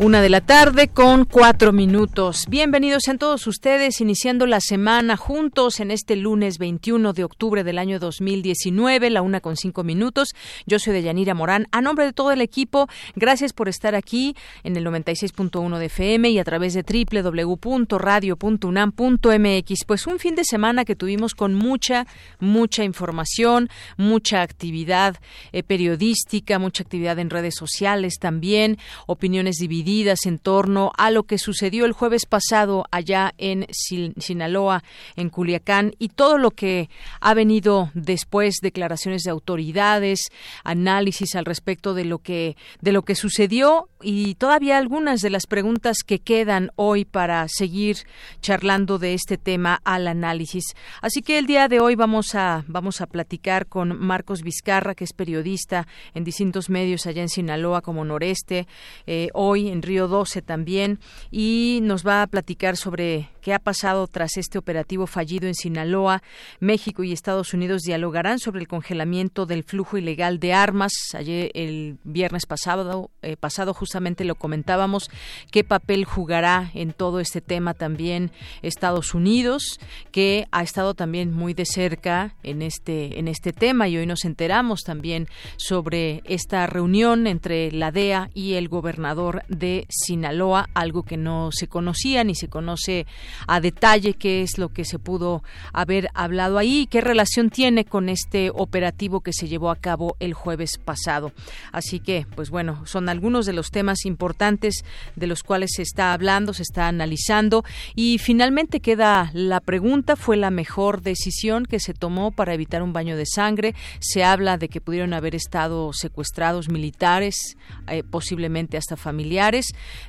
Una de la tarde con cuatro minutos. Bienvenidos a todos ustedes, iniciando la semana juntos en este lunes 21 de octubre del año 2019, la una con cinco minutos. Yo soy Deyanira Morán. A nombre de todo el equipo, gracias por estar aquí en el 96.1 de FM y a través de www.radio.unam.mx. Pues un fin de semana que tuvimos con mucha, mucha información, mucha actividad eh, periodística, mucha actividad en redes sociales también, opiniones divididas en torno a lo que sucedió el jueves pasado allá en Sinaloa, en Culiacán, y todo lo que ha venido después, declaraciones de autoridades, análisis al respecto de lo que de lo que sucedió y todavía algunas de las preguntas que quedan hoy para seguir charlando de este tema al análisis. Así que el día de hoy vamos a vamos a platicar con Marcos Vizcarra, que es periodista en distintos medios allá en Sinaloa como Noreste, eh, hoy en Río 12 también, y nos va a platicar sobre qué ha pasado tras este operativo fallido en Sinaloa. México y Estados Unidos dialogarán sobre el congelamiento del flujo ilegal de armas. Ayer, el viernes pasado, eh, pasado justamente lo comentábamos, qué papel jugará en todo este tema también Estados Unidos, que ha estado también muy de cerca en este, en este tema y hoy nos enteramos también sobre esta reunión entre la DEA y el gobernador de Sinaloa, algo que no se conocía ni se conoce a detalle qué es lo que se pudo haber hablado ahí y qué relación tiene con este operativo que se llevó a cabo el jueves pasado. Así que, pues bueno, son algunos de los temas importantes de los cuales se está hablando, se está analizando y finalmente queda la pregunta, ¿fue la mejor decisión que se tomó para evitar un baño de sangre? Se habla de que pudieron haber estado secuestrados militares, eh, posiblemente hasta familiares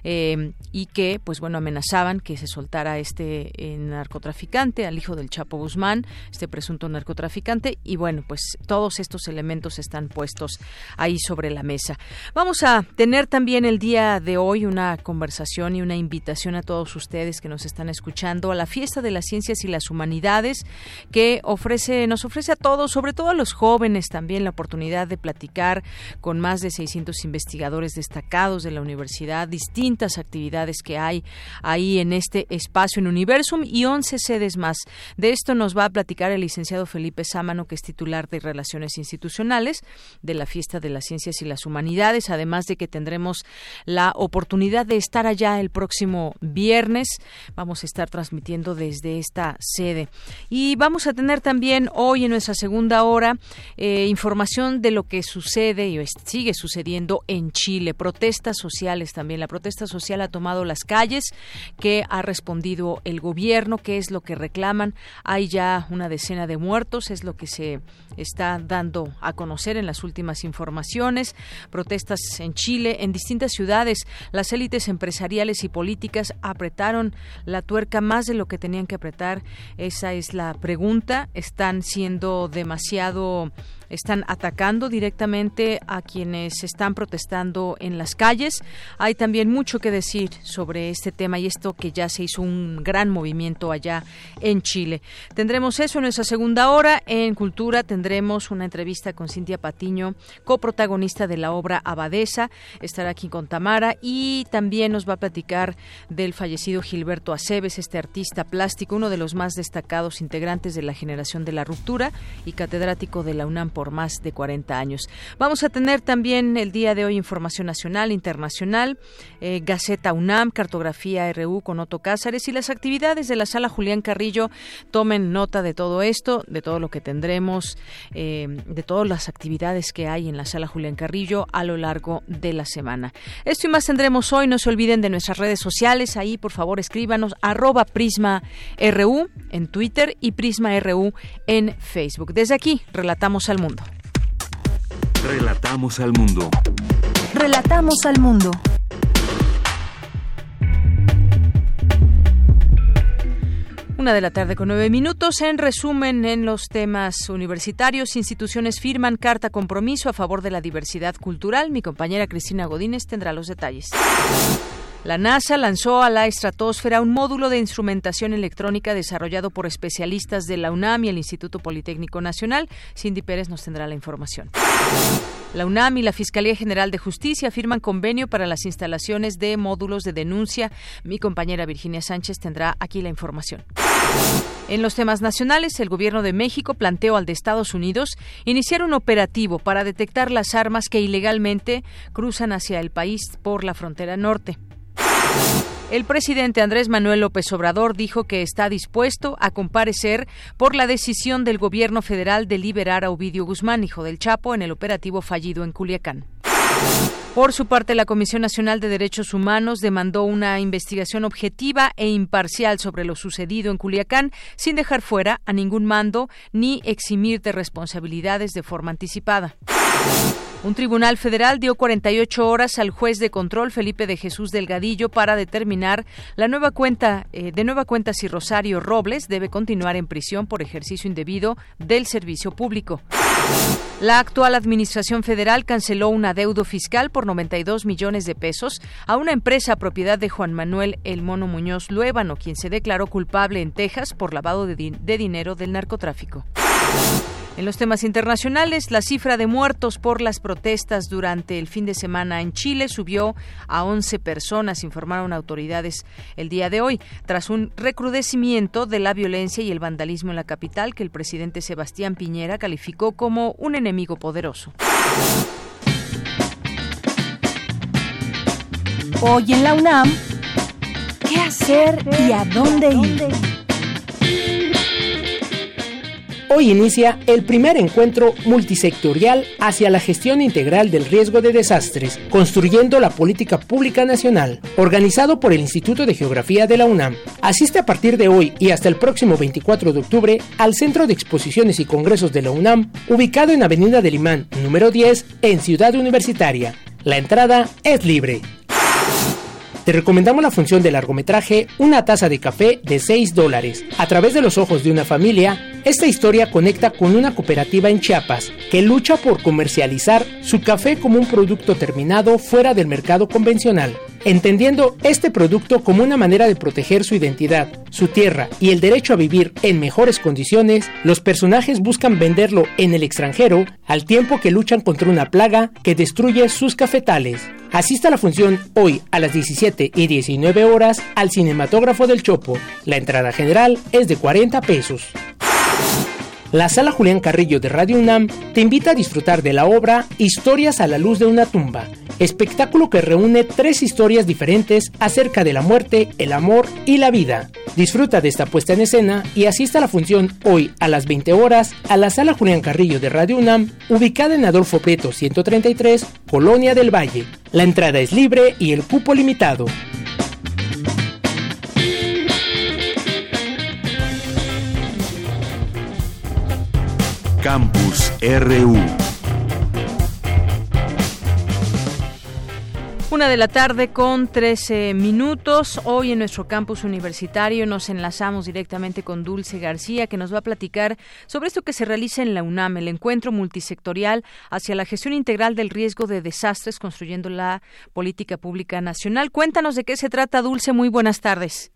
eh, y que, pues bueno, amenazaban que se soltara este eh, narcotraficante, al hijo del Chapo Guzmán, este presunto narcotraficante, y bueno, pues todos estos elementos están puestos ahí sobre la mesa. Vamos a tener también el día de hoy una conversación y una invitación a todos ustedes que nos están escuchando a la fiesta de las ciencias y las humanidades que ofrece, nos ofrece a todos, sobre todo a los jóvenes también la oportunidad de platicar con más de 600 investigadores destacados de la universidad distintas actividades que hay ahí en este espacio en Universum y 11 sedes más. De esto nos va a platicar el licenciado Felipe Sámano, que es titular de Relaciones Institucionales de la Fiesta de las Ciencias y las Humanidades, además de que tendremos la oportunidad de estar allá el próximo viernes. Vamos a estar transmitiendo desde esta sede. Y vamos a tener también hoy en nuestra segunda hora eh, información de lo que sucede y sigue sucediendo en Chile, protestas sociales también la protesta social ha tomado las calles. ¿Qué ha respondido el gobierno? ¿Qué es lo que reclaman? Hay ya una decena de muertos, es lo que se está dando a conocer en las últimas informaciones. Protestas en Chile, en distintas ciudades. Las élites empresariales y políticas apretaron la tuerca más de lo que tenían que apretar. Esa es la pregunta. Están siendo demasiado están atacando directamente a quienes están protestando en las calles. Hay también mucho que decir sobre este tema y esto que ya se hizo un gran movimiento allá en Chile. Tendremos eso en nuestra segunda hora. En Cultura tendremos una entrevista con Cintia Patiño, coprotagonista de la obra Abadesa. Estará aquí con Tamara y también nos va a platicar del fallecido Gilberto Aceves, este artista plástico, uno de los más destacados integrantes de la generación de la ruptura y catedrático de la UNAM por más de 40 años. Vamos a tener también el día de hoy información nacional, internacional, eh, Gaceta UNAM, Cartografía RU con Otto Cázares y las actividades de la Sala Julián Carrillo. Tomen nota de todo esto, de todo lo que tendremos, eh, de todas las actividades que hay en la Sala Julián Carrillo a lo largo de la semana. Esto y más tendremos hoy. No se olviden de nuestras redes sociales. Ahí, por favor, escríbanos arroba Prisma RU en Twitter y Prisma RU en Facebook. Desde aquí, relatamos al mundo. Relatamos al mundo. Relatamos al mundo. Una de la tarde con nueve minutos. En resumen, en los temas universitarios, instituciones firman carta compromiso a favor de la diversidad cultural. Mi compañera Cristina Godínez tendrá los detalles. La NASA lanzó a la estratosfera un módulo de instrumentación electrónica desarrollado por especialistas de la UNAM y el Instituto Politécnico Nacional. Cindy Pérez nos tendrá la información. La UNAM y la Fiscalía General de Justicia firman convenio para las instalaciones de módulos de denuncia. Mi compañera Virginia Sánchez tendrá aquí la información. En los temas nacionales, el Gobierno de México planteó al de Estados Unidos iniciar un operativo para detectar las armas que ilegalmente cruzan hacia el país por la frontera norte. El presidente Andrés Manuel López Obrador dijo que está dispuesto a comparecer por la decisión del gobierno federal de liberar a Ovidio Guzmán, hijo del Chapo, en el operativo fallido en Culiacán. Por su parte, la Comisión Nacional de Derechos Humanos demandó una investigación objetiva e imparcial sobre lo sucedido en Culiacán, sin dejar fuera a ningún mando ni eximir de responsabilidades de forma anticipada. Un tribunal federal dio 48 horas al juez de control Felipe de Jesús Delgadillo para determinar la nueva cuenta eh, de nueva cuenta si Rosario Robles debe continuar en prisión por ejercicio indebido del servicio público. La actual administración federal canceló un adeudo fiscal por 92 millones de pesos a una empresa propiedad de Juan Manuel El Mono Muñoz Luébano, quien se declaró culpable en Texas por lavado de, de dinero del narcotráfico. En los temas internacionales, la cifra de muertos por las protestas durante el fin de semana en Chile subió a 11 personas, informaron autoridades el día de hoy, tras un recrudecimiento de la violencia y el vandalismo en la capital que el presidente Sebastián Piñera calificó como un enemigo poderoso. Hoy en la UNAM, ¿qué hacer y a dónde ir? Hoy inicia el primer encuentro multisectorial hacia la gestión integral del riesgo de desastres, construyendo la política pública nacional, organizado por el Instituto de Geografía de la UNAM. Asiste a partir de hoy y hasta el próximo 24 de octubre al Centro de Exposiciones y Congresos de la UNAM, ubicado en Avenida del Imán, número 10, en Ciudad Universitaria. La entrada es libre. Te recomendamos la función de largometraje Una taza de café de 6 dólares. A través de los ojos de una familia, esta historia conecta con una cooperativa en Chiapas que lucha por comercializar su café como un producto terminado fuera del mercado convencional. Entendiendo este producto como una manera de proteger su identidad, su tierra y el derecho a vivir en mejores condiciones, los personajes buscan venderlo en el extranjero al tiempo que luchan contra una plaga que destruye sus cafetales. Asista a la función hoy a las 17 y 19 horas al Cinematógrafo del Chopo. La entrada general es de 40 pesos. La Sala Julián Carrillo de Radio UNAM te invita a disfrutar de la obra Historias a la luz de una tumba, espectáculo que reúne tres historias diferentes acerca de la muerte, el amor y la vida. Disfruta de esta puesta en escena y asista a la función hoy a las 20 horas a la Sala Julián Carrillo de Radio UNAM, ubicada en Adolfo Prieto 133, Colonia del Valle. La entrada es libre y el cupo limitado. Campus RU. Una de la tarde con 13 minutos. Hoy en nuestro campus universitario nos enlazamos directamente con Dulce García, que nos va a platicar sobre esto que se realiza en la UNAM, el encuentro multisectorial hacia la gestión integral del riesgo de desastres, construyendo la política pública nacional. Cuéntanos de qué se trata, Dulce. Muy buenas tardes.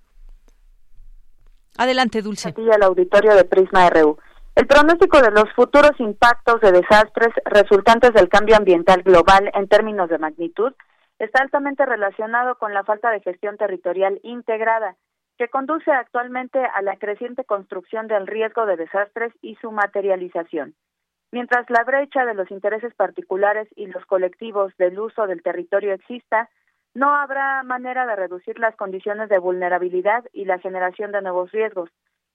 Adelante, Dulce. Aquí al auditorio de Prisma RU. El pronóstico de los futuros impactos de desastres resultantes del cambio ambiental global en términos de magnitud está altamente relacionado con la falta de gestión territorial integrada, que conduce actualmente a la creciente construcción del riesgo de desastres y su materialización. Mientras la brecha de los intereses particulares y los colectivos del uso del territorio exista, no habrá manera de reducir las condiciones de vulnerabilidad y la generación de nuevos riesgos.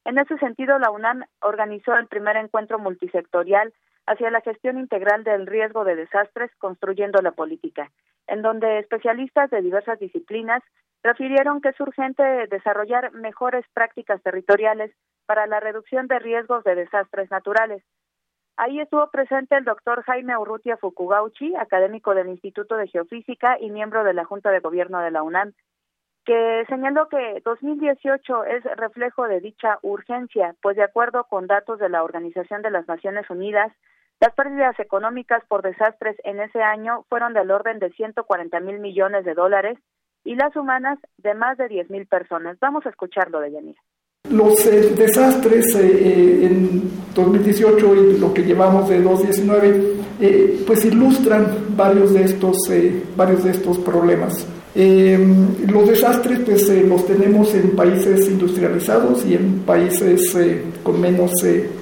En ese sentido, la UNAM organizó el primer encuentro multisectorial hacia la gestión integral del riesgo de desastres construyendo la política, en donde especialistas de diversas disciplinas refirieron que es urgente desarrollar mejores prácticas territoriales para la reducción de riesgos de desastres naturales. Ahí estuvo presente el doctor Jaime Urrutia Fukugauchi, académico del Instituto de Geofísica y miembro de la Junta de Gobierno de la UNAM, que señaló que 2018 es reflejo de dicha urgencia, pues de acuerdo con datos de la Organización de las Naciones Unidas, las pérdidas económicas por desastres en ese año fueron del orden de 140 mil millones de dólares y las humanas de más de 10 mil personas. Vamos a escucharlo de. Los eh, desastres eh, eh, en 2018 y lo que llevamos de 2019 pues ilustran varios de estos, varios de estos problemas. Los desastres pues los tenemos en países industrializados y en países con menos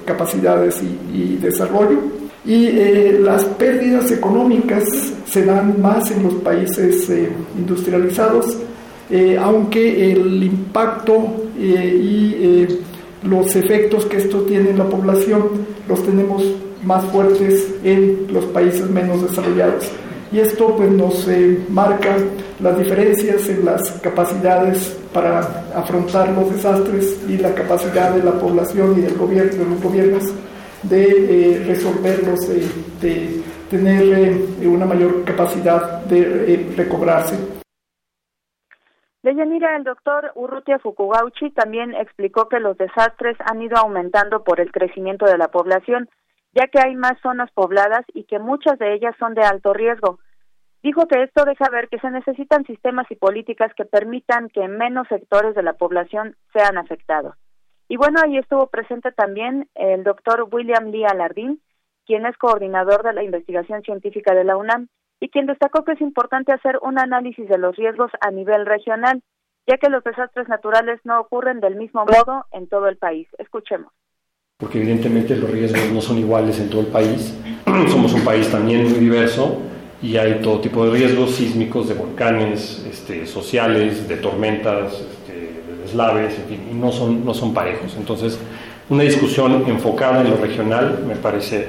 capacidades y, desarrollo y eh, las pérdidas económicas se dan más en los países eh, industrializados, eh, aunque el impacto y los efectos que esto tiene en la población los tenemos más fuertes en los países menos desarrollados. Y esto pues nos marca las diferencias en las capacidades para afrontar los desastres y la capacidad de la población y del gobierno, de los gobiernos de eh, resolverlos, de tener eh, una mayor capacidad de eh, recobrarse. Deyanira, el doctor Urrutia Fukugauchi también explicó que los desastres han ido aumentando por el crecimiento de la población, ya que hay más zonas pobladas y que muchas de ellas son de alto riesgo. Dijo que esto deja ver que se necesitan sistemas y políticas que permitan que menos sectores de la población sean afectados. Y bueno, ahí estuvo presente también el doctor William Lee Alardín, quien es coordinador de la investigación científica de la UNAM y quien destacó que es importante hacer un análisis de los riesgos a nivel regional, ya que los desastres naturales no ocurren del mismo modo en todo el país. Escuchemos. Porque evidentemente los riesgos no son iguales en todo el país. Somos un país también muy diverso y hay todo tipo de riesgos sísmicos, de volcanes, este, sociales, de tormentas, eslaves, en fin, y no son, no son parejos. Entonces, una discusión enfocada en lo regional me parece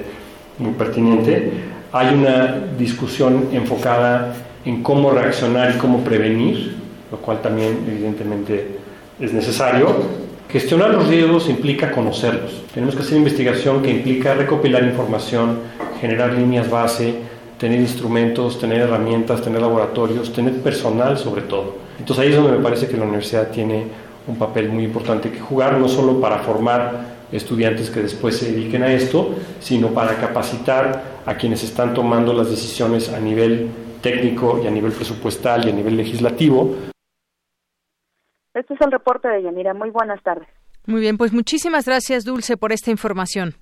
muy pertinente. Hay una discusión enfocada en cómo reaccionar y cómo prevenir, lo cual también evidentemente es necesario. Gestionar los riesgos implica conocerlos. Tenemos que hacer investigación que implica recopilar información, generar líneas base, tener instrumentos, tener herramientas, tener laboratorios, tener personal sobre todo. Entonces ahí es donde me parece que la universidad tiene un papel muy importante que jugar, no solo para formar estudiantes que después se dediquen a esto, sino para capacitar a quienes están tomando las decisiones a nivel técnico y a nivel presupuestal y a nivel legislativo. Este es el reporte de Yanira. Muy buenas tardes. Muy bien, pues muchísimas gracias, Dulce, por esta información.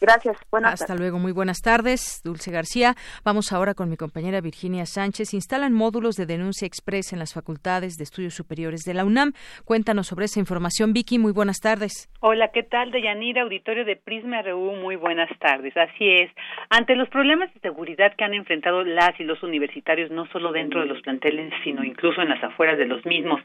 Gracias. Buenas Hasta luego. Muy buenas tardes, Dulce García. Vamos ahora con mi compañera Virginia Sánchez. Instalan módulos de denuncia express en las facultades de estudios superiores de la UNAM. Cuéntanos sobre esa información, Vicky. Muy buenas tardes. Hola, ¿qué tal? Deyanira, auditorio de Prisma RU. Muy buenas tardes. Así es. Ante los problemas de seguridad que han enfrentado las y los universitarios, no solo dentro de los planteles, sino incluso en las afueras de los mismos,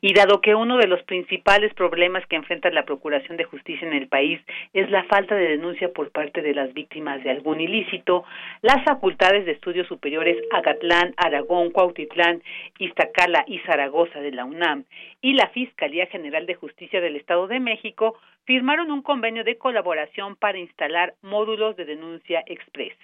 y dado que uno de los principales problemas que enfrenta la Procuración de Justicia en el país es la falta de denuncia por parte de las víctimas de algún ilícito, las facultades de estudios superiores Agatlán, Aragón, Cuautitlán, Iztacala y Zaragoza de la UNAM y la Fiscalía General de Justicia del Estado de México firmaron un convenio de colaboración para instalar módulos de denuncia express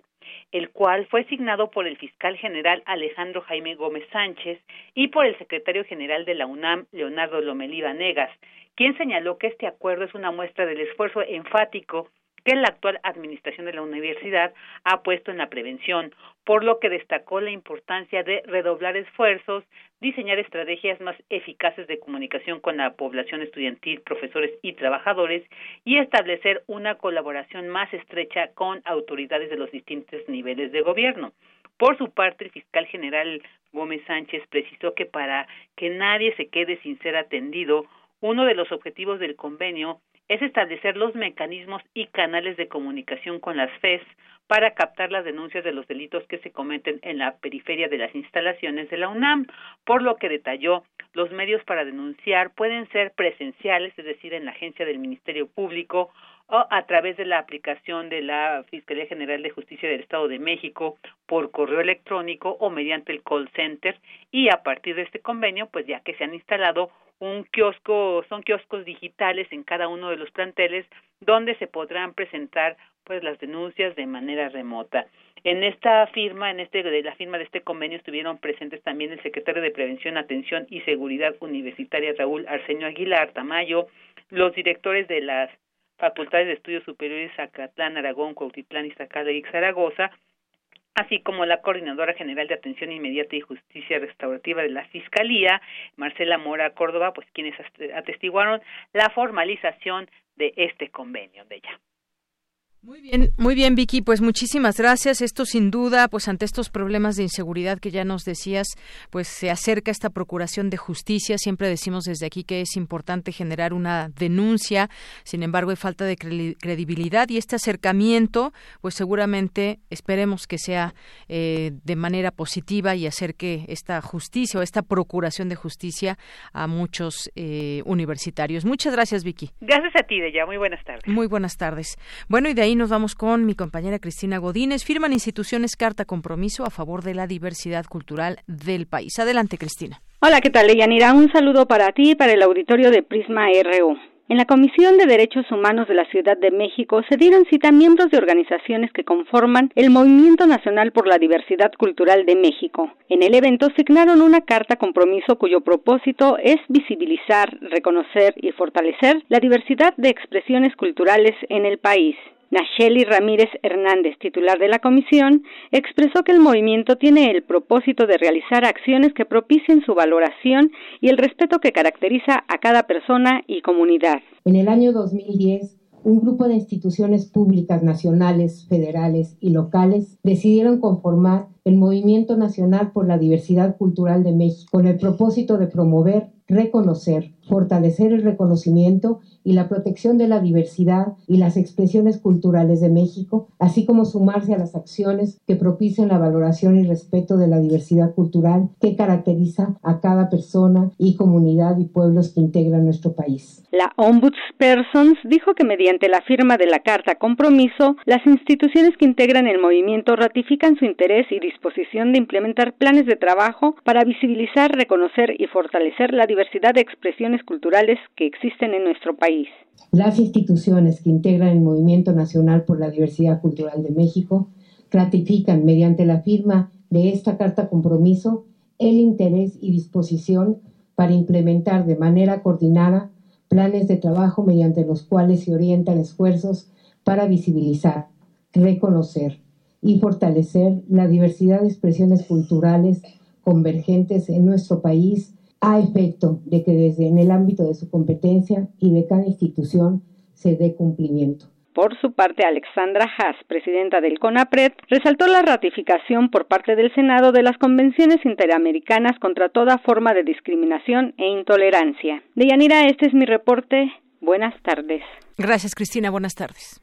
el cual fue signado por el fiscal general Alejandro Jaime Gómez Sánchez y por el secretario general de la UNAM, Leonardo Lomelí Vanegas, quien señaló que este acuerdo es una muestra del esfuerzo enfático que la actual administración de la universidad ha puesto en la prevención, por lo que destacó la importancia de redoblar esfuerzos, diseñar estrategias más eficaces de comunicación con la población estudiantil, profesores y trabajadores y establecer una colaboración más estrecha con autoridades de los distintos niveles de gobierno. Por su parte, el fiscal general Gómez Sánchez precisó que para que nadie se quede sin ser atendido, uno de los objetivos del convenio es establecer los mecanismos y canales de comunicación con las FES para captar las denuncias de los delitos que se cometen en la periferia de las instalaciones de la UNAM, por lo que detalló los medios para denunciar pueden ser presenciales, es decir, en la agencia del Ministerio Público o a través de la aplicación de la Fiscalía General de Justicia del Estado de México por correo electrónico o mediante el call center y a partir de este convenio, pues ya que se han instalado un kiosco, son kioscos digitales en cada uno de los planteles donde se podrán presentar pues las denuncias de manera remota. En esta firma, en este de la firma de este convenio estuvieron presentes también el secretario de Prevención, Atención y Seguridad Universitaria Raúl Arceño Aguilar Tamayo, los directores de las facultades de estudios superiores Zacatlán, Aragón, Cuautitlán, Iztacala y Zaragoza, así como la Coordinadora General de Atención Inmediata y Justicia Restaurativa de la Fiscalía, Marcela Mora Córdoba, pues quienes atestiguaron la formalización de este convenio de ella. Muy bien, muy bien, Vicky. Pues muchísimas gracias. Esto sin duda, pues ante estos problemas de inseguridad que ya nos decías, pues se acerca esta procuración de justicia. Siempre decimos desde aquí que es importante generar una denuncia. Sin embargo, hay falta de credibilidad y este acercamiento, pues seguramente esperemos que sea eh, de manera positiva y acerque esta justicia o esta procuración de justicia a muchos eh, universitarios. Muchas gracias, Vicky. Gracias a ti, Deya. Muy buenas tardes. Muy buenas tardes. Bueno, y de ahí nos vamos con mi compañera Cristina Godínez. Firman instituciones carta compromiso a favor de la diversidad cultural del país. Adelante, Cristina. Hola, ¿qué tal, Leyanira? Un saludo para ti y para el auditorio de Prisma RU. En la Comisión de Derechos Humanos de la Ciudad de México se dieron cita miembros de organizaciones que conforman el Movimiento Nacional por la Diversidad Cultural de México. En el evento signaron una carta compromiso cuyo propósito es visibilizar, reconocer y fortalecer la diversidad de expresiones culturales en el país. Nacheli Ramírez Hernández, titular de la comisión, expresó que el movimiento tiene el propósito de realizar acciones que propicien su valoración y el respeto que caracteriza a cada persona y comunidad. En el año 2010, un grupo de instituciones públicas nacionales, federales y locales decidieron conformar el Movimiento Nacional por la Diversidad Cultural de México con el propósito de promover, reconocer, fortalecer el reconocimiento y la protección de la diversidad y las expresiones culturales de México, así como sumarse a las acciones que propician la valoración y respeto de la diversidad cultural que caracteriza a cada persona y comunidad y pueblos que integran nuestro país. La Ombudsperson dijo que mediante la firma de la Carta Compromiso, las instituciones que integran el movimiento ratifican su interés y disposición de implementar planes de trabajo para visibilizar, reconocer y fortalecer la diversidad de expresiones culturales que existen en nuestro país. Las instituciones que integran el Movimiento Nacional por la Diversidad Cultural de México ratifican mediante la firma de esta carta compromiso el interés y disposición para implementar de manera coordinada planes de trabajo mediante los cuales se orientan esfuerzos para visibilizar, reconocer y fortalecer la diversidad de expresiones culturales convergentes en nuestro país a efecto de que desde en el ámbito de su competencia y de cada institución se dé cumplimiento. Por su parte, Alexandra Haas, presidenta del CONAPRED, resaltó la ratificación por parte del Senado de las convenciones interamericanas contra toda forma de discriminación e intolerancia. Deyanira, este es mi reporte. Buenas tardes. Gracias, Cristina. Buenas tardes.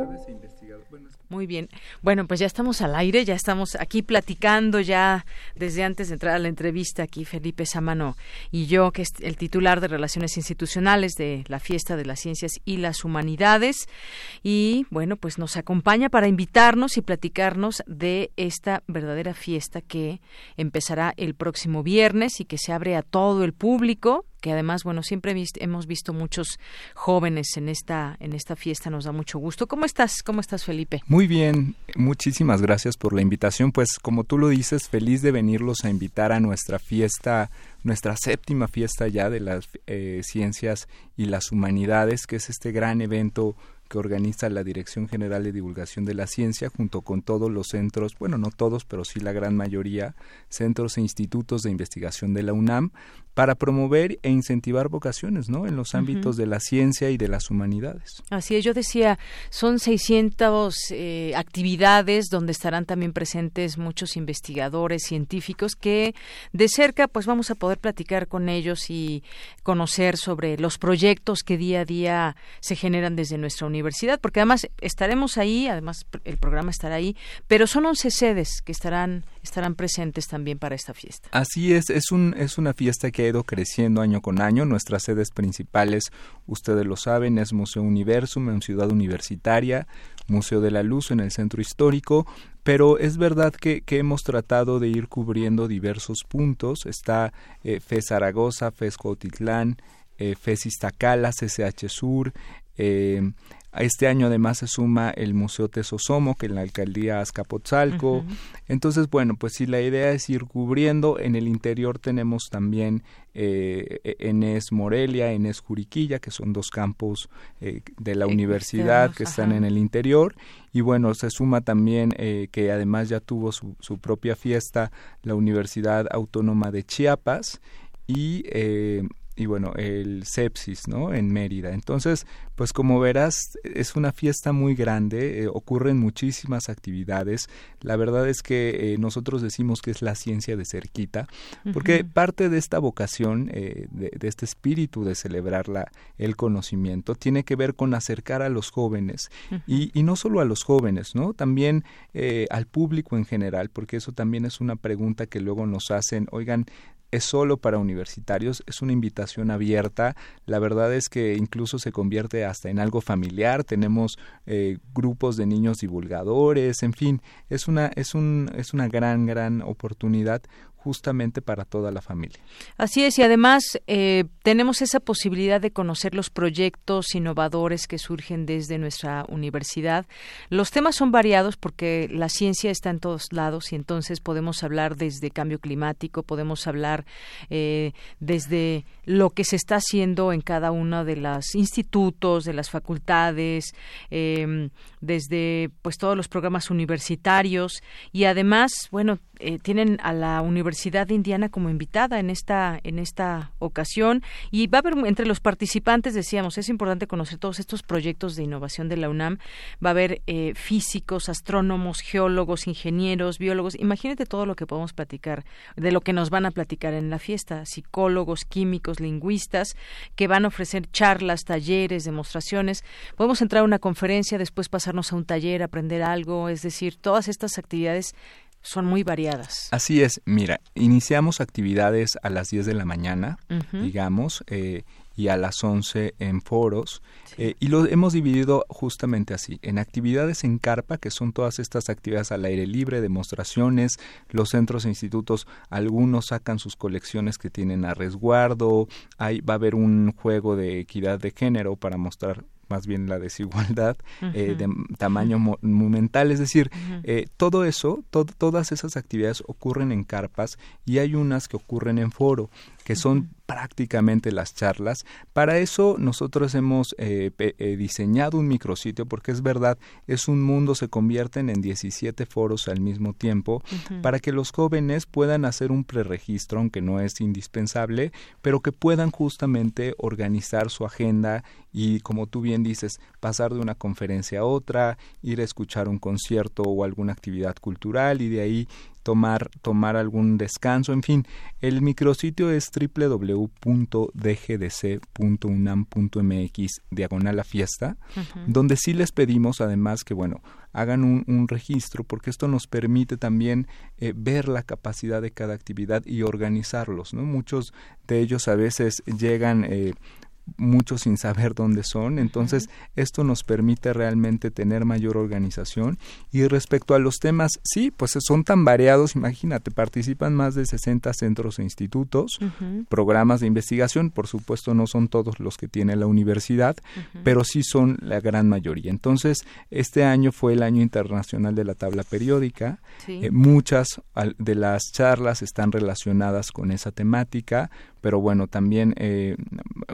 Muy bien. Bueno, pues ya estamos al aire, ya estamos aquí platicando ya desde antes de entrar a la entrevista aquí Felipe Samano y yo, que es el titular de Relaciones Institucionales de la Fiesta de las Ciencias y las Humanidades. Y bueno, pues nos acompaña para invitarnos y platicarnos de esta verdadera fiesta que empezará el próximo viernes y que se abre a todo el público que además, bueno, siempre hemos visto muchos jóvenes en esta, en esta fiesta, nos da mucho gusto. ¿Cómo estás? ¿Cómo estás, Felipe? Muy bien, muchísimas gracias por la invitación. Pues como tú lo dices, feliz de venirlos a invitar a nuestra fiesta, nuestra séptima fiesta ya de las eh, ciencias y las humanidades, que es este gran evento que organiza la Dirección General de Divulgación de la Ciencia junto con todos los centros, bueno, no todos, pero sí la gran mayoría, centros e institutos de investigación de la UNAM para promover e incentivar vocaciones, ¿no? En los ámbitos de la ciencia y de las humanidades. Así es, yo decía, son 600 eh, actividades donde estarán también presentes muchos investigadores, científicos que de cerca pues vamos a poder platicar con ellos y conocer sobre los proyectos que día a día se generan desde nuestra universidad, porque además estaremos ahí, además el programa estará ahí, pero son 11 sedes que estarán estarán presentes también para esta fiesta. Así es, es un es una fiesta que ha ido creciendo año con año. Nuestras sedes principales, ustedes lo saben, es Museo Universum en Ciudad Universitaria, Museo de la Luz en el Centro Histórico, pero es verdad que, hemos tratado de ir cubriendo diversos puntos. Está eh, FES Zaragoza, FES Cuautitlán, eh, FES Iztacala, CCH Sur, eh, este año además se suma el Museo Tesosomo, que en la alcaldía Azcapotzalco. Entonces, bueno, pues si la idea es ir cubriendo, en el interior tenemos también eh, Enes Morelia, Enes Juriquilla, que son dos campos eh, de la universidad que están en el interior. Y bueno, se suma también eh, que además ya tuvo su, su, propia fiesta la Universidad Autónoma de Chiapas y eh, y bueno, el sepsis, ¿no? En Mérida. Entonces, pues como verás, es una fiesta muy grande, eh, ocurren muchísimas actividades. La verdad es que eh, nosotros decimos que es la ciencia de cerquita, porque parte de esta vocación, eh, de, este espíritu de celebrar la, el conocimiento, tiene que ver con acercar a los jóvenes, y, y, no solo a los jóvenes, ¿no? También al público en general, porque eso también es una pregunta que luego nos hacen, oigan, es solo para universitarios, es una invitación abierta. La verdad es que incluso se convierte hasta en algo familiar. Tenemos eh, grupos de niños divulgadores, en fin, es una, es un, es una gran, gran oportunidad justamente para toda la familia. Así es, y además eh, tenemos esa posibilidad de conocer los proyectos innovadores que surgen desde nuestra universidad. Los temas son variados porque la ciencia está en todos lados y entonces podemos hablar desde cambio climático, podemos hablar eh, desde lo que se está haciendo en cada uno de los institutos, de las facultades, eh, desde pues todos los programas universitarios y además, bueno, eh, tienen a la Universidad de Indiana como invitada en esta en esta ocasión. Y va a haber entre los participantes decíamos es importante conocer todos estos proyectos de innovación de la UNAM. Va a haber eh, físicos astrónomos geólogos ingenieros biólogos. Imagínate todo lo que podemos platicar de lo que nos van a platicar en la fiesta. Psicólogos químicos lingüistas que van a ofrecer charlas talleres demostraciones. Podemos entrar a una conferencia después pasarnos a un taller aprender algo es decir todas estas actividades son muy variadas. Así es, mira, iniciamos actividades a las 10 de la mañana, digamos, eh, y a las 11 en foros, eh, y lo hemos dividido justamente así, en actividades en carpa, que son todas estas actividades al aire libre, demostraciones, los centros e institutos, algunos sacan sus colecciones que tienen a resguardo, hay, va a haber un juego de equidad de género para mostrar más bien la desigualdad eh, de tamaño monumental, es decir, eh, todo eso, todas esas actividades ocurren en carpas y hay unas que ocurren en foro, que son prácticamente las charlas. Para eso nosotros hemos eh, eh, diseñado un micrositio porque es verdad, es un mundo, se convierten en 17 foros al mismo tiempo para que los jóvenes puedan hacer un preregistro, aunque no es indispensable, pero que puedan justamente organizar su agenda y, como tú bien dices, pasar de una conferencia a otra, ir a escuchar un concierto o alguna actividad cultural y de ahí tomar, tomar algún descanso, en fin, el micrositio es www.dgdc.unam.mx diagonal a fiesta, donde sí les pedimos además que, bueno, hagan un, registro porque esto nos permite también eh, ver la capacidad de cada actividad y organizarlos, ¿no? Muchos de ellos a veces llegan eh, muchos sin saber dónde son. Entonces, esto nos permite realmente tener mayor organización. Y respecto a los temas, sí, pues son tan variados, imagínate, participan más de 60 centros e institutos, programas de investigación, por supuesto no son todos los que tiene la universidad, pero sí son la gran mayoría. Entonces, este año fue el año internacional de la tabla periódica. Eh, muchas de las charlas están relacionadas con esa temática pero bueno, también, eh,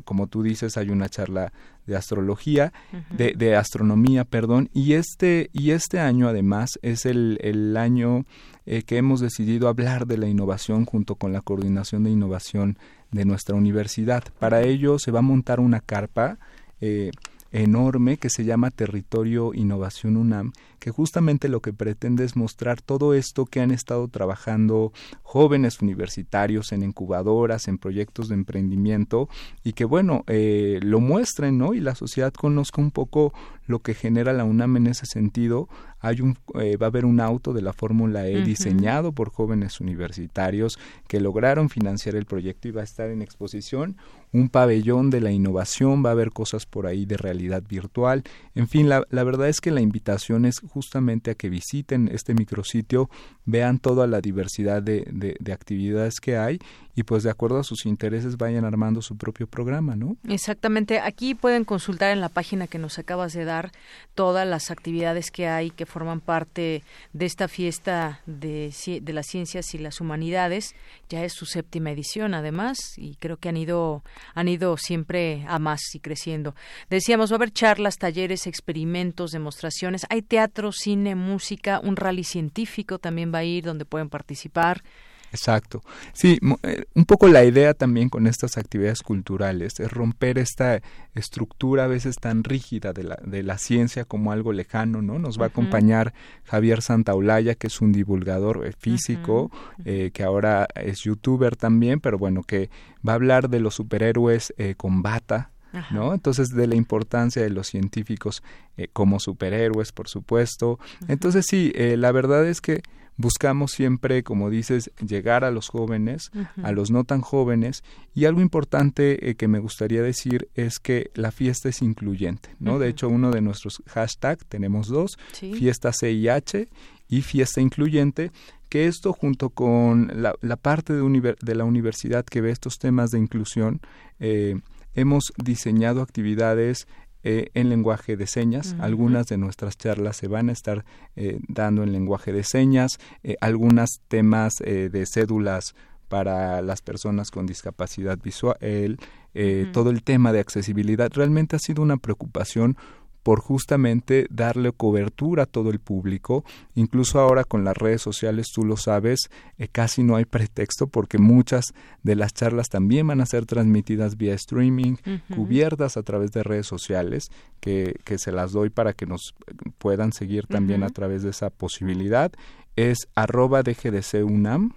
como tú dices, hay una charla de astrología, de, de, astronomía, perdón, y este, y este año además es el, el año eh, que hemos decidido hablar de la innovación junto con la coordinación de innovación de nuestra universidad. Para ello se va a montar una carpa eh, enorme que se llama Territorio Innovación UNAM, que justamente lo que pretende es mostrar todo esto que han estado trabajando jóvenes universitarios en incubadoras, en proyectos de emprendimiento y que bueno, eh, lo muestren, ¿no? Y la sociedad conozca un poco lo que genera la UNAM en ese sentido. Hay un, eh, va a haber un auto de la Fórmula E diseñado por jóvenes universitarios que lograron financiar el proyecto y va a estar en exposición. Un pabellón de la innovación, va a haber cosas por ahí de realidad virtual. En fin, la, la verdad es que la invitación es justamente a que visiten este micrositio, vean toda la diversidad de, de, actividades que hay y pues de acuerdo a sus intereses vayan armando su propio programa, ¿no? Exactamente. Aquí pueden consultar en la página que nos acabas de dar todas las actividades que hay que forman parte de esta fiesta de, de las ciencias y las humanidades. Ya es su séptima edición, además, y creo que han ido han ido siempre a más y creciendo. Decíamos, va a haber charlas, talleres, experimentos, demostraciones. Hay teatro cine, música, un rally científico también va a ir donde pueden participar. Exacto. Sí, eh, un poco la idea también con estas actividades culturales es romper esta estructura a veces tan rígida de la, de la ciencia como algo lejano, ¿no? Nos va a acompañar Javier Santaolalla, que es un divulgador eh, físico, eh, que ahora es youtuber también, pero bueno, que va a hablar de los superhéroes con bata, ¿no? Entonces, de la importancia de los científicos eh, como superhéroes, por supuesto. Entonces, sí, eh, la verdad es que buscamos siempre, como dices, llegar a los jóvenes, a los no tan jóvenes, y algo importante eh, que me gustaría decir es que la fiesta es incluyente, ¿no? De hecho, uno de nuestros hashtags, tenemos dos, fiesta CIH y fiesta incluyente, que esto junto con la, parte de, de, la universidad que ve estos temas de inclusión, eh, hemos diseñado actividades eh, en lenguaje de señas. Algunas de nuestras charlas se van a estar eh, dando en lenguaje de señas, eh, algunos temas de cédulas para las personas con discapacidad visual, todo el tema de accesibilidad. Realmente ha sido una preocupación por justamente darle cobertura a todo el público. Incluso ahora con las redes sociales, tú lo sabes, eh, casi no hay pretexto porque muchas de las charlas también van a ser transmitidas vía streaming, cubiertas a través de redes sociales, que, que, se las doy para que nos puedan seguir también a través de esa posibilidad. Es arroba DGDC UNAM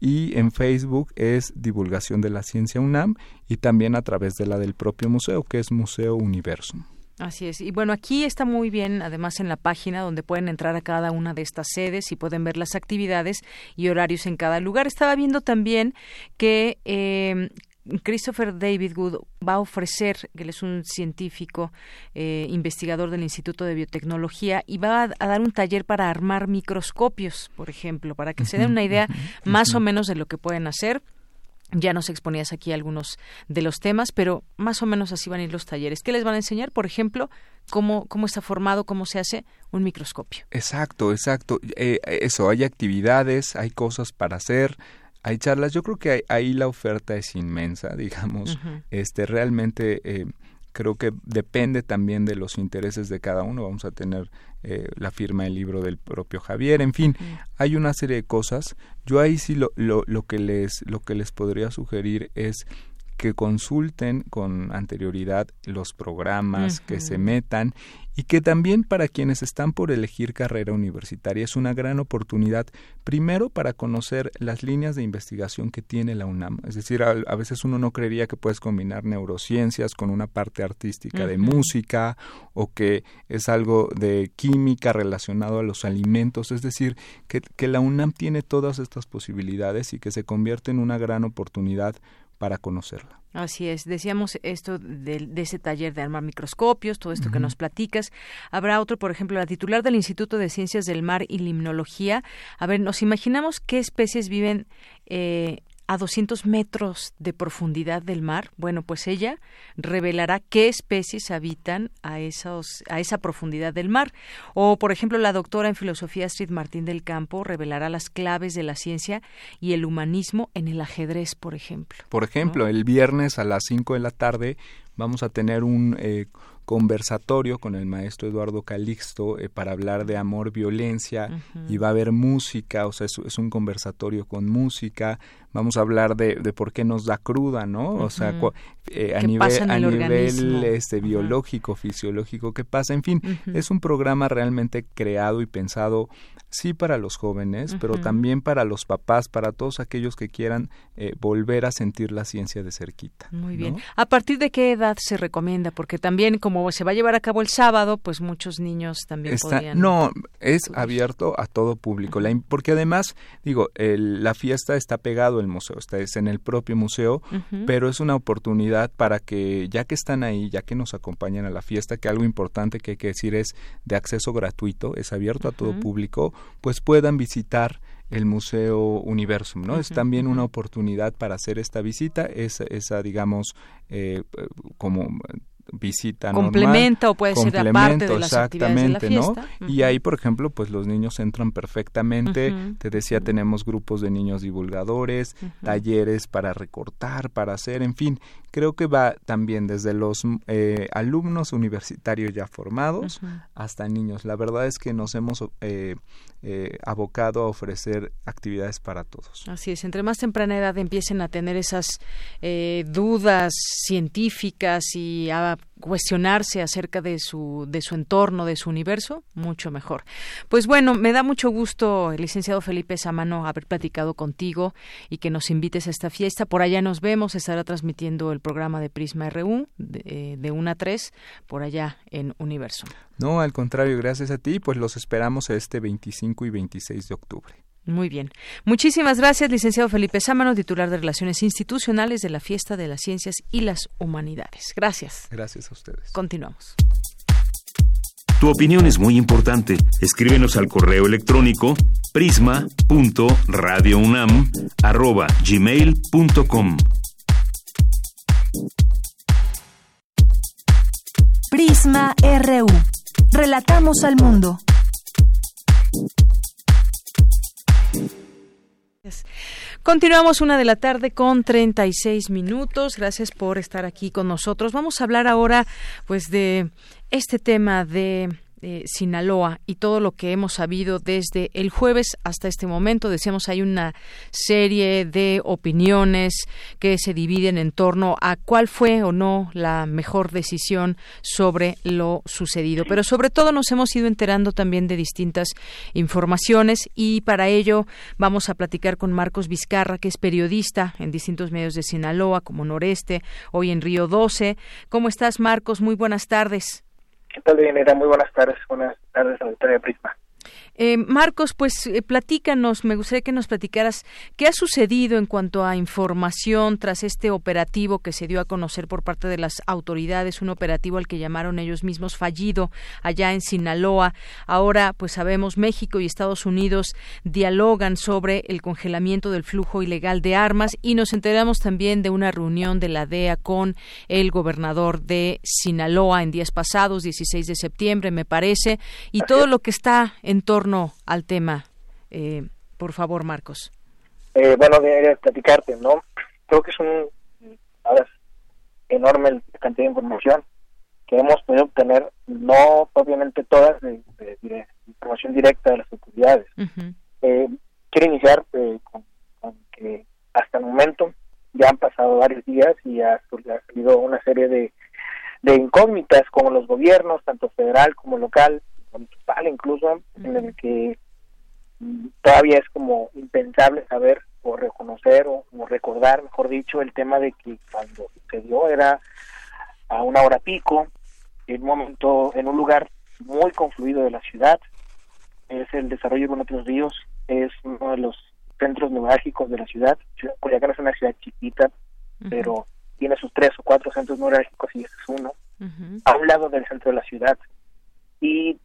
y en Facebook es Divulgación de la Ciencia UNAM y también a través de la del propio museo, que es Museo Universum. Así es. Y bueno, aquí está muy bien, además en la página donde pueden entrar a cada una de estas sedes y pueden ver las actividades y horarios en cada lugar. Estaba viendo también que eh, Christopher David Good va a ofrecer, que él es un científico, eh, investigador del Instituto de Biotecnología, y va a, dar un taller para armar microscopios, por ejemplo, para que se den una idea más o menos de lo que pueden hacer ya nos exponías aquí algunos de los temas, pero más o menos así van a ir los talleres. ¿Qué les van a enseñar? Por ejemplo, cómo, cómo está formado, cómo se hace un microscopio. Exacto, exacto. Eh, eso, hay actividades, hay cosas para hacer, hay charlas. Yo creo que ahí la oferta es inmensa, digamos. Este realmente eh, creo que depende también de los intereses de cada uno. Vamos a tener eh, la firma del libro del propio Javier, en fin, hay una serie de cosas. Yo ahí sí lo, lo, lo, que les, lo que les podría sugerir es que consulten con anterioridad los programas, que se metan y que también para quienes están por elegir carrera universitaria es una gran oportunidad, primero para conocer las líneas de investigación que tiene la UNAM. Es decir, a, veces uno no creería que puedes combinar neurociencias con una parte artística de música o que es algo de química relacionado a los alimentos. Es decir, que, que la UNAM tiene todas estas posibilidades y que se convierte en una gran oportunidad para conocerla. Así es, decíamos esto de, ese taller de armar microscopios, todo esto que nos platicas. Habrá otro, por ejemplo, la titular del Instituto de Ciencias del Mar y Limnología. A ver, nos imaginamos qué especies viven eh, a 200 metros de profundidad del mar, bueno, pues ella revelará qué especies habitan a, esos, a esa profundidad del mar. O, por ejemplo, la doctora en filosofía Astrid Martín del Campo revelará las claves de la ciencia y el humanismo en el ajedrez, por ejemplo. Por ejemplo, el viernes a las 5 de la tarde vamos a tener un eh, conversatorio con el maestro Eduardo Calixto eh, para hablar de amor, violencia y va a haber música, o sea, es, un conversatorio con música, vamos a hablar de, de por qué nos da cruda, ¿no? O sea, eh, a nivel, a nivel este, biológico, fisiológico, ¿qué pasa? En fin, es un programa realmente creado y pensado sí para los jóvenes, pero también para los papás, para todos aquellos que quieran eh, volver a sentir la ciencia de cerquita. Muy bien. ¿A partir de qué edad se recomienda? Porque también como se va a llevar a cabo el sábado, pues muchos niños también podrían... No, es abierto a todo público, porque además, digo, la fiesta está pegado al museo, está es en el propio museo, pero es una oportunidad para que, ya que están ahí, ya que nos acompañan a la fiesta, que algo importante que hay que decir es de acceso gratuito, es abierto a todo público, pues puedan visitar el Museo Universum, ¿no? es también una oportunidad para hacer esta visita, esa, esa digamos, eh, como visita complementa o puede ser aparte de las actividades de la fiesta. ¿no? Y ahí, por ejemplo, pues los niños entran perfectamente. Te decía, tenemos grupos de niños divulgadores, talleres para recortar, para hacer, en fin, creo que va también desde los eh, alumnos universitarios ya formados hasta niños. La verdad es que nos hemos eh, eh, abocado a ofrecer actividades para todos. Así es, entre más temprana edad empiecen a tener esas dudas científicas y a cuestionarse acerca de su, de su entorno, de su universo, mucho mejor. Pues bueno, me da mucho gusto, licenciado Felipe Samano, haber platicado contigo y que nos invites a esta fiesta. Por allá nos vemos, estará transmitiendo el programa de Prisma RU de, de 1 a 3 por allá en Universo. No, al contrario, gracias a ti, pues los esperamos este 25 y 26 de octubre. Muy bien. Muchísimas gracias, licenciado Felipe Sámano, titular de Relaciones Institucionales de la Fiesta de las Ciencias y las Humanidades. Gracias. Gracias a ustedes. Continuamos. Tu opinión es muy importante. Escríbenos al correo electrónico prisma.radiounam@gmail.com. Prisma RU. Relatamos al mundo. Continuamos una de la tarde con 36 minutos. Gracias por estar aquí con nosotros. Vamos a hablar ahora, pues, de este tema de Sinaloa y todo lo que hemos sabido desde el jueves hasta este momento. Decíamos, hay una serie de opiniones que se dividen en torno a cuál fue o no la mejor decisión sobre lo sucedido. Pero sobre todo nos hemos ido enterando también de distintas informaciones y para ello vamos a platicar con Marcos Vizcarra, que es periodista en distintos medios de Sinaloa, como Noreste, hoy en Río 12. ¿Cómo estás, Marcos? Muy buenas tardes. ¿Qué tal, Dianera? Muy buenas tardes. Buenas tardes, Auditoría Prisma. Eh, Marcos, pues eh, platícanos, me gustaría que nos platicaras qué ha sucedido en cuanto a información tras este operativo que se dio a conocer por parte de las autoridades, un operativo al que llamaron ellos mismos fallido allá en Sinaloa. Ahora, pues sabemos, México y Estados Unidos dialogan sobre el congelamiento del flujo ilegal de armas y nos enteramos también de una reunión de la DEA con el gobernador de Sinaloa en días pasados, 16 de septiembre, me parece, y todo lo que está en torno al tema. Eh, por favor, Marcos. Eh, bueno, de platicarte, ¿no? Creo que es un ahora enorme la cantidad de información que hemos podido obtener, no obviamente todas de, información directa de las autoridades. eh, quiero iniciar eh, con, que hasta el momento ya han pasado varios días y ha, ha salido una serie de, de incógnitas como los gobiernos, tanto federal como local, municipal incluso, en el que todavía es como impensable saber o reconocer o, recordar, mejor dicho, el tema de que cuando se dio era a una hora pico, en un momento, en un lugar muy confluido de la ciudad, es el desarrollo de otros ríos, es uno de los centros neurálgicos de la ciudad, Culiacán es una ciudad chiquita, pero tiene sus tres o cuatro centros neurálgicos y este es uno, a un lado del centro de la ciudad. Y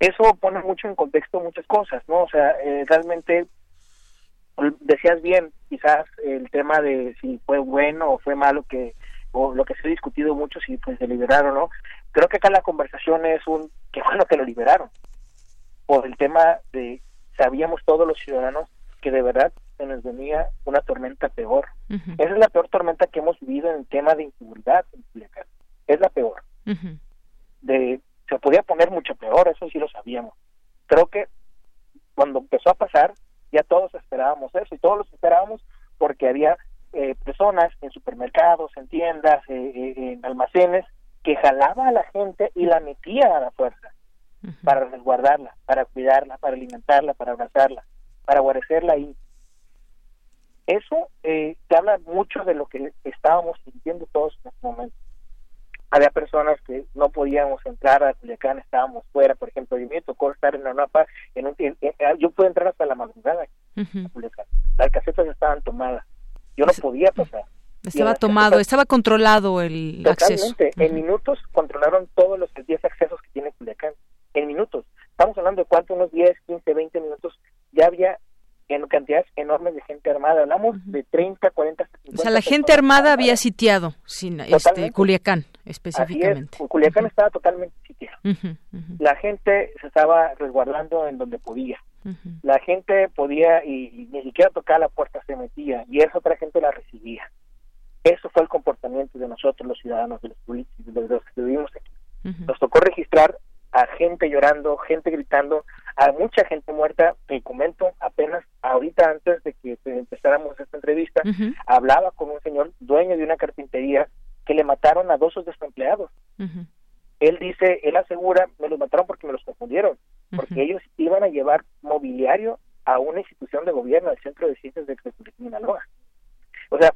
eso pone mucho en contexto muchas cosas, ¿no? O sea, eh, realmente decías bien, quizás el tema de si fue bueno o fue malo que o lo que se ha discutido mucho si pues se liberaron o no creo que acá la conversación es un que bueno que lo liberaron por el tema de sabíamos todos los ciudadanos que de verdad se nos venía una tormenta peor. Esa es la peor tormenta que hemos vivido en el tema de inseguridad es la peor. De se podía poner mucho peor eso sí lo sabíamos creo que cuando empezó a pasar ya todos esperábamos eso y todos los esperábamos porque había eh, personas en supermercados, en tiendas, eh, eh, en almacenes que jalaba a la gente y la metía a la fuerza para resguardarla, para cuidarla, para alimentarla, para abrazarla, para guarecerla ahí. Eso eh, te habla mucho de lo que estábamos sintiendo todos en ese momento. Había personas que no podíamos entrar a Culiacán, estábamos fuera, por ejemplo, y me tocó estar en la NAPA, en un, yo pude entrar hasta la madrugada Las casetas estaban tomadas, yo no podía pasar. Estaba tomado, estaba controlado el Totalmente. En minutos controlaron todos los 10 accesos que tiene Culiacán. En minutos. Estamos hablando de cuánto, unos 10, 15, 20 minutos. Ya había en cantidades enormes de gente armada. Hablamos de 30, 40, 50. O sea, la gente armada había sitiado sin, este, Culiacán específicamente. Culiacán estaba totalmente sitiado. La gente se estaba resguardando en donde podía. La gente podía y, ni siquiera tocar la puerta se metía y esa otra gente la recibía. Eso fue el comportamiento de nosotros, los ciudadanos, de los, de los que vivimos aquí. Nos tocó registrar a gente llorando, gente gritando, a mucha gente muerta. Te comento, apenas ahorita antes de que empezáramos esta entrevista, hablaba con un señor dueño de una carpintería que le mataron a dos de sus empleados. Él dice, él asegura, me los mataron porque me los confundieron, porque ellos iban a llevar mobiliario a una institución de gobierno, al Centro de Ciencias de Minaloa. O sea,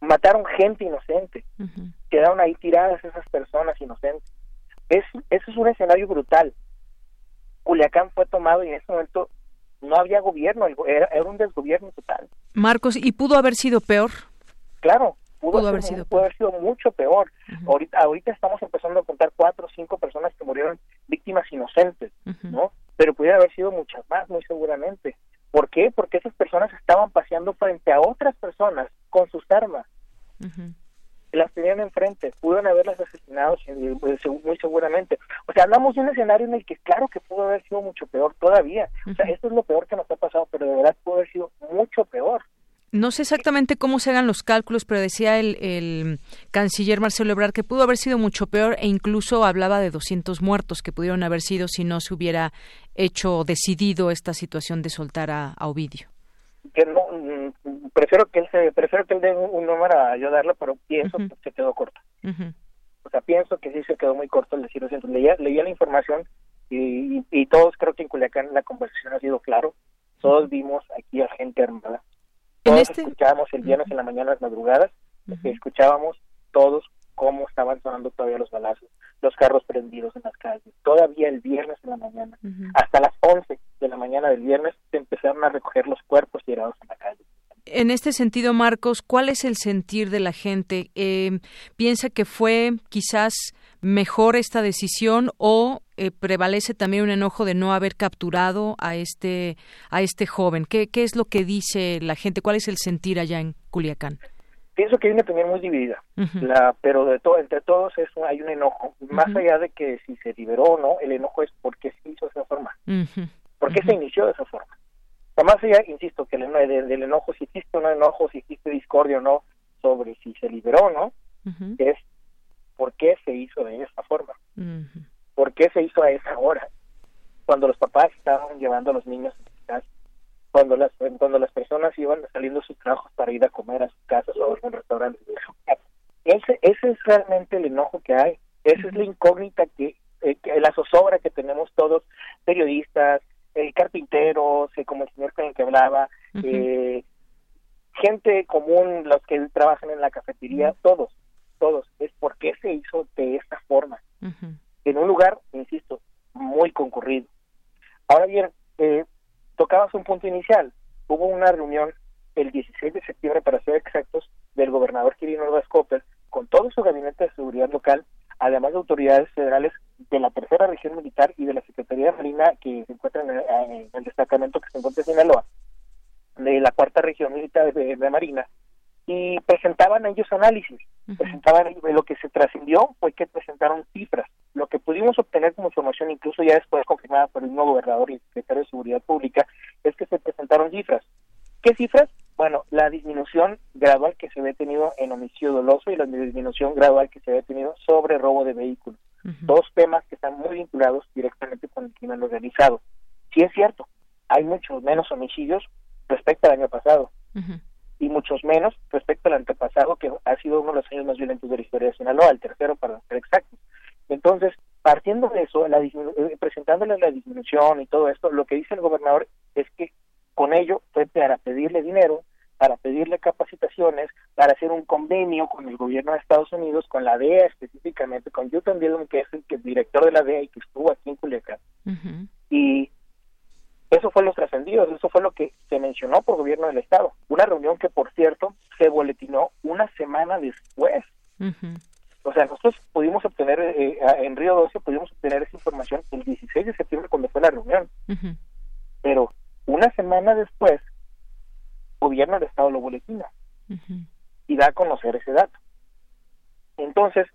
mataron gente inocente, quedaron ahí tiradas esas personas inocentes es, eso es un escenario brutal. Culiacán fue tomado y en ese momento no había gobierno, era, un desgobierno total. Marcos, ¿y pudo haber sido peor? Claro, pudo, haber, sido pudo haber sido mucho peor. ahorita, ahorita estamos empezando a contar cuatro o cinco personas que murieron víctimas inocentes, ¿no? Pero pudiera haber sido muchas más, muy seguramente. ¿Por qué? Porque esas personas estaban paseando frente a otras personas con sus armas las pudieron haberlas asesinado pues, muy seguramente. O sea, hablamos de un escenario en el que claro que pudo haber sido mucho peor todavía. O sea, esto es lo peor que nos ha pasado, pero de verdad pudo haber sido mucho peor. No sé exactamente cómo se hagan los cálculos, pero decía el, el, canciller Marcelo Ebrard que pudo haber sido mucho peor e incluso hablaba de 200 muertos que pudieron haber sido si no se hubiera hecho decidido esta situación de soltar a Ovidio que no mm, prefiero que él se prefiero que él dé un, número a ayudarle pero pienso que se quedó corto o sea pienso que sí se quedó muy corto el decir leía leía la información y, y, todos creo que en Culiacán la conversación ha sido claro. Todos vimos aquí a gente armada. Todos este escuchábamos el viernes en la mañana las madrugadas escuchábamos todos cómo estaban sonando todavía los balazos, los carros prendidos en las calles. Todavía el viernes en la mañana, hasta las 11 de la mañana del viernes, se empezaron a recoger los cuerpos tirados en la calle. En este sentido, Marcos, ¿cuál es el sentir de la gente? Eh, ¿Piensa que fue quizás mejor esta decisión o eh, prevalece también un enojo de no haber capturado a este a este joven? ¿Qué, ¿Qué es lo que dice la gente? ¿Cuál es el sentir allá en Culiacán? pienso que hay una opinión muy dividida, la, pero de todo, entre todos es, hay un enojo, más allá de que si se liberó o no, el enojo es por qué se hizo de esa forma, por qué se inició de esa forma. O más allá, insisto, que el, del, enojo, si existe o no enojo, si existe discordia o no, sobre si se liberó o no, es por qué se hizo de esa forma, por qué se hizo a esa hora, cuando los papás estaban llevando a los niños a cuando las cuando las personas iban saliendo de sus trabajos para ir a comer a sus casas o a algún restaurante. Ese ese es realmente el enojo que hay. Esa es la incógnita que, eh, la zozobra que tenemos todos periodistas eh, carpinteros eh, como el señor con el que hablaba eh, gente común los que trabajan en la cafetería todos todos es por qué se hizo de esta forma. En un lugar insisto muy concurrido. Ahora bien eh, tocabas un punto inicial. Hubo una reunión el 16 de septiembre, para ser exactos, del gobernador Quirino Ordaz con todo su gabinete de seguridad local, además de autoridades federales de la tercera región militar y de la Secretaría de Marina que se encuentra en el, destacamento que se encuentra en Sinaloa. de la cuarta región militar de, Marina y presentaban ellos análisis, presentaban lo que se trascendió fue que presentaron cifras, lo que pudimos obtener como información, incluso ya después confirmada por el nuevo gobernador y secretario de Seguridad Pública, es que se presentaron cifras. ¿Qué cifras? Bueno, la disminución gradual que se había tenido en homicidio doloso y la disminución gradual que se había tenido sobre robo de vehículos. Dos temas que están muy vinculados directamente con el crimen organizado. Sí es cierto, hay muchos menos homicidios respecto al año pasado y muchos menos respecto al antepasado que ha sido uno de los años más violentos de la historia de Sinaloa, el tercero para ser exactos. Entonces, partiendo de eso, la eh, presentándole la disminución y todo esto, lo que dice el gobernador es que con ello fue para pedirle dinero, para pedirle capacitaciones, para hacer un convenio con el gobierno de Estados Unidos, con la DEA específicamente, con Utah Dillon, que es el, que director de la DEA y que estuvo aquí en Culiacán. Y eso fue los trascendidos, eso fue lo que se mencionó por gobierno del Estado. Una reunión que, por cierto, se boletinó una semana después. O sea, nosotros pudimos obtener, eh, en Río 12, pudimos obtener esa información el 16 de septiembre cuando fue la reunión. Pero una semana después, gobierno del Estado lo boletina y da a conocer ese dato. Entonces,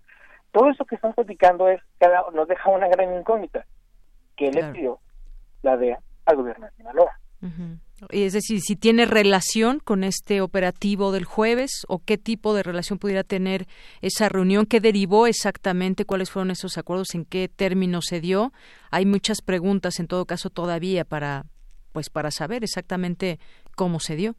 todo eso que están platicando es cada, nos deja una gran incógnita. que le pidió la DEA al gobierno de Sinaloa? Es decir, si tiene relación con este operativo del jueves o qué tipo de relación pudiera tener esa reunión, qué derivó exactamente, cuáles fueron esos acuerdos, en qué términos se dio. Hay muchas preguntas en todo caso todavía para pues para saber exactamente cómo se dio.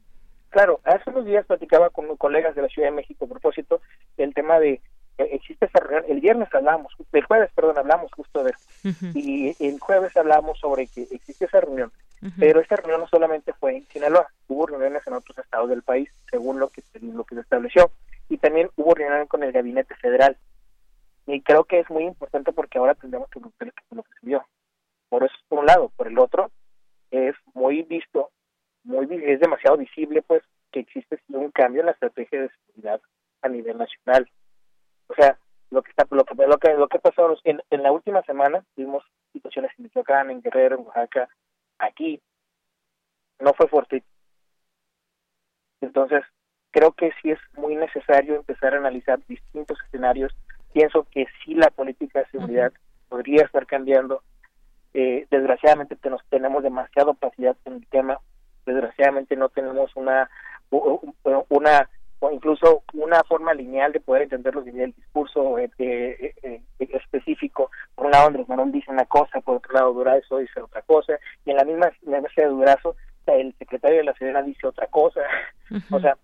Claro, hace unos días platicaba con colegas de la Ciudad de México a propósito del tema de eh, existe esa reunión, el viernes hablamos, el jueves, perdón, hablamos justo de eso, y el jueves hablamos sobre que existe esa reunión, pero esta reunión no solamente fue en Sinaloa, hubo reuniones en otros estados del país, según lo que, lo que se estableció, y también hubo reunión con el gabinete federal, y creo que es muy importante porque ahora tendremos que ver lo que se vio. Por eso, por un lado, por el otro, es muy visto, muy es demasiado visible, pues, que existe un cambio en la estrategia de seguridad a nivel nacional. O sea, lo que está lo que lo que, lo que ha pasado en, en la última semana tuvimos situaciones en Michoacán, en Guerrero, en Oaxaca, aquí no fue fuerte. Entonces, creo que sí es muy necesario empezar a analizar distintos escenarios. Pienso que sí la política de seguridad podría estar cambiando. Eh, desgraciadamente tenemos demasiada opacidad en el tema. Desgraciadamente no tenemos una una o incluso una forma lineal de poder entenderlo desde el discurso eh, eh, eh, específico. Por un lado, Andrés Manuel dice una cosa, por otro lado, Durazo dice otra cosa, y en la misma mesa de Durazo, el secretario de la Sedena dice otra cosa. O sea,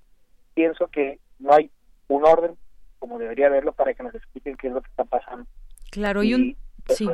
pienso que no hay un orden como debería haberlo para que nos expliquen qué es lo que está pasando. Claro, y, un, Sí.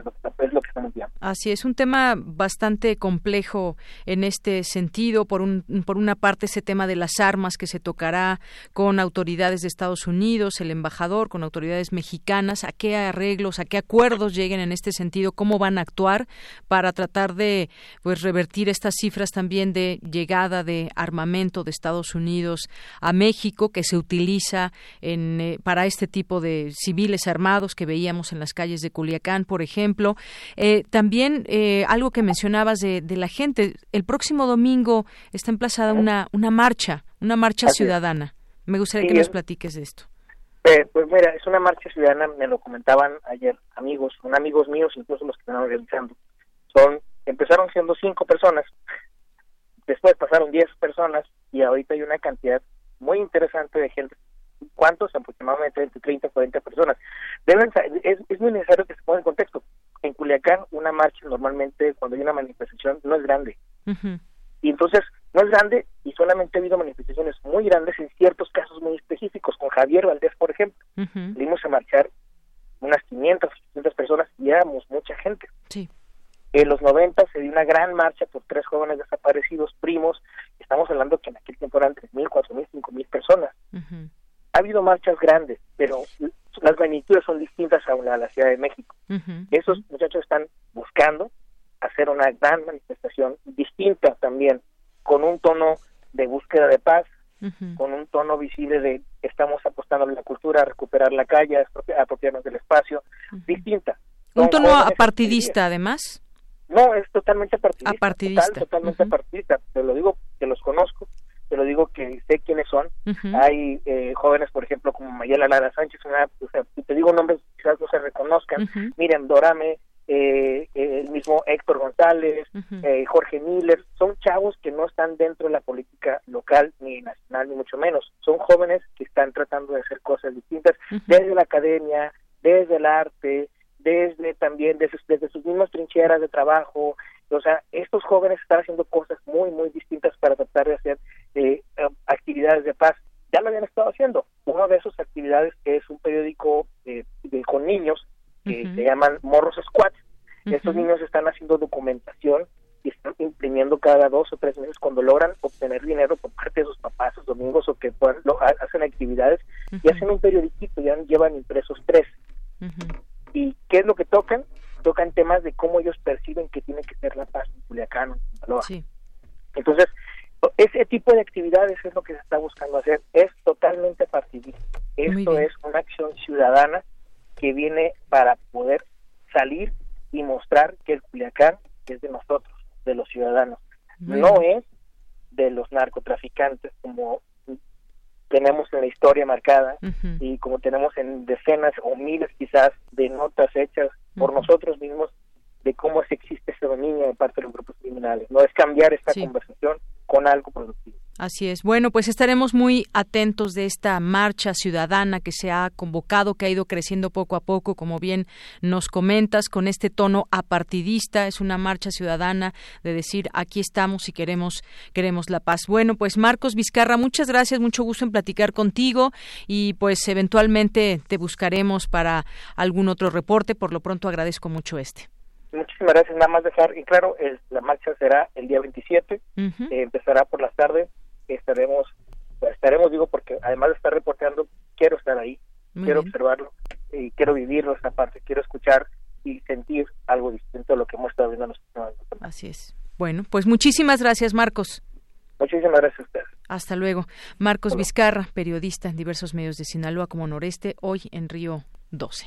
Así es, un tema bastante complejo en este sentido. Por, un, por una parte, ese tema de las armas que se tocará con autoridades de Estados Unidos, el embajador, con autoridades mexicanas, a qué arreglos, a qué acuerdos lleguen en este sentido, cómo van a actuar para tratar de pues revertir estas cifras también de llegada de armamento de Estados Unidos a México que se utiliza en, eh, para este tipo de civiles armados que veíamos en las calles de Culiacán, por ejemplo. Eh, también eh, algo que mencionabas de, la gente. El próximo domingo está emplazada una, una marcha, una marcha ciudadana. Me gustaría que nos platiques de esto. Eh, pues mira, es una marcha ciudadana, me lo comentaban ayer amigos, son amigos míos, incluso los que están organizando. Son, empezaron siendo cinco personas, después pasaron diez personas y ahorita hay una cantidad muy interesante de gente ¿Cuántos? Aproximadamente entre 30 y 40 personas. Deben, es, es muy necesario que se ponga en contexto. En Culiacán, una marcha normalmente, cuando hay una manifestación, no es grande. Y entonces, no es grande y solamente ha habido manifestaciones muy grandes en ciertos casos muy específicos. Con Javier Valdés, por ejemplo, uh a marchar unas 500, 800 personas y éramos mucha gente. Sí. En los 90 se dio una gran marcha por tres jóvenes desaparecidos, primos. Estamos hablando que en aquel tiempo eran 3.000, 4.000, 5.000 personas ha habido marchas grandes, pero las magnitudes son distintas a la de la Ciudad de México. Esos muchachos están buscando hacer una gran manifestación distinta también, con un tono de búsqueda de paz, con un tono visible de estamos apostando a la cultura, a recuperar la calle, a apropiarnos del espacio, distinta. ¿Un tono apartidista además? No, es totalmente partidista. Totalmente partidista. Te lo digo que los conozco Hay eh, jóvenes, por ejemplo, como Mayela Lara Sánchez, una, o sea, te digo nombres quizás no se reconozcan, Miren Dorame, eh, el mismo Héctor González, eh, Jorge Miller, son chavos que no están dentro de la política local ni nacional, ni mucho menos. Son jóvenes que están tratando de hacer cosas distintas desde la academia, desde el arte, desde también desde, desde sus mismas trincheras de trabajo. O sea, estos jóvenes están haciendo cosas muy, muy distintas para tratar de hacer eh, actividades de paz. Ya lo habían estado haciendo. Una de esas actividades es un periódico de, con niños que se llaman Morros Squats. Estos niños están haciendo documentación y están imprimiendo cada dos o tres meses cuando logran obtener dinero por parte de sus papás sus domingos o que puedan, lo, hacen actividades y hacen un periodiquito, ya llevan impresos tres. ¿Y qué es lo que tocan? Tocan temas de cómo ellos perciben que tiene que ser la paz en Culiacán en Sí. Entonces, ese tipo de actividades es lo que se está buscando hacer. Es totalmente partidista. Esto es una acción ciudadana que viene para poder salir y mostrar que el Culiacán es de nosotros, de los ciudadanos. no es de los narcotraficantes como tenemos en la historia marcada y como tenemos en decenas o miles quizás de notas hechas por nosotros mismos de cómo existe ese dominio de parte de los grupos criminales. No es cambiar esta conversación con algo productivo. Así es. Bueno, pues estaremos muy atentos de esta marcha ciudadana que se ha convocado, que ha ido creciendo poco a poco, como bien nos comentas, con este tono apartidista. Es una marcha ciudadana de decir aquí estamos y queremos queremos la paz. Bueno, pues Marcos Vizcarra, muchas gracias, mucho gusto en platicar contigo y pues eventualmente te buscaremos para algún otro reporte. Por lo pronto agradezco mucho este. Muchísimas gracias. Nada más dejar, y claro, la marcha será el día 27, eh, empezará por las tardes estaremos, estaremos digo porque además de estar reporteando, quiero estar ahí, quiero observarlo y quiero vivirlo esta parte, quiero escuchar y sentir algo distinto a lo que hemos estado viendo en los Así es. Bueno, pues muchísimas gracias, Marcos. Muchísimas gracias a ustedes. Hasta luego. Marcos Vizcarra, periodista en diversos medios de Sinaloa como Noreste, hoy en Río 12.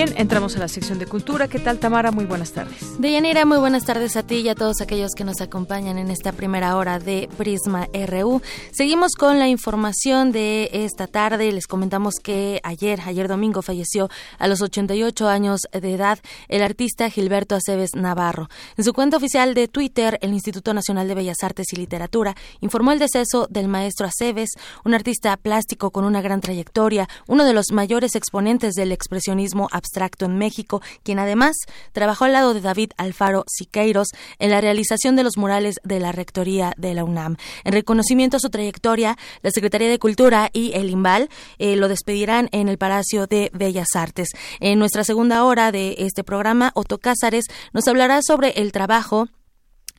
Entramos a la sección de cultura. ¿Qué tal, Tamara? Muy buenas tardes. Deyanira, muy buenas tardes a ti y a todos aquellos que nos acompañan en esta primera hora de Prisma RU. Seguimos con la información de esta tarde. Les comentamos que ayer, ayer domingo, falleció a los 88 años de edad el artista Gilberto Aceves Navarro. En su cuenta oficial de Twitter, el Instituto Nacional de Bellas Artes y Literatura informó el deceso del maestro Aceves, un artista plástico con una gran trayectoria, uno de los mayores exponentes del expresionismo abstracto abstracto en México, quien además trabajó al lado de David Alfaro Siqueiros en la realización de los murales de la Rectoría de la UNAM. En reconocimiento a su trayectoria, la Secretaría de Cultura y el IMBAL eh, lo despedirán en el Palacio de Bellas Artes. En nuestra segunda hora de este programa, Otto Cázares nos hablará sobre el trabajo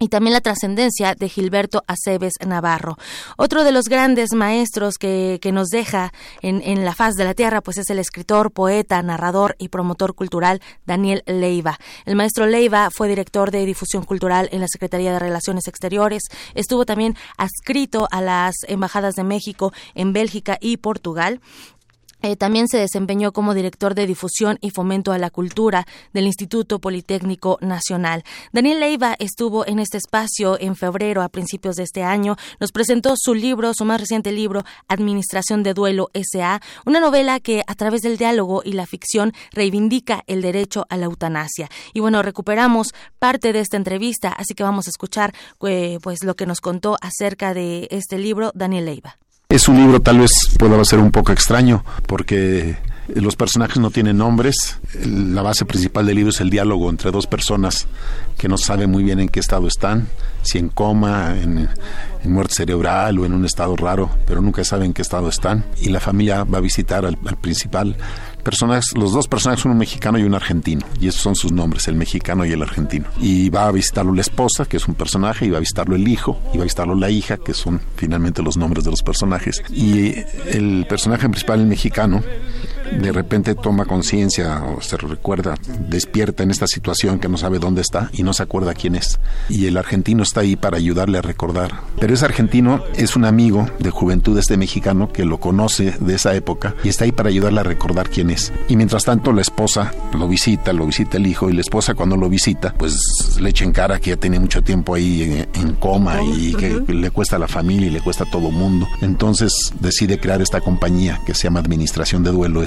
y también la trascendencia de Gilberto Aceves Navarro. Otro de los grandes maestros que, que nos deja en, en, la faz de la tierra, pues es el escritor, poeta, narrador y promotor cultural Daniel Leiva. El maestro Leiva fue director de difusión cultural en la Secretaría de Relaciones Exteriores, estuvo también adscrito a las embajadas de México en Bélgica y Portugal eh, también se desempeñó como director de difusión y fomento a la cultura del Instituto Politécnico Nacional. Daniel Leiva estuvo en este espacio en febrero a principios de este año. Nos presentó su libro, su más reciente libro, Administración de Duelo S.A., una novela que a través del diálogo y la ficción reivindica el derecho a la eutanasia. Y bueno, recuperamos parte de esta entrevista, así que vamos a escuchar eh, pues lo que nos contó acerca de este libro Daniel Leiva. Es un libro tal vez pueda ser un poco extraño porque los personajes no tienen nombres. La base principal del libro es el diálogo entre dos personas que no saben muy bien en qué estado están, si en coma, en, muerte cerebral o en un estado raro, pero nunca saben en qué estado están. Y la familia va a visitar al, principal, personajes, los dos personajes son un mexicano y un argentino, y esos son sus nombres, el mexicano y el argentino. Y va a visitarlo la esposa, que es un personaje, y va a visitarlo el hijo, y va a visitarlo la hija, que son finalmente los nombres de los personajes. Y el personaje principal, el mexicano, de repente toma conciencia o se recuerda, despierta en esta situación que no sabe dónde está y no se acuerda quién es. Y el argentino está ahí para ayudarle a recordar. Pero ese argentino es un amigo de juventud este mexicano que lo conoce de esa época y está ahí para ayudarle a recordar quién es. Y mientras tanto la esposa lo visita, lo visita el hijo y la esposa cuando lo visita pues le echa en cara que ya tiene mucho tiempo ahí en, coma y que le cuesta a la familia y le cuesta a todo mundo. Entonces decide crear esta compañía que se llama Administración de Duelo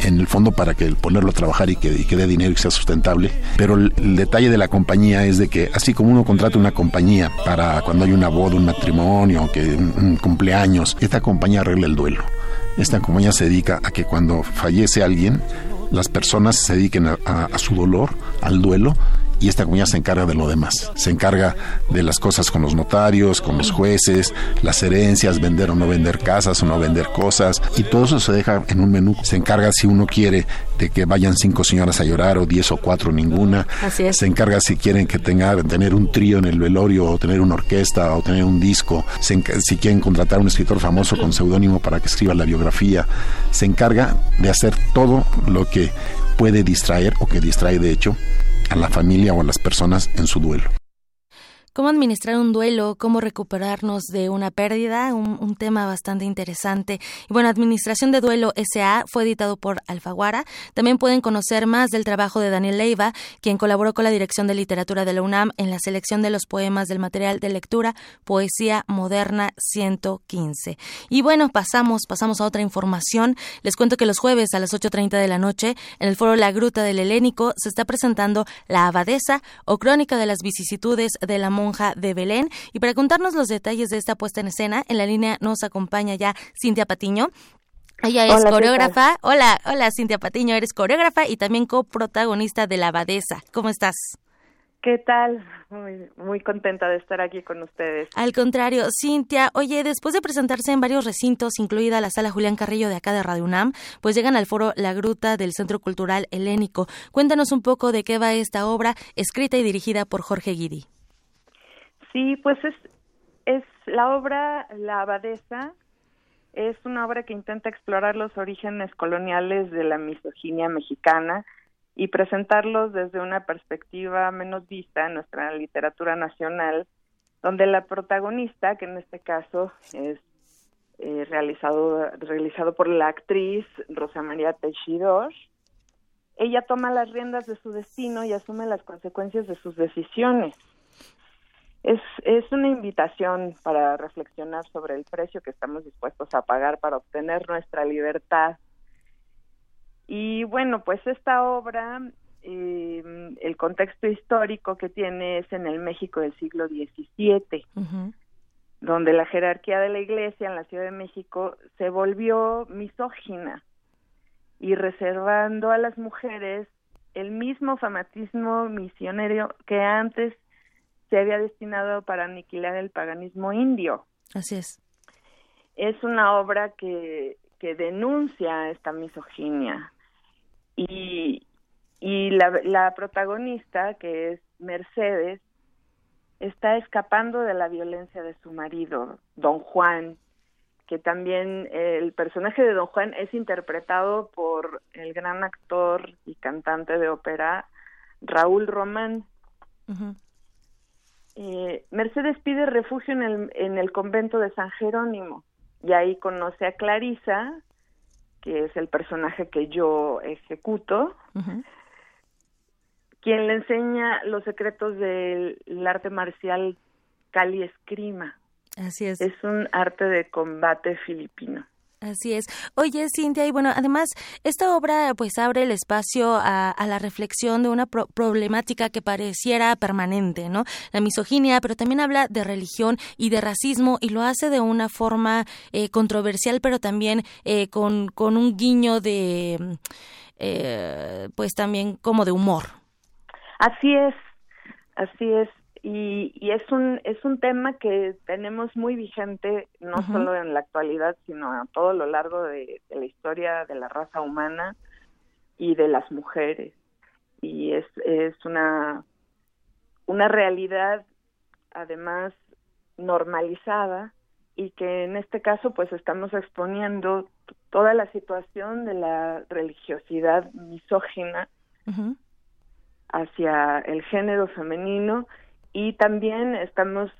En el fondo para que ponerlo a trabajar y que, dé dinero y sea sustentable. Pero el, detalle de la compañía es de que así como uno contrata una compañía para cuando hay una boda, un matrimonio, que un cumpleaños, esta compañía arregla el duelo. Esta compañía se dedica a que cuando fallece alguien, las personas se dediquen a, su dolor, al duelo, y esta compañía se encarga de lo demás. Se encarga de las cosas con los notarios, con los jueces, las herencias, vender o no vender casas o no vender cosas y todo eso se deja en un menú. Se encarga si uno quiere de que vayan cinco señoras a llorar o diez o cuatro ninguna. Se encarga si quieren que tenga, tener un trío en el velorio o tener una orquesta o tener un disco. si quieren contratar a un escritor famoso con seudónimo para que escriba la biografía. Se encarga de hacer todo lo que puede distraer o que distrae de hecho a la familia o a las personas en su duelo cómo administrar un duelo, cómo recuperarnos de una pérdida, un, tema bastante interesante. Y bueno, Administración de Duelo SA fue editado por Alfaguara. También pueden conocer más del trabajo de Daniel Leiva, quien colaboró con la Dirección de Literatura de la UNAM en la selección de los poemas del material de lectura Poesía Moderna 115. Y bueno, pasamos, pasamos a otra información. Les cuento que los jueves a las 8.30 de la noche, en el foro La Gruta del Helénico, se está presentando La Abadesa o Crónica de las Vicisitudes de la monja de Belén. Y para contarnos los detalles de esta puesta en escena, en la línea nos acompaña ya Cintia Patiño. Ella es coreógrafa. Hola, hola Cintia Patiño, eres coreógrafa y también coprotagonista de La Abadesa. ¿Cómo estás? ¿Qué tal? Muy, muy contenta de estar aquí con ustedes. Al contrario, Cintia, oye, después de presentarse en varios recintos, incluida la sala Julián Carrillo de acá de Radio UNAM, pues llegan al foro La Gruta del Centro Cultural Helénico. Cuéntanos un poco de qué va esta obra, escrita y dirigida por Jorge Guidi. Sí, pues es, es la obra La Abadesa, es una obra que intenta explorar los orígenes coloniales de la misoginia mexicana y presentarlos desde una perspectiva menos vista en nuestra literatura nacional, donde la protagonista, que en este caso es eh, realizado, realizado por la actriz Rosa María Teixidor, ella toma las riendas de su destino y asume las consecuencias de sus decisiones es, es una invitación para reflexionar sobre el precio que estamos dispuestos a pagar para obtener nuestra libertad. Y bueno, pues esta obra, eh, el contexto histórico que tiene es en el México del siglo XVII, donde la jerarquía de la Iglesia en la Ciudad de México se volvió misógina y reservando a las mujeres el mismo fanatismo misionero que antes se había destinado para aniquilar el paganismo indio. Así es. Es una obra que, que denuncia esta misoginia y, y la, la protagonista, que es Mercedes, está escapando de la violencia de su marido, don Juan, que también el personaje de don Juan es interpretado por el gran actor y cantante de ópera Raúl Román. Eh, Mercedes pide refugio en el, en el convento de San Jerónimo y ahí conoce a Clarisa, que es el personaje que yo ejecuto, quien le enseña los secretos del arte marcial Cali Escrima. Así es. Es un arte de combate filipino. Así es. Oye, Cintia, y bueno, además, esta obra pues abre el espacio a, la reflexión de una problemática que pareciera permanente, ¿no? La misoginia, pero también habla de religión y de racismo y lo hace de una forma eh, controversial, pero también eh, con, con, un guiño de, eh, pues también como de humor. Así es, así es. Y, y, es un es un tema que tenemos muy vigente no solo en la actualidad sino a todo lo largo de, la historia de la raza humana y de las mujeres. Y es es una una realidad además normalizada y que en este caso pues estamos exponiendo toda la situación de la religiosidad misógina hacia el género femenino y también estamos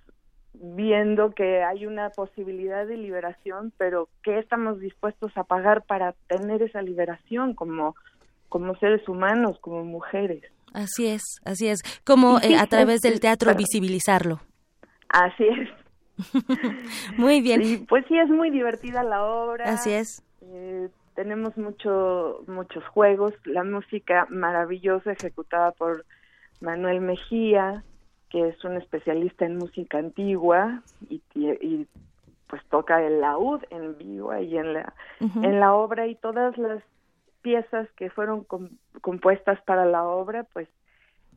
viendo que hay una posibilidad de liberación, pero ¿qué estamos dispuestos a pagar para tener esa liberación como, como seres humanos, como mujeres? Así es, así es, como eh, a través del teatro visibilizarlo. Así es. muy bien. Pues sí, es muy divertida la obra. Así es. Eh, tenemos mucho, muchos juegos, la música maravillosa ejecutada por Manuel Mejía, que es un especialista en música antigua y, y pues toca el laúd en vivo y en la en la obra y todas las piezas que fueron compuestas para la obra pues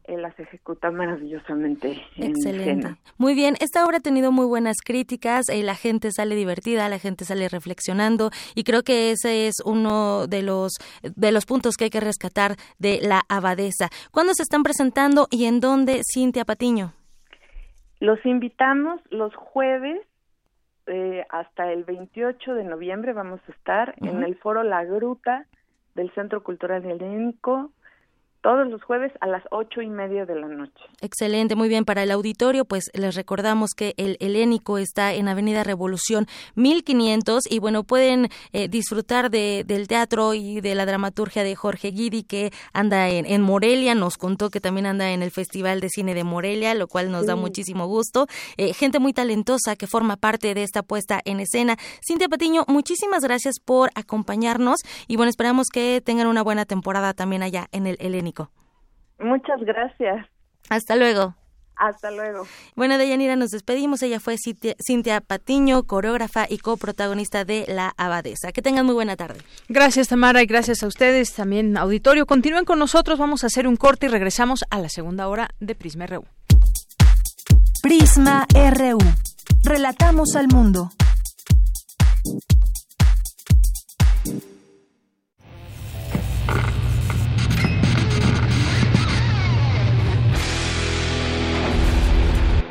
él las ejecuta maravillosamente. Excelente. Muy bien, esta obra ha tenido muy buenas críticas, eh, la gente sale divertida, la gente sale reflexionando y creo que ese es uno de los de los puntos que hay que rescatar de la abadesa. ¿Cuándo se están presentando y en dónde, Cintia Patiño? Los invitamos los jueves eh, hasta el 28 de noviembre vamos a estar en el foro La Gruta del Centro Cultural Helénico todos los jueves a las ocho y media de la noche. Excelente, muy bien. Para el auditorio, pues les recordamos que el Helénico está en Avenida Revolución 1500 y bueno, pueden eh, disfrutar de, del teatro y de la dramaturgia de Jorge Guidi que anda en, Morelia, nos contó que también anda en el Festival de Cine de Morelia, lo cual nos da muchísimo gusto. Eh, gente muy talentosa que forma parte de esta puesta en escena. Cintia Patiño, muchísimas gracias por acompañarnos y bueno, esperamos que tengan una buena temporada también allá en el Helénico. Muchas gracias. Hasta luego. Hasta luego. Bueno, de Yanira nos despedimos. Ella fue Cintia, Patiño, coreógrafa y coprotagonista de La Abadesa. Que tengan muy buena tarde. Gracias, Tamara, y gracias a ustedes también, auditorio. Continúen con nosotros. Vamos a hacer un corte y regresamos a la segunda hora de Prisma RU. Prisma RU. Relatamos al mundo.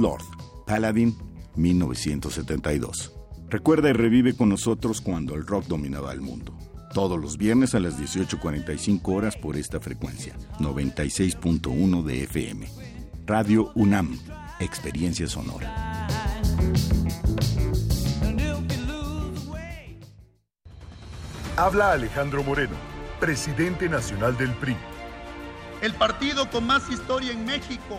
Lord, Paladin, 1972. Recuerda y revive con nosotros cuando el rock dominaba el mundo. Todos los viernes a las 18.45 horas por esta frecuencia, 96.1 de FM. Radio UNAM, Experiencia Sonora. Habla Alejandro Moreno, presidente nacional del PRI. El partido con más historia en México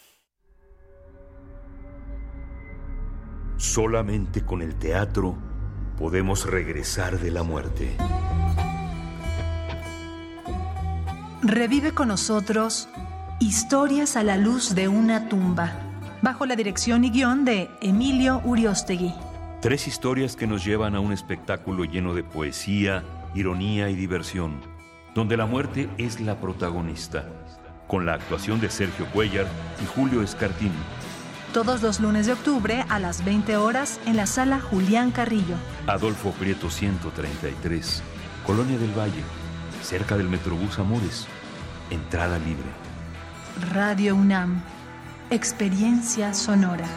Solamente con el teatro podemos regresar de la muerte. Revive con nosotros Historias a la luz de una tumba. bajo la dirección y guion de Emilio Uriostegui. Tres historias que nos llevan a un espectáculo lleno de poesía, ironía y diversión, donde la muerte es la protagonista, con la actuación de Sergio Cuellar y Julio Escartini. Todos los lunes de octubre a las 20 horas en la sala Julián Carrillo. Adolfo Prieto 133, Colonia del Valle, cerca del Metrobús Amores. Entrada libre. Radio UNAM. Experiencia sonora.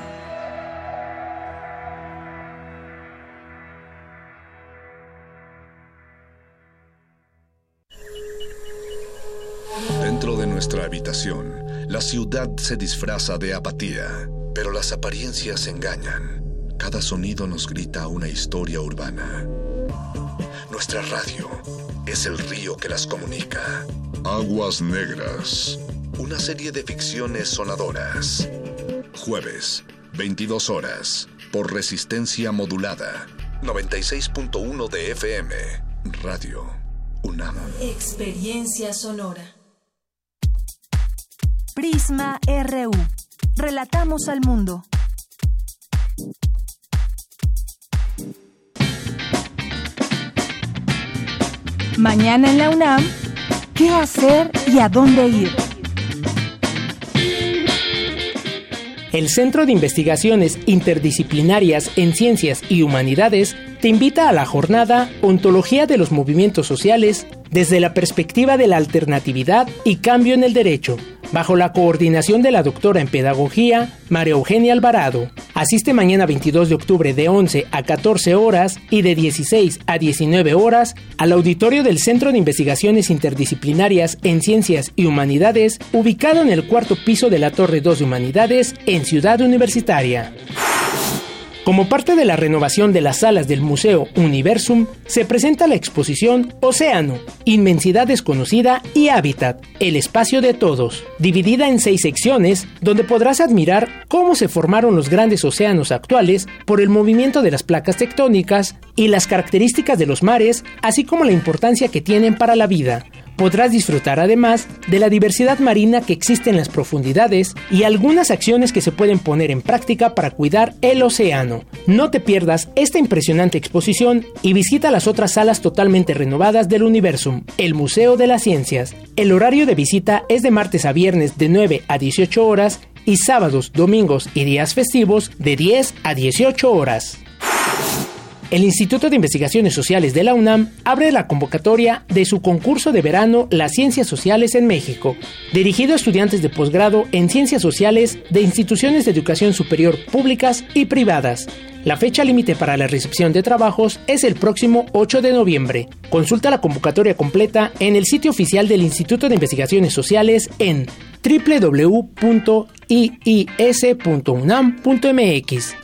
Dentro de nuestra habitación, la ciudad se disfraza de apatía, pero las apariencias engañan. Cada sonido nos grita una historia urbana. Nuestra radio es el río que las comunica. Aguas Negras. Una serie de ficciones sonadoras. Jueves, 22 horas, por resistencia modulada. 96.1 de FM. Radio UNAM. Experiencia sonora. Prisma RU. Relatamos al mundo. Mañana en la UNAM, ¿qué hacer y a dónde ir? El Centro de Investigaciones Interdisciplinarias en Ciencias y Humanidades te invita a la jornada Ontología de los Movimientos Sociales desde la perspectiva de la alternatividad y cambio en el derecho, bajo la coordinación de la doctora en Pedagogía, María Eugenia Alvarado. Asiste mañana 22 de octubre de 11 a 14 horas y de 16 a 19 horas al auditorio del Centro de Investigaciones Interdisciplinarias en Ciencias y Humanidades, ubicado en el cuarto piso de la Torre 2 de Humanidades en Ciudad Universitaria. Como parte de la renovación de las salas del Museo Universum, se presenta la exposición Océano, Inmensidad Desconocida y Hábitat, el espacio de todos, dividida en seis secciones, donde podrás admirar cómo se formaron los grandes océanos actuales por el movimiento de las placas tectónicas y las características de los mares, así como la importancia que tienen para la vida, podrás disfrutar además de la diversidad marina que existe en las profundidades y algunas acciones que se pueden poner en práctica para cuidar el océano. No te pierdas esta impresionante exposición y visita las otras salas totalmente renovadas del Universum, el Museo de las Ciencias. El horario de visita es de martes a viernes de 9 a 18 horas y sábados, domingos y días festivos de 10 a 18 horas el Instituto de Investigaciones Sociales de la UNAM abre la convocatoria de su concurso de verano Las Ciencias Sociales en México, dirigido a estudiantes de posgrado en Ciencias Sociales de instituciones de educación superior públicas y privadas. La fecha límite para la recepción de trabajos es el próximo 8 de noviembre. Consulta la convocatoria completa en el sitio oficial del Instituto de Investigaciones Sociales en www.iis.unam.mx.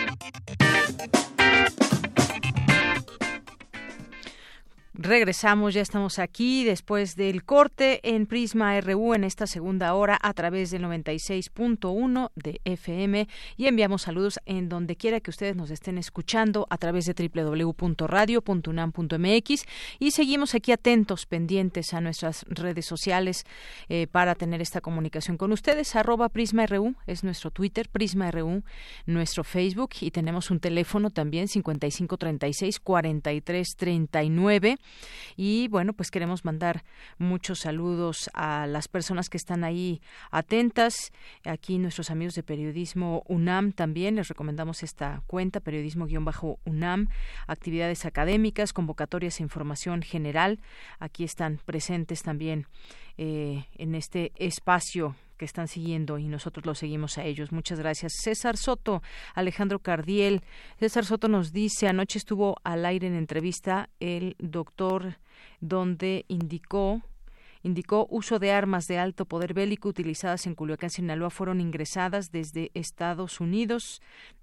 Regresamos, ya estamos aquí después del corte en Prisma RU en esta segunda hora a través del 96.1 de FM y enviamos saludos en donde quiera que ustedes nos estén escuchando a través de www.radio.unam.mx y seguimos aquí atentos, pendientes a nuestras redes sociales eh, para tener esta comunicación con ustedes. Arroba Prisma RU es nuestro Twitter, Prisma RU, nuestro Facebook y tenemos un teléfono también 5536 4339 y bueno, pues queremos mandar muchos saludos a las personas que están ahí atentas. Aquí nuestros amigos de Periodismo UNAM también les recomendamos esta cuenta, periodismo-UNAM, actividades académicas, convocatorias e información general. Aquí están presentes también eh, en este espacio que están siguiendo y nosotros los seguimos a ellos. Muchas gracias. César Soto, Alejandro Cardiel. César Soto nos dice, anoche estuvo al aire en entrevista el doctor donde indicó indicó uso de armas de alto poder bélico utilizadas en Culiacán, Sinaloa, fueron ingresadas desde Estados Unidos.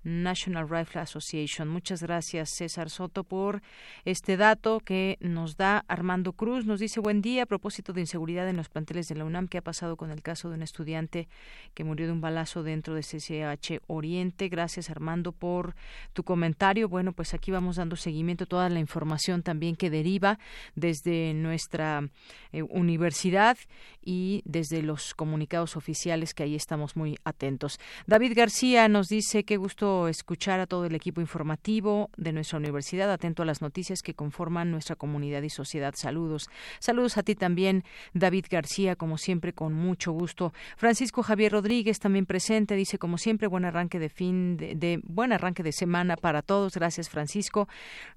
National Rifle Association. Muchas gracias, César Soto, por este dato que nos da Armando Cruz. Nos dice buen día a propósito de inseguridad en los planteles de la UNAM. ¿Qué ha pasado con el caso de un estudiante que murió de un balazo dentro de CCH Oriente? Gracias, Armando, por tu comentario. Bueno, pues aquí vamos dando seguimiento a toda la información también que deriva desde nuestra eh, universidad y desde los comunicados oficiales que ahí estamos muy atentos. David García nos dice qué gusto escuchar a todo el equipo informativo de nuestra universidad, atento a las noticias que conforman nuestra comunidad y sociedad. Saludos. Saludos a ti también, David García, como siempre, con mucho gusto. Francisco Javier Rodríguez también presente, dice como siempre, buen arranque de fin de, de buen arranque de semana para todos. Gracias, Francisco.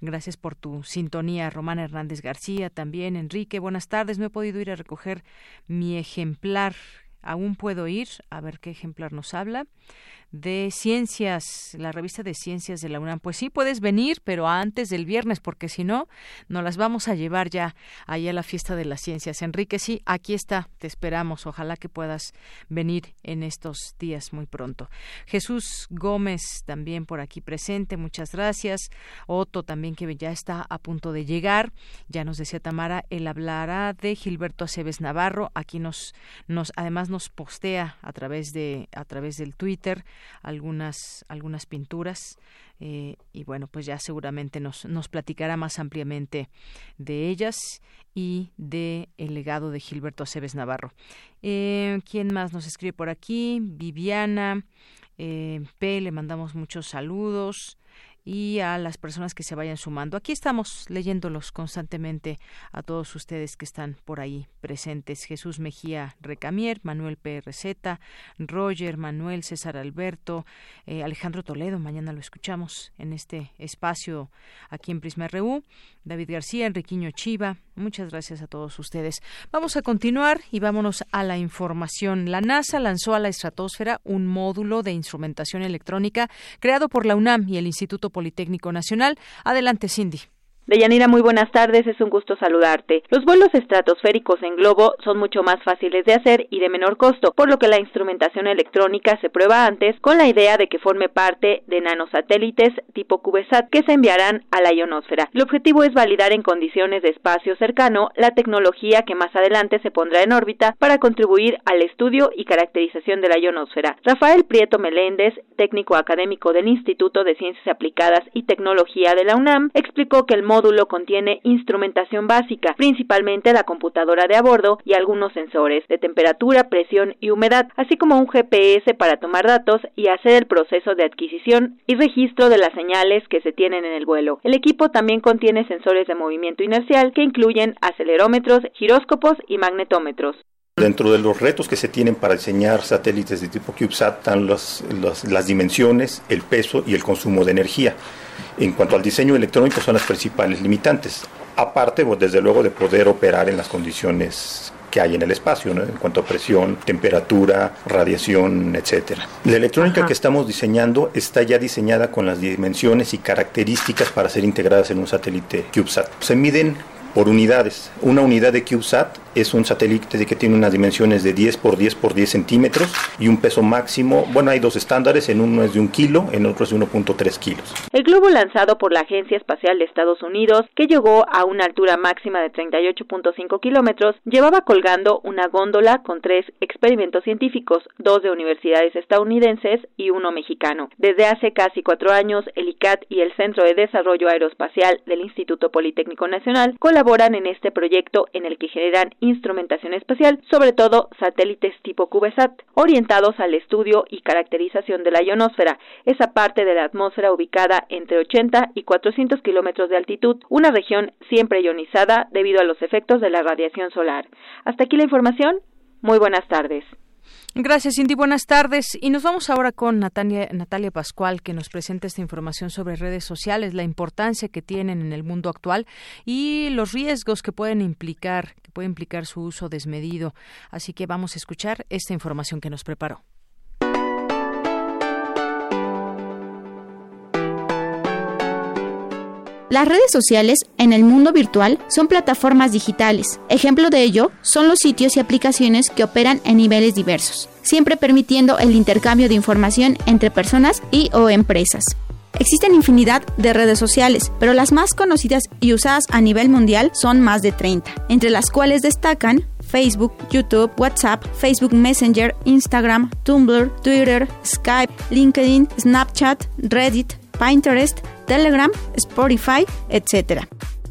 Gracias por tu sintonía. Román Hernández García también. Enrique, buenas tardes. No he podido ir a recoger mi ejemplar aún puedo ir a ver qué ejemplar nos habla de ciencias, la revista de ciencias de la UNAM. Pues sí, puedes venir, pero antes del viernes, porque si no, nos las vamos a llevar ya allá a la fiesta de las ciencias. Enrique, sí, aquí está, te esperamos. Ojalá que puedas venir en estos días muy pronto. Jesús Gómez también por aquí presente, muchas gracias. Otto también que ya está a punto de llegar. Ya nos decía Tamara, él hablará de Gilberto Aceves Navarro. Aquí nos, nos, además nos postea a través de, a través del Twitter algunas, algunas pinturas eh, y bueno, pues ya seguramente nos, nos platicará más ampliamente de ellas y de el legado de Gilberto Aceves Navarro. Eh, ¿Quién más nos escribe por aquí? Viviana eh, P, le mandamos muchos saludos y a las personas que se vayan sumando. Aquí estamos leyéndolos constantemente a todos ustedes que están por ahí presentes. Jesús Mejía Recamier, Manuel PRZ, Roger, Manuel, César Alberto, eh, Alejandro Toledo, mañana lo escuchamos en este espacio aquí en Prisma RU, David García, Enriquiño Chiva, muchas gracias a todos ustedes. Vamos a continuar y vámonos a la información. La NASA lanzó a la estratosfera un módulo de instrumentación electrónica creado por la UNAM y el Instituto Politécnico Nacional. Adelante, Cindy. Deyanira, muy buenas tardes, es un gusto saludarte. Los vuelos estratosféricos en globo son mucho más fáciles de hacer y de menor costo, por lo que la instrumentación electrónica se prueba antes con la idea de que forme parte de nanosatélites tipo CubeSat que se enviarán a la ionosfera. El objetivo es validar en condiciones de espacio cercano la tecnología que más adelante se pondrá en órbita para contribuir al estudio y caracterización de la ionosfera. Rafael Prieto Meléndez, técnico académico del Instituto de Ciencias Aplicadas y Tecnología de la UNAM, explicó que el módulo contiene instrumentación básica, principalmente la computadora de a bordo y algunos sensores de temperatura, presión y humedad, así como un GPS para tomar datos y hacer el proceso de adquisición y registro de las señales que se tienen en el vuelo. El equipo también contiene sensores de movimiento inercial que incluyen acelerómetros, giróscopos y magnetómetros. Dentro de los retos que se tienen para diseñar satélites de tipo CubeSat están las dimensiones, el peso y el consumo de energía. En cuanto al diseño electrónico son las principales limitantes, aparte pues, desde luego de poder operar en las condiciones que hay en el espacio, en cuanto a presión, temperatura, radiación, etcétera. La electrónica que estamos diseñando está ya diseñada con las dimensiones y características para ser integradas en un satélite CubeSat. Se miden por unidades. Una unidad de CubeSat es un satélite que tiene unas dimensiones de 10 por 10 por 10 centímetros y un peso máximo, bueno, hay dos estándares, en uno es de un kilo, en otro es de 1.3 kilos. El globo lanzado por la Agencia Espacial de Estados Unidos, que llegó a una altura máxima de 38.5 kilómetros, llevaba colgando una góndola con tres experimentos científicos, dos de universidades estadounidenses y uno mexicano. Desde hace casi cuatro años, el ICAT y el Centro de Desarrollo Aeroespacial del Instituto Politécnico Nacional colaboran en este proyecto en el que generan instrumentación espacial, sobre todo satélites tipo CubeSat, orientados al estudio y caracterización de la ionosfera, esa parte de la atmósfera ubicada entre 80 y 400 kilómetros de altitud, una región siempre ionizada debido a los efectos de la radiación solar. Hasta aquí la información. Muy buenas tardes. Gracias, Cindy. Buenas tardes. Y nos vamos ahora con Natalia, Natalia Pascual, que nos presenta esta información sobre redes sociales, la importancia que tienen en el mundo actual y los riesgos que pueden implicar, que puede implicar su uso desmedido. Así que vamos a escuchar esta información que nos preparó. Las redes sociales en el mundo virtual son plataformas digitales. Ejemplo de ello son los sitios y aplicaciones que operan en niveles diversos, siempre permitiendo el intercambio de información entre personas y o empresas. Existen infinidad de redes sociales, pero las más conocidas y usadas a nivel mundial son más de 30, entre las cuales destacan Facebook, YouTube, WhatsApp, Facebook Messenger, Instagram, Tumblr, Twitter, Skype, LinkedIn, Snapchat, Reddit, Pinterest, Telegram, Spotify, etc.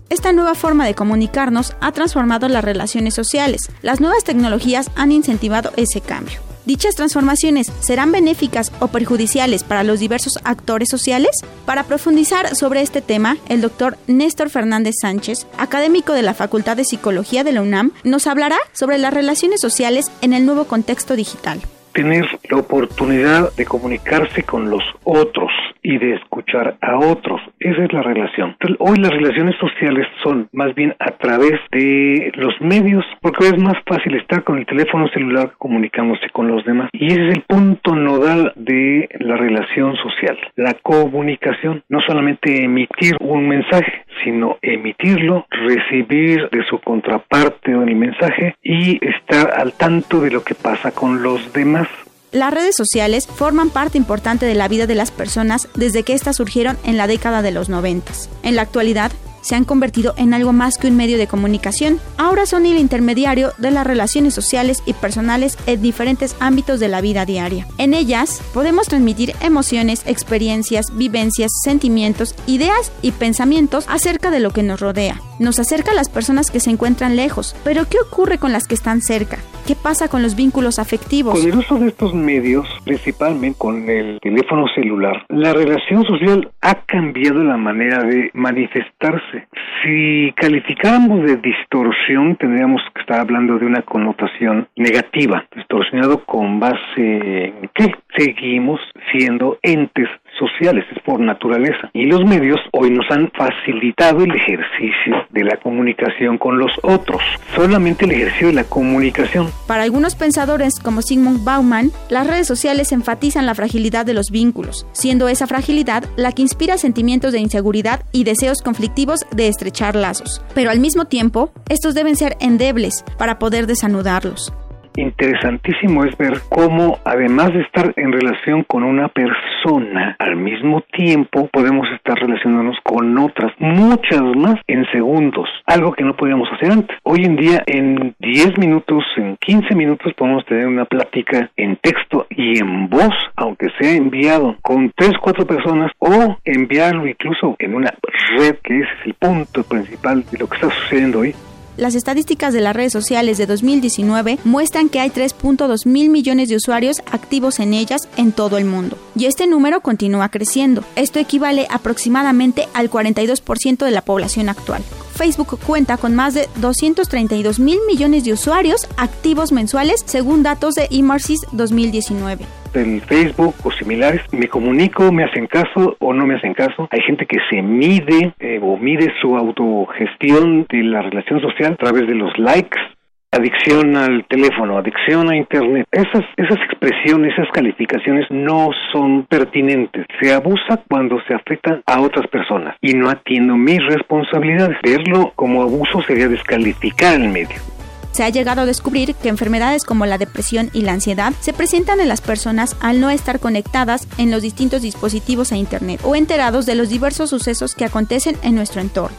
Esta nueva forma de comunicarnos ha transformado las relaciones sociales. Las nuevas tecnologías han incentivado ese cambio. ¿Dichas transformaciones serán benéficas o perjudiciales para los diversos actores sociales? Para profundizar sobre este tema, el doctor Néstor Fernández Sánchez, académico de la Facultad de Psicología de la UNAM, nos hablará sobre las relaciones sociales en el nuevo contexto digital tener la oportunidad de comunicarse con los otros y de escuchar a otros. Esa es la relación. hoy las relaciones sociales son más bien a través de los medios, porque es más fácil estar con el teléfono celular comunicándose con los demás. Y ese es el punto nodal de la relación social, la comunicación. No solamente emitir un mensaje, sino emitirlo, recibir de su contraparte el mensaje y estar al tanto de lo que pasa con los demás. Las redes sociales forman parte importante de la vida de las personas desde que éstas surgieron en la década de los 90. En la actualidad, se han convertido en algo más que un medio de comunicación. Ahora son el intermediario de las relaciones sociales y personales en diferentes ámbitos de la vida diaria. En ellas podemos transmitir emociones, experiencias, vivencias, sentimientos, ideas y pensamientos acerca de lo que nos rodea. Nos acerca a las personas que se encuentran lejos, pero ¿qué ocurre con las que están cerca? ¿Qué pasa con los vínculos afectivos? Con el uso de estos medios, principalmente con el teléfono celular, la relación social ha cambiado la manera de manifestarse. Si calificáramos de distorsión, tendríamos que estar hablando de una connotación negativa, distorsionado con base en que seguimos siendo entes sociales, es por naturaleza. Y los medios hoy nos han facilitado el ejercicio de la comunicación con los otros, solamente el ejercicio de la comunicación. Para algunos pensadores como Sigmund Bauman, las redes sociales enfatizan la fragilidad de los vínculos, siendo esa fragilidad la que inspira sentimientos de inseguridad y deseos conflictivos de estrechar lazos. Pero al mismo tiempo, estos deben ser endebles para poder desanudarlos interesantísimo es ver cómo, además de estar en relación con una persona, al mismo tiempo podemos estar relacionándonos con otras, muchas más en segundos, algo que no podíamos hacer antes. Hoy en día, en 10 minutos, en 15 minutos, podemos tener una plática en texto y en voz, aunque sea enviado con 3, 4 personas, o enviarlo incluso en una red, que ese es el punto principal de lo que está sucediendo hoy, las estadísticas de las redes sociales de 2019 muestran que hay 3.2 mil millones de usuarios activos en ellas en todo el mundo. Y este número continúa creciendo. Esto equivale aproximadamente al 42% de la población actual. Facebook cuenta con más de 232 mil millones de usuarios activos mensuales según datos de Emersis 2019 el Facebook o similares, me comunico, me hacen caso o no me hacen caso. Hay gente que se mide eh, o mide su autogestión de la relación social a través de los likes, adicción al teléfono, adicción a internet. Esas, esas expresiones, esas calificaciones no son pertinentes. Se abusa cuando se afecta a otras personas y no atiendo mis responsabilidades. Verlo como abuso sería descalificar el medio. Se ha llegado a descubrir que enfermedades como la depresión y la ansiedad se presentan en las personas al no estar conectadas en los distintos dispositivos a Internet o enterados de los diversos sucesos que acontecen en nuestro entorno.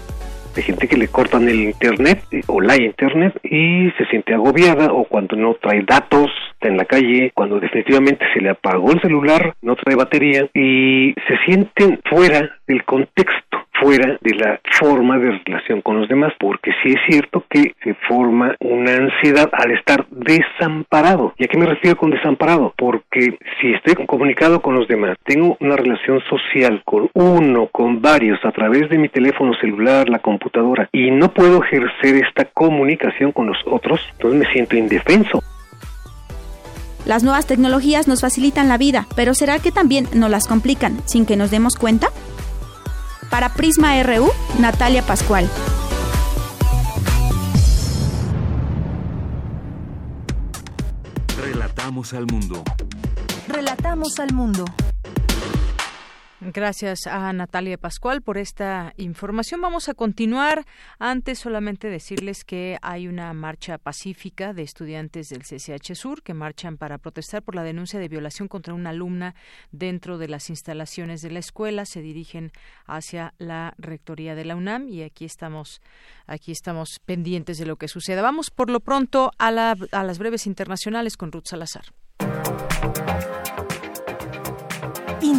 Hay gente que le cortan el internet o la internet y se siente agobiada o cuando no trae datos está en la calle, cuando definitivamente se le apagó el celular, no trae batería y se sienten fuera del contexto fuera de la forma de relación con los demás, porque sí es cierto que se forma una ansiedad al estar desamparado. ¿Y a qué me refiero con desamparado? Porque si estoy comunicado con los demás, tengo una relación social con uno, con varios, a través de mi teléfono celular, la computadora, y no puedo ejercer esta comunicación con los otros, entonces me siento indefenso. Las nuevas tecnologías nos facilitan la vida, pero ¿será que también nos las complican sin que nos demos cuenta? Para Prisma RU, Natalia Pascual. Relatamos al mundo. Relatamos al mundo. Gracias a Natalia Pascual por esta información. Vamos a continuar. Antes solamente decirles que hay una marcha pacífica de estudiantes del CCH Sur que marchan para protestar por la denuncia de violación contra una alumna dentro de las instalaciones de la escuela. Se dirigen hacia la rectoría de la UNAM y aquí estamos, aquí estamos pendientes de lo que suceda. Vamos por lo pronto a, a las breves internacionales con Ruth Salazar.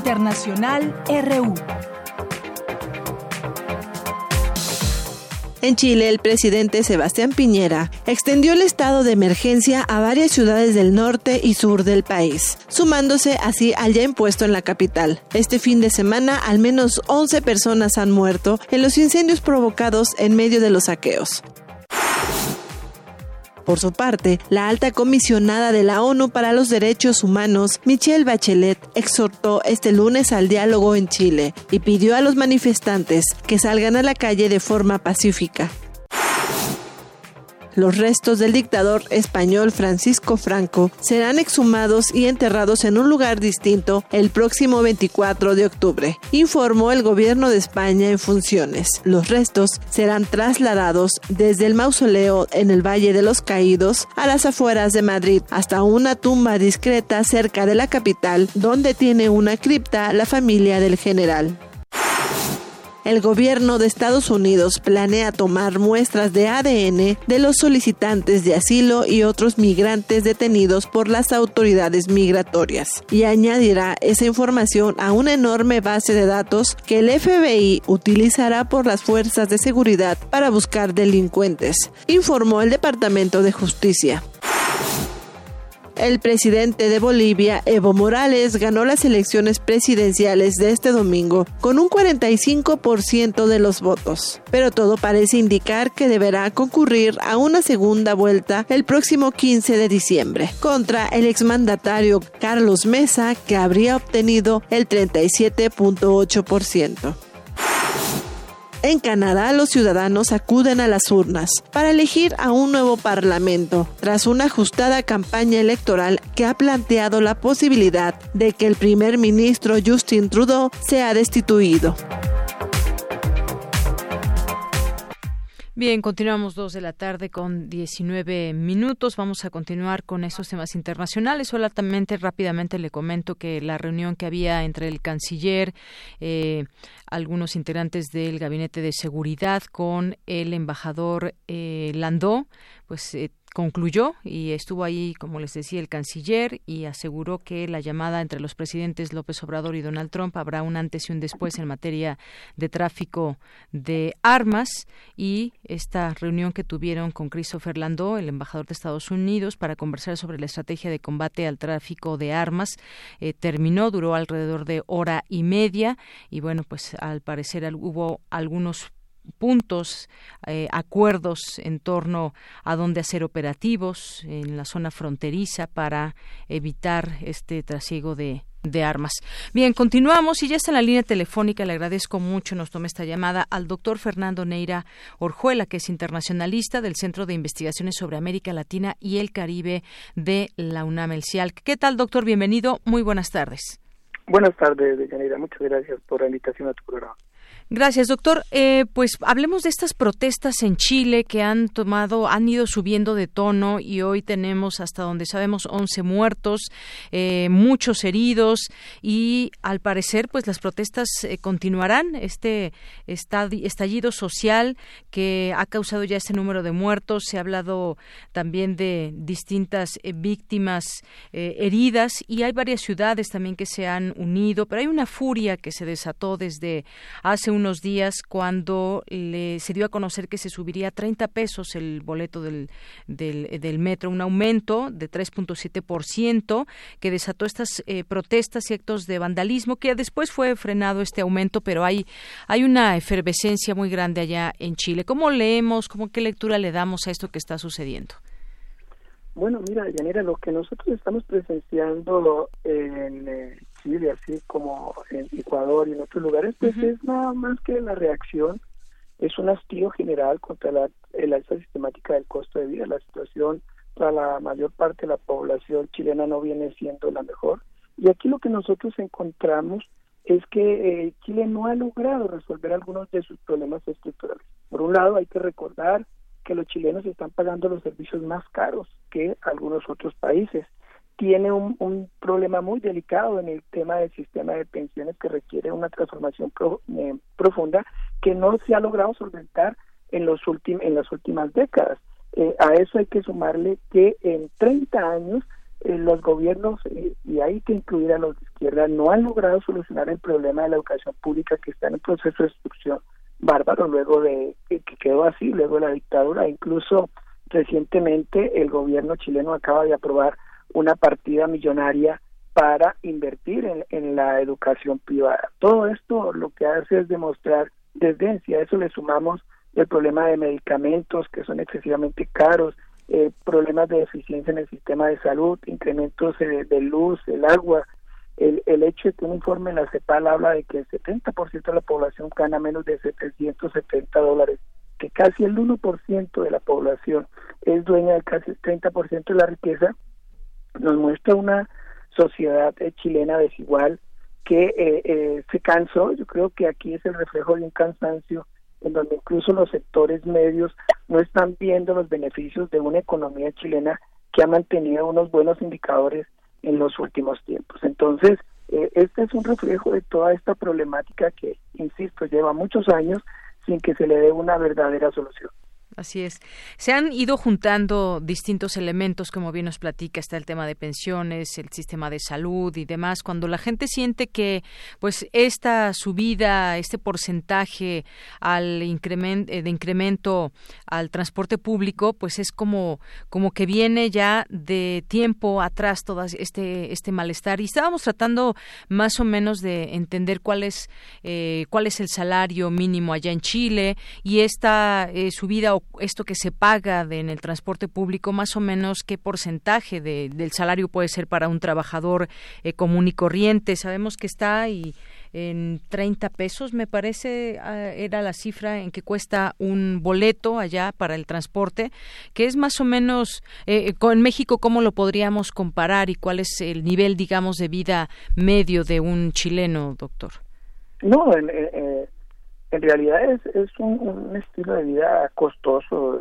Internacional RU. En Chile, el presidente Sebastián Piñera extendió el estado de emergencia a varias ciudades del norte y sur del país, sumándose así al ya impuesto en la capital. Este fin de semana, al menos 11 personas han muerto en los incendios provocados en medio de los saqueos. Por su parte, la alta comisionada de la ONU para los Derechos Humanos, Michelle Bachelet, exhortó este lunes al diálogo en Chile y pidió a los manifestantes que salgan a la calle de forma pacífica. Los restos del dictador español Francisco Franco serán exhumados y enterrados en un lugar distinto el próximo 24 de octubre, informó el gobierno de España en funciones. Los restos serán trasladados desde el mausoleo en el Valle de los Caídos a las afueras de Madrid hasta una tumba discreta cerca de la capital donde tiene una cripta la familia del general. El gobierno de Estados Unidos planea tomar muestras de ADN de los solicitantes de asilo y otros migrantes detenidos por las autoridades migratorias y añadirá esa información a una enorme base de datos que el FBI utilizará por las fuerzas de seguridad para buscar delincuentes, informó el Departamento de Justicia. El presidente de Bolivia, Evo Morales, ganó las elecciones presidenciales de este domingo con un 45% de los votos, pero todo parece indicar que deberá concurrir a una segunda vuelta el próximo 15 de diciembre contra el exmandatario Carlos Mesa, que habría obtenido el 37.8%. En Canadá, los ciudadanos acuden a las urnas para elegir a un nuevo parlamento, tras una ajustada campaña electoral que ha planteado la posibilidad de que el primer ministro Justin Trudeau sea destituido. Bien, continuamos dos de la tarde con 19 minutos. Vamos a continuar con esos temas internacionales. Solamente rápidamente le comento que la reunión que había entre el canciller, eh, algunos integrantes del gabinete de seguridad con el embajador eh, Landó, pues eh, concluyó y estuvo ahí, como les decía, el canciller y aseguró que la llamada entre los presidentes López Obrador y Donald Trump habrá un antes y un después en materia de tráfico de armas y esta reunión que tuvieron con Christopher Landó, el embajador de Estados Unidos, para conversar sobre la estrategia de combate al tráfico de armas, eh, terminó, duró alrededor de hora y media y bueno, pues al parecer hubo algunos puntos, eh, acuerdos en torno a dónde hacer operativos en la zona fronteriza para evitar este trasiego de, de armas. Bien, continuamos y ya está en la línea telefónica. Le agradezco mucho, nos tome esta llamada al doctor Fernando Neira Orjuela, que es internacionalista del Centro de Investigaciones sobre América Latina y el Caribe de la UNAM El ¿Qué tal, doctor? Bienvenido. Muy buenas tardes. Buenas tardes, Yanira. Muchas gracias por la invitación a tu programa. Gracias, doctor. Eh, pues hablemos de estas protestas en Chile que han tomado, han ido subiendo de tono y hoy tenemos, hasta donde sabemos, 11 muertos, eh, muchos heridos y al parecer, pues las protestas eh, continuarán. Este estallido social que ha causado ya este número de muertos. Se ha hablado también de distintas víctimas heridas y hay varias ciudades también que se han unido, pero hay una furia que se desató desde hace un unos días cuando le, se dio a conocer que se subiría a 30 pesos el boleto del, del, metro, un aumento de 3.7% que desató estas eh, protestas y actos de vandalismo, que después fue frenado este aumento, pero hay, hay una efervescencia muy grande allá en Chile. ¿Cómo leemos, cómo qué lectura le damos a esto que está sucediendo? Bueno, mira, Yanira, lo que nosotros estamos presenciando en eh, Chile, así como en Ecuador y en otros lugares, pues es nada más que la reacción, es un hastío general contra la, el alza sistemática del costo de vida. La situación para la mayor parte de la población chilena no viene siendo la mejor. Y aquí lo que nosotros encontramos es que eh, Chile no ha logrado resolver algunos de sus problemas estructurales. Por un lado, hay que recordar que los chilenos están pagando los servicios más caros que algunos otros países. Tiene un, un problema muy delicado en el tema del sistema de pensiones que requiere una transformación eh, profunda que no se ha logrado solventar en, los en las últimas décadas. Eh, a eso hay que sumarle que en 30 años eh, los gobiernos, eh, y hay que incluir a los de izquierda, no han logrado solucionar el problema de la educación pública que está en proceso de destrucción bárbaro luego de que quedó así, luego de la dictadura. Incluso recientemente el gobierno chileno acaba de aprobar una partida millonaria para invertir en, en la educación privada. Todo esto lo que hace es demostrar desdencia. A eso le sumamos el problema de medicamentos que son excesivamente caros, eh, problemas de eficiencia en el sistema de salud, incrementos de, luz, el agua, el, el hecho de que un informe en la CEPAL habla de que el 70% de la población gana menos de 770 dólares, que casi el 1% de la población es dueña de casi el 30% de la riqueza, nos muestra una sociedad eh, chilena desigual que eh, se cansó, yo creo que aquí es el reflejo de un cansancio en donde incluso los sectores medios no están viendo los beneficios de una economía chilena que ha mantenido unos buenos indicadores en los últimos tiempos. Entonces, eh, este es un reflejo de toda esta problemática que, insisto, lleva muchos años sin que se le dé una verdadera solución. Así es. Se han ido juntando distintos elementos, como bien nos platica, está el tema de pensiones, el sistema de salud y demás. Cuando la gente siente que, pues, esta subida, este porcentaje al incremento, eh, de incremento al transporte público, pues es como, como que viene ya de tiempo atrás todo este, este malestar. Y estábamos tratando más o menos de entender cuál es, eh, cuál es el salario mínimo allá en Chile y esta eh, subida o esto que se paga en el transporte público, más o menos qué porcentaje del salario puede ser para un trabajador eh, común y corriente. Sabemos que está y en 30 pesos, me parece, ah, era la cifra en que cuesta un boleto allá para el transporte, que es más o menos, eh, con México, ¿cómo lo podríamos comparar y cuál es el nivel, digamos, de vida medio de un chileno, doctor? No, en, en realidad es, es un, estilo de vida costoso.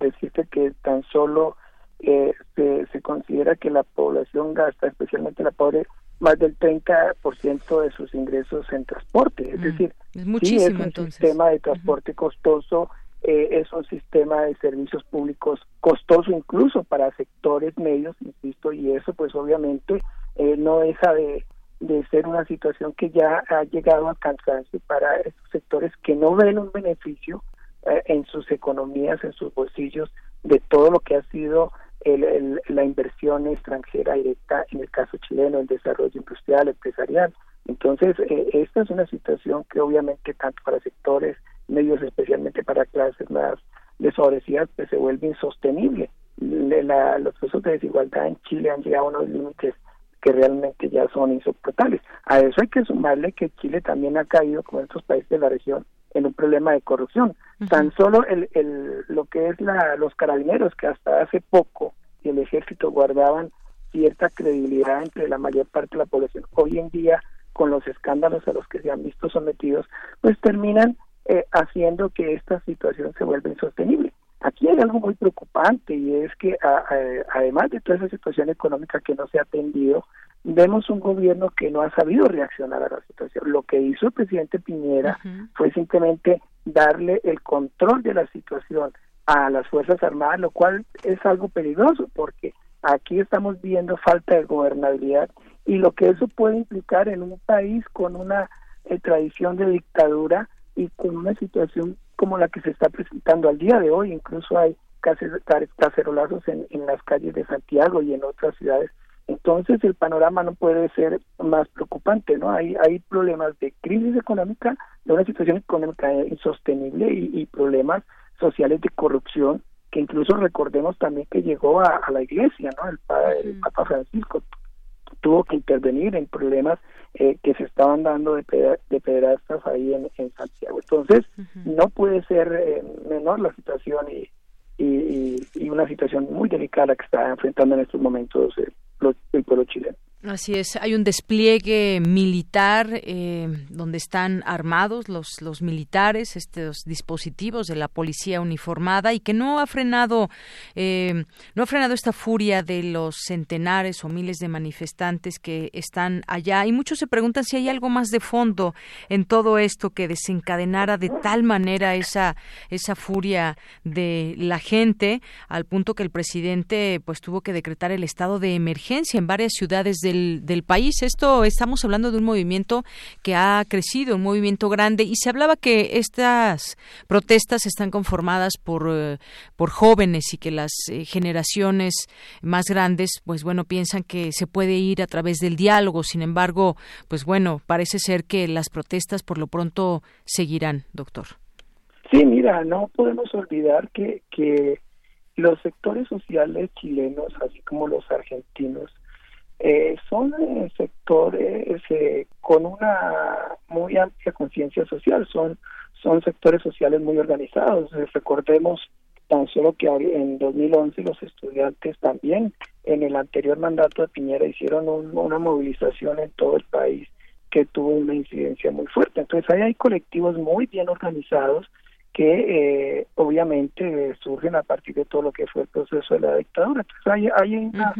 Decirte que tan solo eh, se, considera que la población gasta, especialmente la pobre, más del 30% de sus ingresos en transporte. Es decir, es, muchísimo, es un sistema de transporte costoso, eh, es un sistema de servicios públicos costoso incluso para sectores medios, insisto, y eso pues obviamente eh, no deja de de ser una situación que ya ha llegado a cansancio para estos sectores que no ven un beneficio eh, en sus economías, en sus bolsillos, de todo lo que ha sido el, la inversión extranjera directa, en el caso chileno, el desarrollo industrial, empresarial. Entonces, eh, esta es una situación que obviamente tanto para sectores medios, especialmente para clases más desfavorecidas, pues se vuelve insostenible. La, los procesos de desigualdad en Chile han llegado a unos límites que realmente ya son insoportables. A eso hay que sumarle que Chile también ha caído, como otros países de la región, en un problema de corrupción. Tan solo el, el, lo que es la, los carabineros, que hasta hace poco y el ejército guardaban cierta credibilidad entre la mayor parte de la población, hoy en día, con los escándalos a los que se han visto sometidos, pues terminan eh, haciendo que esta situación se vuelva insostenible. Aquí hay algo muy preocupante y es que además de toda esa situación económica que no se ha atendido, vemos un gobierno que no ha sabido reaccionar a la situación. Lo que hizo el presidente Piñera fue simplemente darle el control de la situación a las Fuerzas Armadas, lo cual es algo peligroso porque aquí estamos viendo falta de gobernabilidad y lo que eso puede implicar en un país con una eh, tradición de dictadura y con una situación como la que se está presentando al día de hoy. Incluso hay cacerolazos en, en las calles de Santiago y en otras ciudades. Entonces el panorama no puede ser más preocupante, ¿no? Hay, hay problemas de crisis económica, de una situación económica insostenible y, problemas sociales de corrupción que incluso recordemos también que llegó a, la iglesia, ¿no? El, el Papa Francisco tuvo que intervenir en problemas eh, que se estaban dando de, de ahí en, Santiago. Entonces, no puede ser eh, menor la situación y, y, una situación muy delicada que está enfrentando en estos momentos eh, el pueblo chileno. Así es, hay un despliegue militar eh, donde están armados los, los militares, estos dispositivos de la policía uniformada y que no ha frenado eh, no ha frenado esta furia de los centenares o miles de manifestantes que están allá. Y muchos se preguntan si hay algo más de fondo en todo esto que desencadenara de tal manera esa esa furia de la gente al punto que el presidente pues tuvo que decretar el estado de emergencia en varias ciudades de del, país. Esto estamos hablando de un movimiento que ha crecido, un movimiento grande, y se hablaba que estas protestas están conformadas por, eh, por jóvenes y que las eh, generaciones más grandes, pues bueno, piensan que se puede ir a través del diálogo. Sin embargo, pues bueno, parece ser que las protestas por lo pronto seguirán, doctor. Sí, mira, no podemos olvidar que, que los sectores sociales chilenos, así como los argentinos, eh, son eh, sectores eh, con una muy amplia conciencia social, son, son sectores sociales muy organizados. recordemos tan solo que en 2011 los estudiantes también en el anterior mandato de Piñera hicieron una movilización en todo el país que tuvo una incidencia muy fuerte. Entonces ahí hay colectivos muy bien organizados que obviamente surgen a partir de todo lo que fue el proceso de la dictadura. Entonces hay, hay una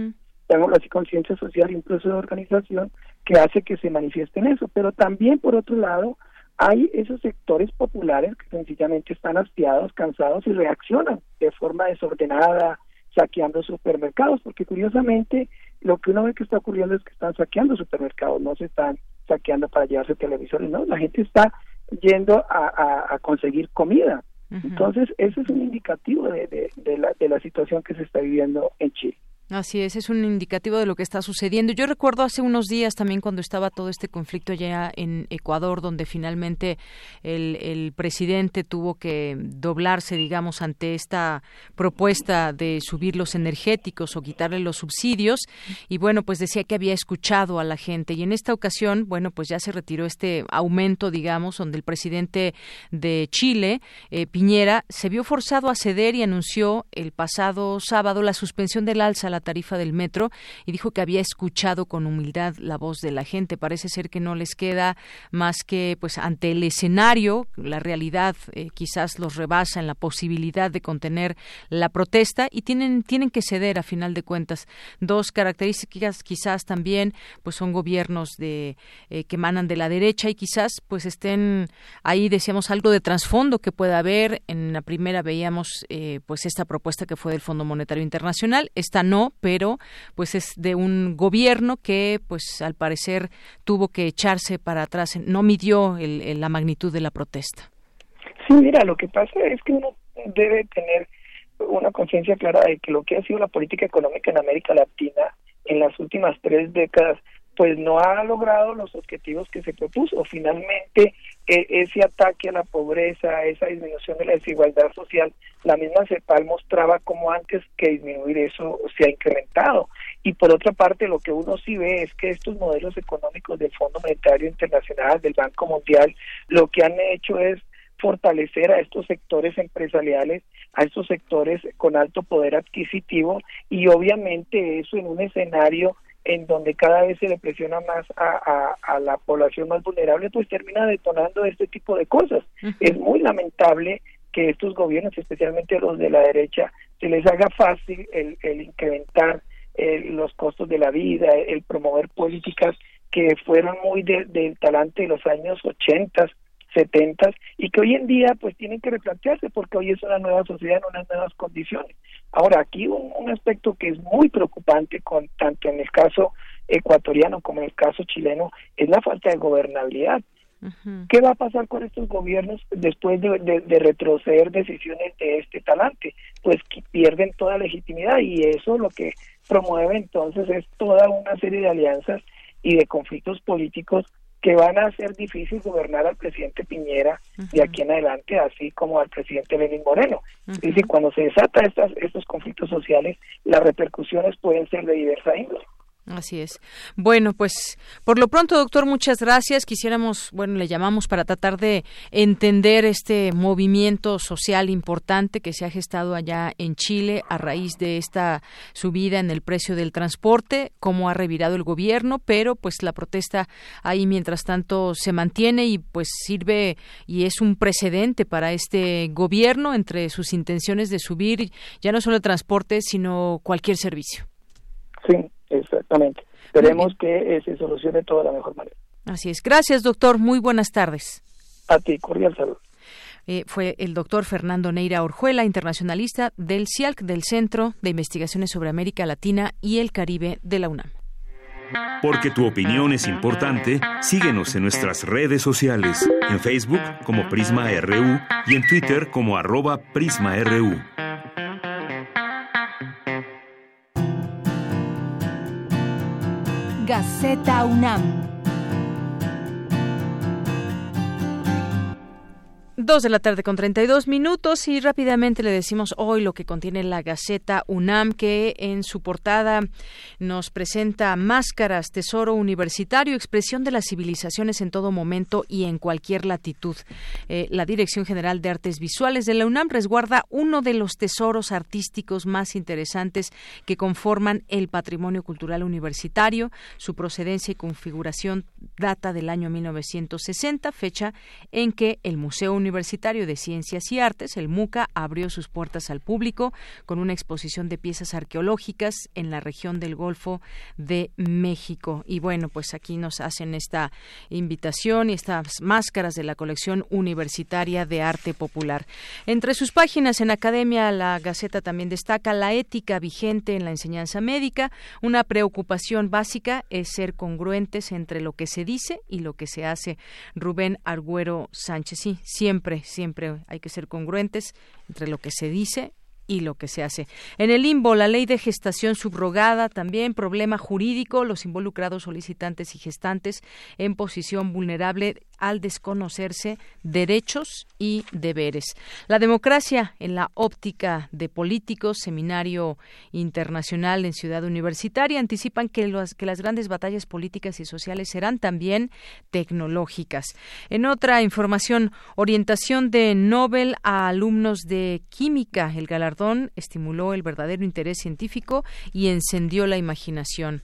tenemos así conciencia social y un proceso de organización que hace que se manifieste en eso. Pero también, por otro lado, hay esos sectores populares que sencillamente están hastiados, cansados y reaccionan de forma desordenada, saqueando supermercados, porque curiosamente lo que uno ve que está ocurriendo es que están saqueando supermercados, no se están saqueando para llevarse televisores, no, la gente está yendo a, conseguir comida. Entonces, ese es un indicativo de, la, de la situación que se está viviendo en Chile. Así es, es un indicativo de lo que está sucediendo. Yo recuerdo hace unos días también cuando estaba todo este conflicto ya en Ecuador, donde finalmente el, presidente tuvo que doblarse, digamos, ante esta propuesta de subir los energéticos o quitarle los subsidios. Y bueno, pues decía que había escuchado a la gente. Y en esta ocasión, bueno, pues ya se retiró este aumento, digamos, donde el presidente de Chile, eh, Piñera, se vio forzado a ceder y anunció el pasado sábado la suspensión del alza tarifa del metro y dijo que había escuchado con humildad la voz de la gente. Parece ser que no les queda más que pues ante el escenario, la realidad eh, quizás los rebasa en la posibilidad de contener la protesta y tienen tienen que ceder a final de cuentas. Dos características quizás también pues son gobiernos de eh, que emanan de la derecha y quizás pues estén ahí decíamos algo de trasfondo que pueda haber. En la primera veíamos eh, pues esta propuesta que fue del Fondo Monetario Internacional, esta no, pero pues es de un gobierno que pues al parecer tuvo que echarse para atrás, no midió la magnitud de la protesta. Sí, mira, lo que pasa es que uno debe tener una conciencia clara de que lo que ha sido la política económica en América Latina en las últimas tres décadas pues no ha logrado los objetivos que se propuso. Finalmente, ese ataque a la pobreza, esa disminución de la desigualdad social, la misma CEPAL mostraba como antes que disminuir eso se ha incrementado. Y por otra parte, lo que uno sí ve es que estos modelos económicos del Fondo Monetario Internacional, del Banco Mundial, lo que han hecho es fortalecer a estos sectores empresariales, a estos sectores con alto poder adquisitivo y obviamente eso en un escenario en donde cada vez se le presiona más a, a, la población más vulnerable, pues termina detonando este tipo de cosas. Es muy lamentable que estos gobiernos, especialmente los de la derecha, se les haga fácil el, el incrementar los costos de la vida, el promover políticas que fueron muy del talante de los años 80, 70 y que hoy en día pues tienen que replantearse porque hoy es una nueva sociedad en unas nuevas condiciones. Ahora, aquí un, aspecto que es muy preocupante con tanto en el caso ecuatoriano como en el caso chileno es la falta de gobernabilidad. ¿Qué va a pasar con estos gobiernos después de, retroceder decisiones de este talante? Pues que pierden toda legitimidad y eso lo que promueve entonces es toda una serie de alianzas y de conflictos políticos que van a hacer difícil gobernar al presidente Piñera de aquí en adelante, así como al presidente Lenín Moreno. Es decir, cuando se desatan estas, estos conflictos sociales, las repercusiones pueden ser de diversa índole. Así es. Bueno, pues por lo pronto, doctor, muchas gracias. Quisiéramos, bueno, le llamamos para tratar de entender este movimiento social importante que se ha gestado allá en Chile a raíz de esta subida en el precio del transporte, cómo ha revirado el gobierno, pero pues la protesta ahí mientras tanto se mantiene y pues sirve y es un precedente para este gobierno entre sus intenciones de subir ya no solo el transporte, sino cualquier servicio. Sí, exactamente. Esperemos que se solucione todo de la mejor manera. Así es. Gracias, doctor. Muy buenas tardes. A ti, cordial salud. Eh, fue el doctor Fernando Neira Orjuela, internacionalista del CIALC, del Centro de Investigaciones sobre América Latina y el Caribe de la UNAM. Porque tu opinión es importante, síguenos en nuestras redes sociales, en Facebook como Prisma RU y en Twitter como arroba PrismaRU. Gaceta UNAM. Dos de la tarde con 32 minutos y rápidamente le decimos hoy lo que contiene la Gaceta UNAM que en su portada nos presenta Máscaras, Tesoro Universitario, expresión de las civilizaciones en todo momento y en cualquier latitud. Eh, la Dirección General de Artes Visuales de la UNAM resguarda uno de los tesoros artísticos más interesantes que conforman el patrimonio cultural universitario. Su procedencia y configuración data del año 1960, fecha en que el Museo Universitario Universitario de Ciencias y Artes, el MUCA, abrió sus puertas al público con una exposición de piezas arqueológicas en la región del Golfo de México. Y bueno, pues aquí nos hacen esta invitación y estas máscaras de la colección universitaria de arte popular. Entre sus páginas en Academia, la Gaceta también destaca la ética vigente en la enseñanza médica. Una preocupación básica es ser congruentes entre lo que se dice y lo que se hace. Rubén Argüero Sánchez, sí, siempre siempre, siempre hay que ser congruentes entre lo que se dice y lo que se hace. En el limbo, la ley de gestación subrogada, también problema jurídico, los involucrados solicitantes y gestantes en posición vulnerable al desconocerse derechos y deberes. La democracia en la óptica de políticos, seminario internacional en Ciudad Universitaria, anticipan que, que las grandes batallas políticas y sociales serán también tecnológicas. En otra información, orientación de Nobel a alumnos de química. El galardón estimuló el verdadero interés científico y encendió la imaginación.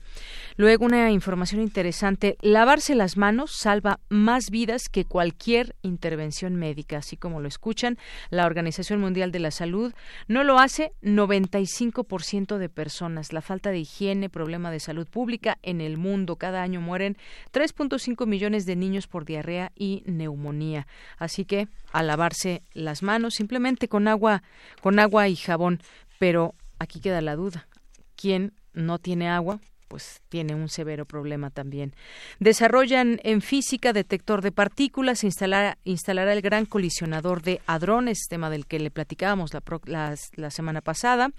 Luego, una información interesante, lavarse las manos salva más vidas que cualquier intervención médica, así como lo escuchan. La Organización Mundial de la Salud no lo hace 95% de personas. La falta de higiene, problema de salud pública en el mundo. Cada año mueren 3.5 millones de niños por diarrea y neumonía. Así que a lavarse las manos simplemente con agua, con agua y jabón. Pero aquí queda la duda. ¿Quién no tiene agua? Pues tiene un severo problema también. Desarrollan en física detector de partículas, instalará, instalará el gran colisionador de hadrones, tema del que le platicábamos la, la, semana pasada.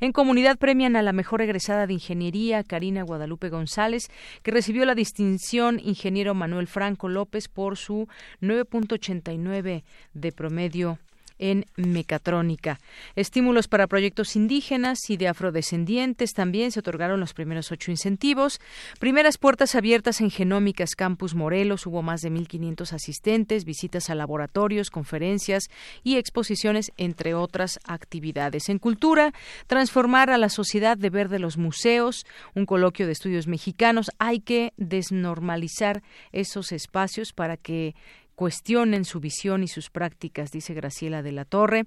En comunidad premian a la mejor egresada de ingeniería, Karina Guadalupe González, que recibió la distinción ingeniero Manuel Franco López por su 9.89 de promedio en mecatrónica. Estímulos para proyectos indígenas y de afrodescendientes también se otorgaron los primeros ocho incentivos. Primeras puertas abiertas en Genómicas Campus Morelos. Hubo más de 1.500 asistentes, visitas a laboratorios, conferencias y exposiciones, entre otras actividades. En cultura, transformar a la sociedad de ver de los museos, un coloquio de estudios mexicanos. Hay que desnormalizar esos espacios para que cuestionen su visión y sus prácticas, dice Graciela de la Torre.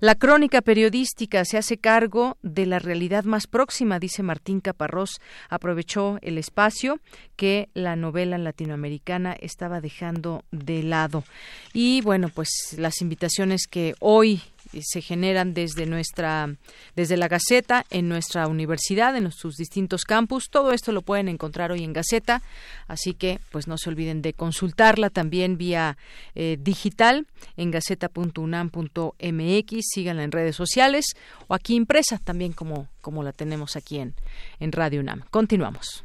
La crónica periodística se hace cargo de la realidad más próxima, dice Martín Caparrós. Aprovechó el espacio que la novela latinoamericana estaba dejando de lado. Y bueno, pues las invitaciones que hoy se generan desde nuestra desde la Gaceta en nuestra universidad en sus distintos campus. Todo esto lo pueden encontrar hoy en Gaceta así que pues no se olviden de consultarla también vía eh, digital en gaceta.unam.mx síganla en redes sociales o aquí impresa también como como la tenemos aquí en en Radio UNAM. Continuamos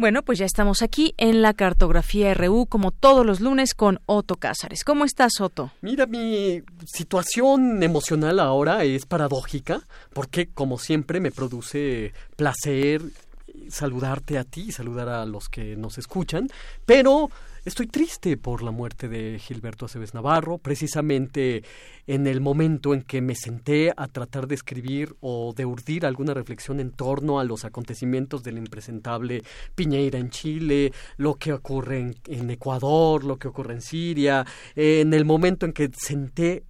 Bueno, pues ya estamos aquí en la cartografía RU como todos los lunes con Otto Cázares. ¿Cómo estás, Otto? Mira, mi situación emocional ahora es paradójica porque, como siempre, me produce placer saludarte a ti y saludar a los que nos escuchan, pero Estoy triste por la muerte de Gilberto Aceves Navarro, precisamente en el momento en que me senté a tratar de escribir o de urdir alguna reflexión en torno a los acontecimientos del impresentable Piñeira en Chile, lo que ocurre en, Ecuador, lo que ocurre en Siria, en el momento en que senté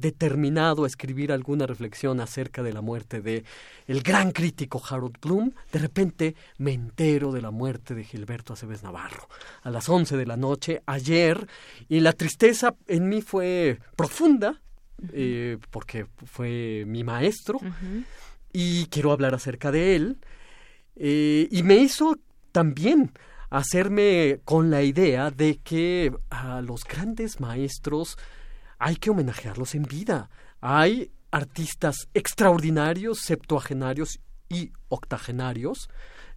determinado a escribir alguna reflexión acerca de la muerte de el gran crítico Harold Bloom, de repente me entero de la muerte de Gilberto Aceves Navarro a las 11 de la noche ayer y la tristeza en mí fue profunda eh, porque fue mi maestro y quiero hablar acerca de él eh, y me hizo también hacerme con la idea de que a los grandes maestros hay que homenajearlos en vida. Hay artistas extraordinarios, septuagenarios y octogenarios,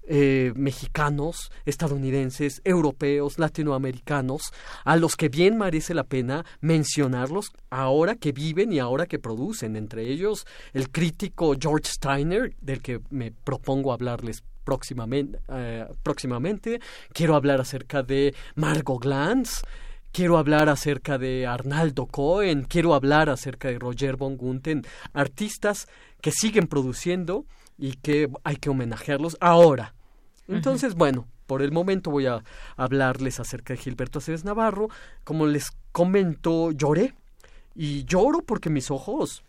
eh, mexicanos, estadounidenses, europeos, latinoamericanos, a los que bien merece la pena mencionarlos ahora que viven y ahora que producen, entre ellos el crítico George Steiner, del que me propongo hablarles próximamente. Eh, próximamente. Quiero hablar acerca de Margot Glantz, quiero hablar acerca de Arnaldo Cohen, quiero hablar acerca de Roger von Gunten, artistas que siguen produciendo y que hay que homenajearlos ahora. Entonces, bueno, por el momento voy a hablarles acerca de Gilberto Aceves Navarro. Como les comento, lloré. Y lloro porque mis ojos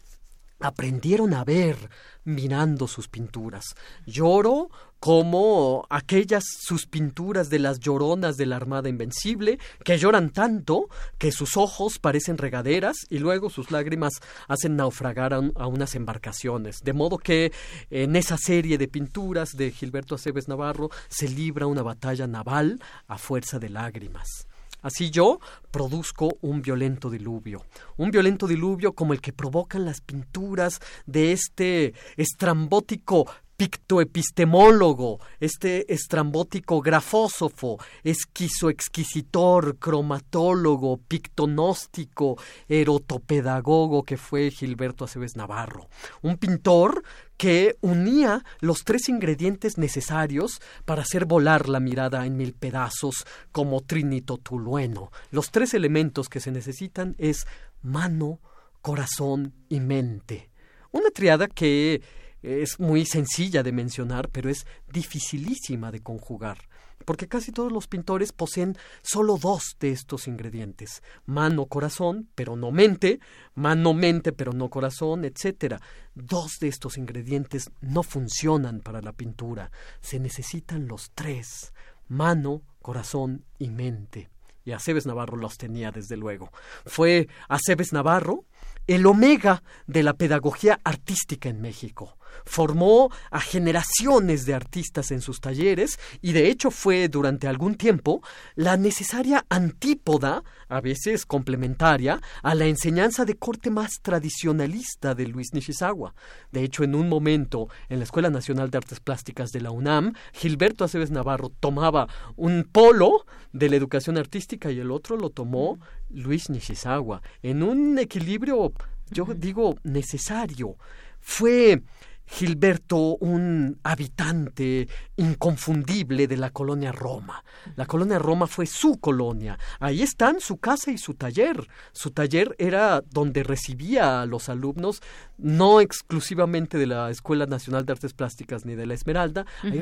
aprendieron a ver mirando sus pinturas. Lloro como aquellas sus pinturas de las lloronas de la Armada Invencible, que lloran tanto que sus ojos parecen regaderas y luego sus lágrimas hacen naufragar a, unas embarcaciones. De modo que en esa serie de pinturas de Gilberto Aceves Navarro se libra una batalla naval a fuerza de lágrimas. Así yo produzco un violento diluvio, un violento diluvio como el que provocan las pinturas de este estrambótico pictoepistemólogo, este estrambótico grafósofo, esquizoexquisitor, cromatólogo, pictonóstico, erotopedagogo que fue Gilberto Aceves Navarro. Un pintor que unía los tres ingredientes necesarios para hacer volar la mirada en mil pedazos como Trinito Tulueno. Los tres elementos que se necesitan es mano, corazón y mente. Una triada que es muy sencilla de mencionar, pero es dificilísima de conjugar, porque casi todos los pintores poseen solo dos de estos ingredientes, mano, corazón, pero no mente, mano, mente, pero no corazón, etc. Dos de estos ingredientes no funcionan para la pintura, se necesitan los tres, mano, corazón y mente. Y Aceves Navarro los tenía desde luego. Fue Aceves Navarro el omega de la pedagogía artística en México formó a generaciones de artistas en sus talleres y de hecho fue durante algún tiempo la necesaria antípoda, a veces complementaria, a la enseñanza de corte más tradicionalista de Luis Nishizawa. De hecho, en un momento en la Escuela Nacional de Artes Plásticas de la UNAM, Gilberto Aceves Navarro tomaba un polo de la educación artística y el otro lo tomó Luis Nishizawa, en un equilibrio, yo digo, necesario. Fue Gilberto un habitante inconfundible de la colonia Roma. La colonia Roma fue su colonia. Ahí están su casa y su taller. Su taller era donde recibía a los alumnos, no exclusivamente de la Escuela Nacional de Artes Plásticas ni de la Esmeralda. Ahí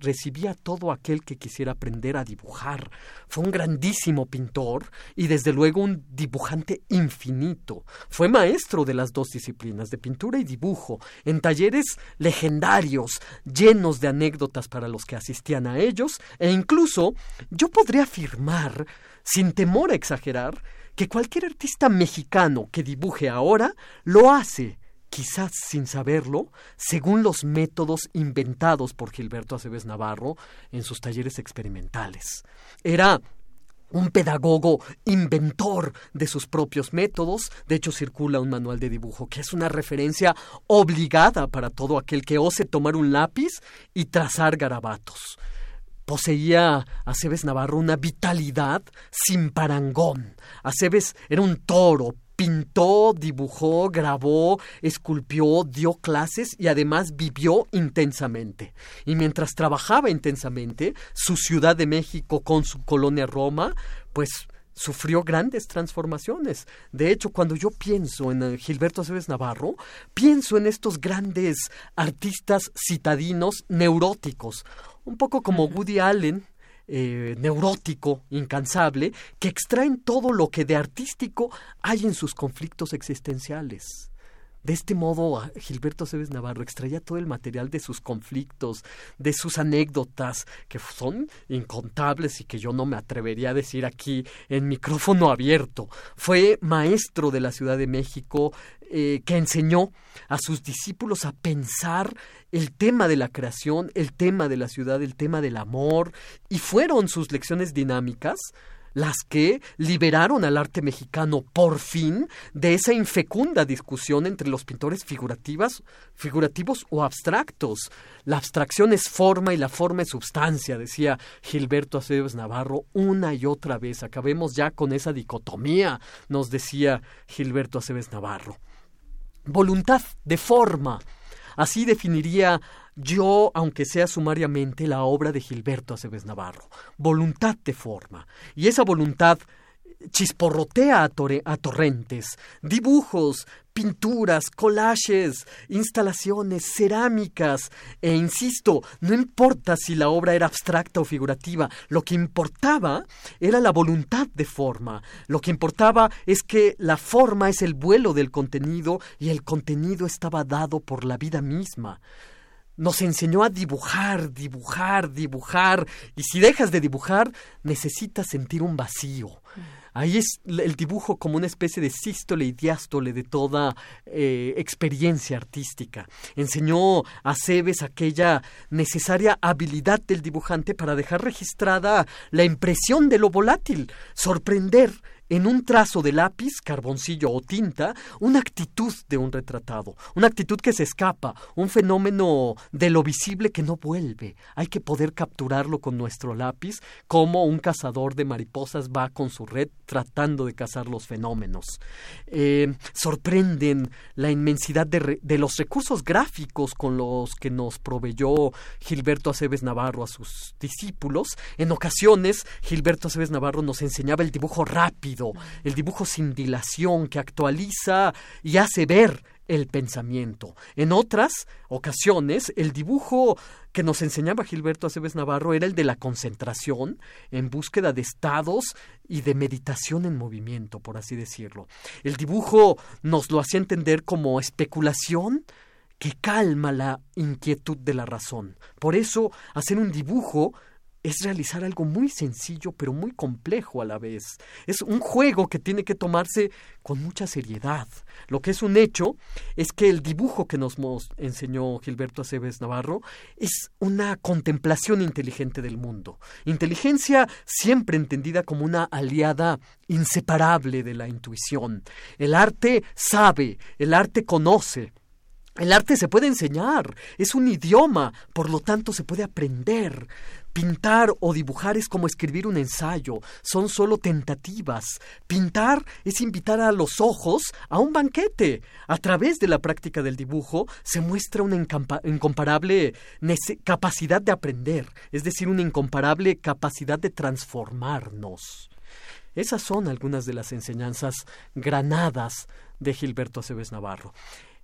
recibía a todo aquel que quisiera aprender a dibujar. Fue un grandísimo pintor y desde luego un dibujante infinito. Fue maestro de las dos disciplinas, de pintura y dibujo, en talleres legendarios, llenos de anécdotas para los que asistían a ellos, e incluso yo podría afirmar, sin temor a exagerar, que cualquier artista mexicano que dibuje ahora lo hace quizás sin saberlo, según los métodos inventados por Gilberto Aceves Navarro en sus talleres experimentales. Era un pedagogo inventor de sus propios métodos. De hecho, circula un manual de dibujo que es una referencia obligada para todo aquel que ose tomar un lápiz y trazar garabatos. Poseía Aceves Navarro una vitalidad sin parangón. Aceves era un toro, pintó, dibujó, grabó, esculpió, dio clases y además vivió intensamente. Y mientras trabajaba intensamente, su Ciudad de México con su colonia Roma, pues sufrió grandes transformaciones. De hecho, cuando yo pienso en eh, Gilberto Aceves Navarro, pienso en estos grandes artistas citadinos neuróticos, un poco como Woody Allen, eh, neurótico, incansable, que extraen todo lo que de artístico hay en sus conflictos existenciales. De este modo, Gilberto Cebes Navarro extraía todo el material de sus conflictos, de sus anécdotas, que son incontables y que yo no me atrevería a decir aquí en micrófono abierto. Fue maestro de la Ciudad de México eh, que enseñó a sus discípulos a pensar el tema de la creación, el tema de la ciudad, el tema del amor, y fueron sus lecciones dinámicas las que liberaron al arte mexicano por fin de esa infecunda discusión entre los pintores figurativas, figurativos o abstractos. La abstracción es forma y la forma es substancia, decía Gilberto Aceves Navarro una y otra vez. Acabemos ya con esa dicotomía, nos decía Gilberto Aceves Navarro. Voluntad de forma. Así definiría yo, aunque sea sumariamente, la obra de Gilberto Aceves Navarro. Voluntad de forma. Y esa voluntad chisporrotea a, torrentes, dibujos, pinturas, collages, instalaciones, cerámicas, e insisto, no importa si la obra era abstracta o figurativa, lo que importaba era la voluntad de forma, lo que importaba es que la forma es el vuelo del contenido y el contenido estaba dado por la vida misma nos enseñó a dibujar, dibujar, dibujar, y si dejas de dibujar, necesitas sentir un vacío. Ahí es el dibujo como una especie de sístole y diástole de toda eh, experiencia artística. Enseñó a Cebes aquella necesaria habilidad del dibujante para dejar registrada la impresión de lo volátil, sorprender, en un trazo de lápiz, carboncillo o tinta, una actitud de un retratado, una actitud que se escapa, un fenómeno de lo visible que no vuelve. Hay que poder capturarlo con nuestro lápiz, como un cazador de mariposas va con su red tratando de cazar los fenómenos. Eh, sorprenden la inmensidad de, de, los recursos gráficos con los que nos proveyó Gilberto Aceves Navarro a sus discípulos. En ocasiones, Gilberto Aceves Navarro nos enseñaba el dibujo rápido, el dibujo sin dilación que actualiza y hace ver el pensamiento. En otras ocasiones, el dibujo que nos enseñaba Gilberto Aceves Navarro era el de la concentración en búsqueda de estados y de meditación en movimiento, por así decirlo. El dibujo nos lo hacía entender como especulación que calma la inquietud de la razón. Por eso, hacer un dibujo es realizar algo muy sencillo pero muy complejo a la vez. Es un juego que tiene que tomarse con mucha seriedad. Lo que es un hecho es que el dibujo que nos enseñó Gilberto Aceves Navarro es una contemplación inteligente del mundo. Inteligencia siempre entendida como una aliada inseparable de la intuición. El arte sabe, el arte conoce. El arte se puede enseñar, es un idioma, por lo tanto se puede aprender. Pintar o dibujar es como escribir un ensayo, son solo tentativas. Pintar es invitar a los ojos a un banquete. A través de la práctica del dibujo se muestra una incomparable capacidad de aprender, es decir, una incomparable capacidad de transformarnos. Esas son algunas de las enseñanzas granadas de Gilberto Aceves Navarro.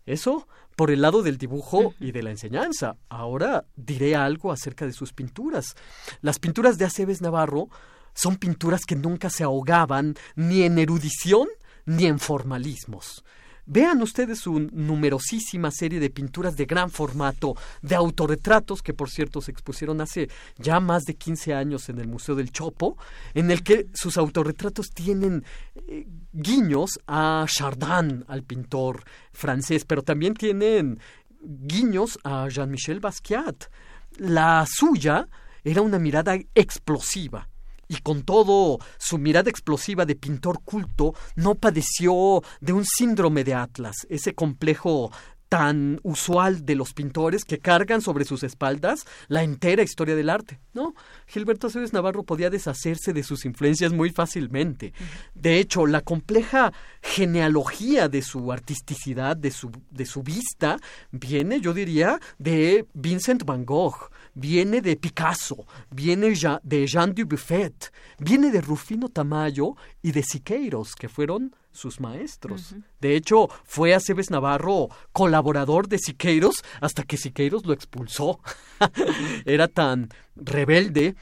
Eso por el lado del dibujo y de la enseñanza. Ahora diré algo acerca de sus pinturas. Las pinturas de Aceves Navarro son pinturas que nunca se ahogaban ni en erudición ni en formalismos. Vean ustedes su numerosísima serie de pinturas de gran formato, de autorretratos, que por cierto se expusieron hace ya más de 15 años en el Museo del Chopo, en el que sus autorretratos tienen eh, guiños a Chardin, al pintor francés, pero también tienen guiños a Jean-Michel Basquiat. La suya era una mirada explosiva, y con todo su mirada explosiva de pintor culto, no padeció de un síndrome de Atlas, ese complejo tan usual de los pintores que cargan sobre sus espaldas la entera historia del arte, ¿no? Gilberto Aceves Navarro podía deshacerse de sus influencias muy fácilmente. De hecho, la compleja genealogía de su artisticidad, de su, de su vista, viene, yo diría, de Vincent van Gogh, viene de Picasso, viene de Jean Dubuffet, viene de Rufino Tamayo y de Siqueiros, que fueron sus maestros. De hecho, fue Aceves Navarro colaborador de Siqueiros hasta que Siqueiros lo expulsó. Era tan rebelde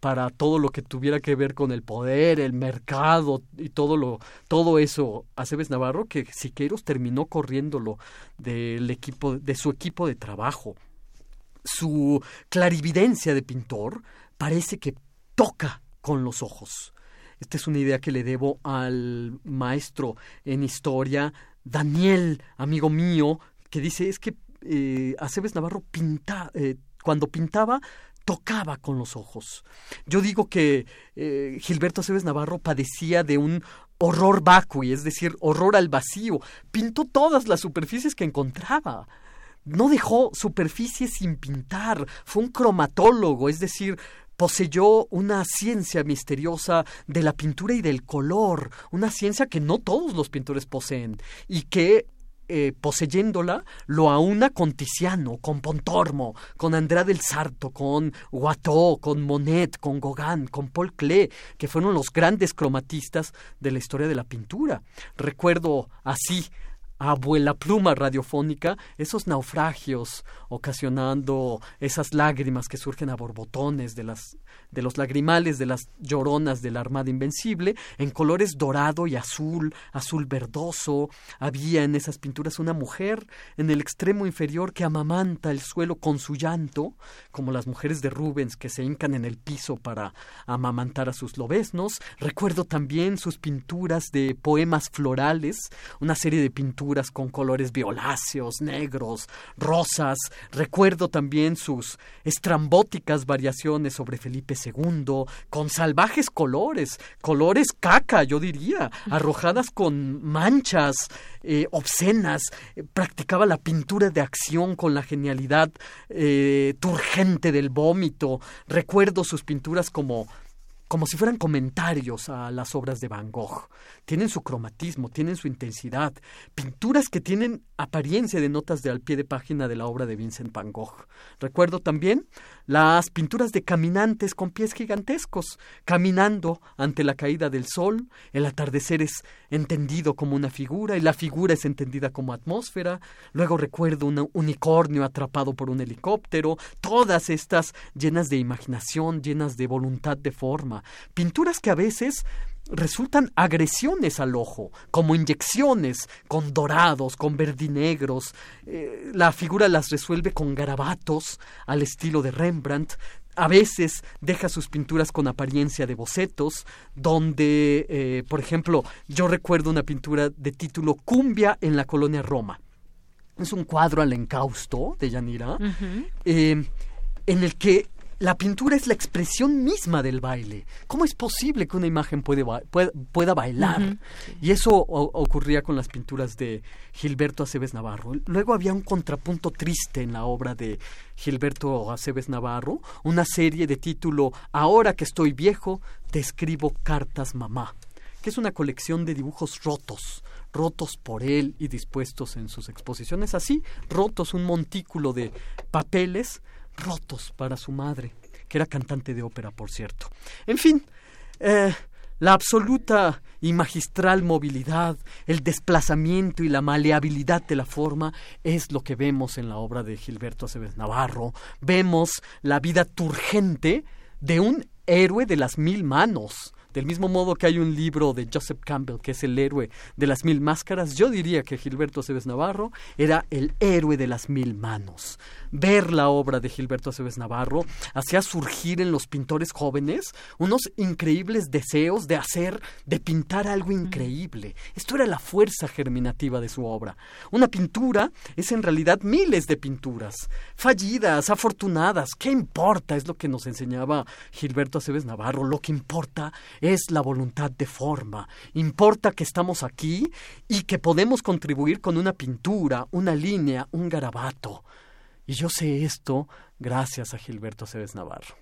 para todo lo que tuviera que ver con el poder, el mercado y todo lo todo eso Aceves Navarro que Siqueiros terminó corriéndolo del equipo de su equipo de trabajo su clarividencia de pintor parece que toca con los ojos. Esta es una idea que le debo al maestro en historia, Daniel, amigo mío, que dice es que eh, Aceves Navarro pinta, eh, cuando pintaba tocaba con los ojos. Yo digo que eh, Gilberto Aceves Navarro padecía de un horror vacui, es decir, horror al vacío. Pintó todas las superficies que encontraba no dejó superficie sin pintar, fue un cromatólogo, es decir, poseyó una ciencia misteriosa de la pintura y del color, una ciencia que no todos los pintores poseen y que eh, poseyéndola, lo aúna con Tiziano, con Pontormo, con Andrea del Sarto, con Watteau, con Monet, con Gauguin, con Paul Klee, que fueron los grandes cromatistas de la historia de la pintura. Recuerdo así abuela pluma radiofónica, esos naufragios ocasionando esas lágrimas que surgen a borbotones de las de los lagrimales de las lloronas de la Armada Invencible, en colores dorado y azul, azul verdoso. Había en esas pinturas una mujer en el extremo inferior que amamanta el suelo con su llanto, como las mujeres de Rubens que se hincan en el piso para amamantar a sus lobesnos. Recuerdo también sus pinturas de poemas florales, una serie de pinturas con colores violáceos, negros, rosas. Recuerdo también sus estrambóticas variaciones sobre Felipe segundo, con salvajes colores, colores caca, yo diría, arrojadas con manchas eh, obscenas, practicaba la pintura de acción con la genialidad eh, turgente del vómito. Recuerdo sus pinturas como como si fueran comentarios a las obras de Van Gogh. Tienen su cromatismo, tienen su intensidad, pinturas que tienen apariencia de notas de al pie de página de la obra de Vincent Van Gogh. Recuerdo también las pinturas de caminantes con pies gigantescos, caminando ante la caída del sol, el atardecer es entendido como una figura y la figura es entendida como atmósfera, luego recuerdo un unicornio atrapado por un helicóptero, todas estas llenas de imaginación, llenas de voluntad de forma, pinturas que a veces resultan agresiones al ojo, como inyecciones, con dorados, con verdinegros. Eh, la figura las resuelve con garabatos al estilo de Rembrandt. A veces deja sus pinturas con apariencia de bocetos, donde, eh, por ejemplo, yo recuerdo una pintura de título Cumbia en la colonia Roma. Es un cuadro al encausto de Yanira, eh, en el que la pintura es la expresión misma del baile. ¿Cómo es posible que una imagen puede pueda, bailar? Y eso ocurría con las pinturas de Gilberto Aceves Navarro. Luego había un contrapunto triste en la obra de Gilberto Aceves Navarro, una serie de título Ahora que estoy viejo, te escribo cartas mamá, que es una colección de dibujos rotos, rotos por él y dispuestos en sus exposiciones así, rotos, un montículo de papeles rotos para su madre, que era cantante de ópera, por cierto. En fin, eh, la absoluta y magistral movilidad, el desplazamiento y la maleabilidad de la forma es lo que vemos en la obra de Gilberto Aceves Navarro. Vemos la vida turgente de un héroe de las mil manos. Del mismo modo que hay un libro de Joseph Campbell, que es el héroe de las mil máscaras, yo diría que Gilberto Aceves Navarro era el héroe de las mil manos. Ver la obra de Gilberto Aceves Navarro hacía surgir en los pintores jóvenes unos increíbles deseos de hacer, de pintar algo increíble. Esto era la fuerza germinativa de su obra. Una pintura es en realidad miles de pinturas, fallidas, afortunadas. ¿Qué importa? Es lo que nos enseñaba Gilberto Aceves Navarro. Lo que importa es la voluntad de forma. Importa que estamos aquí y que podemos contribuir con una pintura, una línea, un garabato. Y yo sé esto gracias a Gilberto Aceves Navarro.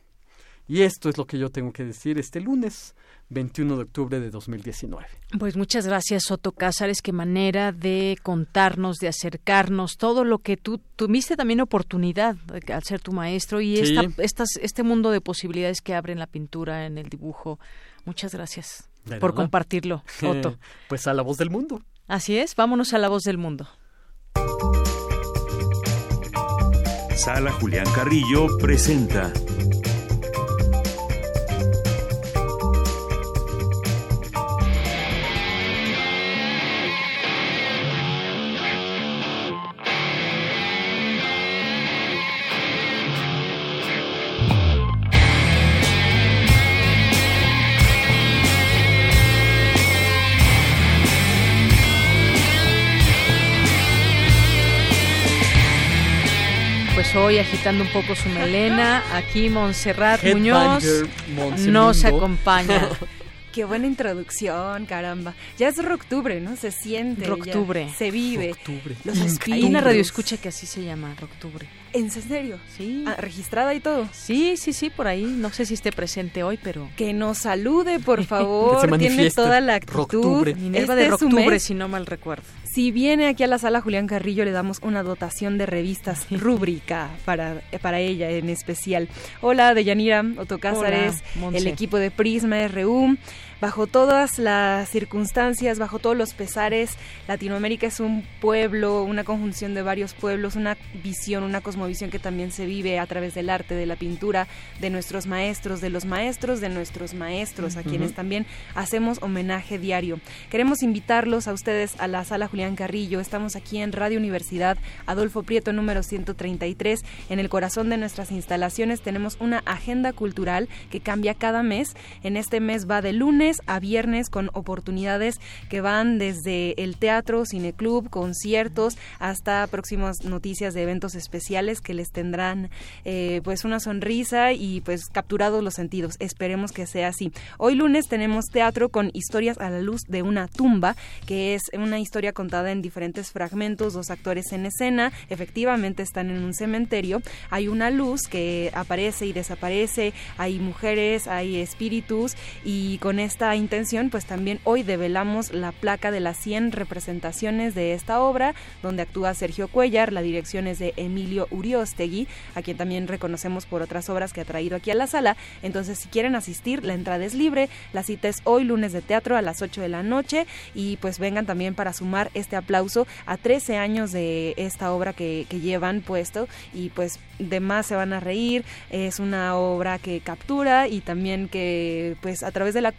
Y esto es lo que yo tengo que decir este lunes 21 de octubre de 2019. Pues muchas gracias, Soto Cázares. Qué manera de contarnos, de acercarnos, todo lo que tú tuviste también oportunidad al ser tu maestro y esta, estas, este mundo de posibilidades que abre en la pintura, en el dibujo. Muchas gracias por compartirlo, Otto. pues a la voz del mundo. Así es, vámonos a la voz del mundo. Sala Julián Carrillo presenta hoy agitando un poco su melena. Aquí Montserrat Muñoz nos acompaña. Qué buena introducción, caramba. Ya es octubre, ¿no? Se siente. Octubre. Se vive. Octubre. Los Hay una radio escucha que así se llama, Octubre. ¿En serio? Sí. Ah, ¿Registrada y todo? Sí, sí, sí, por ahí. No sé si esté presente hoy, pero... Que nos salude, por favor. Tiene toda la actitud. Minerva de este octubre, si no mal recuerdo. Si viene aquí a la sala Julián Carrillo, le damos una dotación de revistas rúbrica para, para ella en especial. Hola, Deyanira Otocázares, el equipo de Prisma RU bajo todas las circunstancias, bajo todos los pesares, Latinoamérica es un pueblo, una conjunción de varios pueblos, una visión, una cosmovisión que también se vive a través del arte, de la pintura, de nuestros maestros, de los maestros, de nuestros maestros, a quienes también hacemos homenaje diario. Queremos invitarlos a ustedes a la sala Julián Carrillo. Estamos aquí en Radio Universidad Adolfo Prieto número 133. En el corazón de nuestras instalaciones tenemos una agenda cultural que cambia cada mes. En este mes va de lunes a viernes con oportunidades que van desde el teatro, cineclub, conciertos, hasta próximas noticias de eventos especiales que les tendrán eh, pues una sonrisa y pues capturados los sentidos. Esperemos que sea así. Hoy lunes tenemos teatro con historias a la luz de una tumba, que es una historia contada en diferentes fragmentos, dos actores en escena, efectivamente están en un cementerio, hay una luz que aparece y desaparece, hay mujeres, hay espíritus y con esta intención, pues también hoy develamos la placa de las 100 representaciones de esta obra, donde actúa Sergio Cuellar, la dirección es de Emilio Uriostegui, a quien también reconocemos por otras obras que ha traído aquí a la sala. Entonces, si quieren asistir, la entrada es libre, la cita es hoy lunes de teatro a las 8 de la noche. Y pues vengan también para sumar este aplauso a 13 años de esta obra que, que llevan puesto. Y pues de más se van a reír, es una obra que captura y también que pues a través de la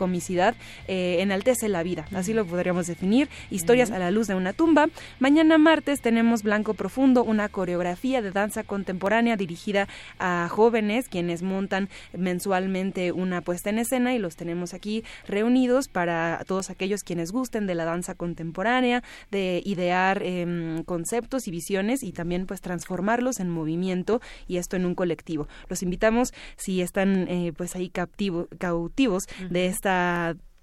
eh, enaltece la vida, así lo podríamos definir, historias a la luz de una tumba. Mañana martes tenemos Blanco Profundo, una coreografía de danza contemporánea dirigida a jóvenes quienes montan mensualmente una puesta en escena y los tenemos aquí reunidos para todos aquellos quienes gusten de la danza contemporánea, de idear em, conceptos y visiones y también pues transformarlos en movimiento y esto en un colectivo. Los invitamos si están eh, pues ahí captivo, cautivos de esta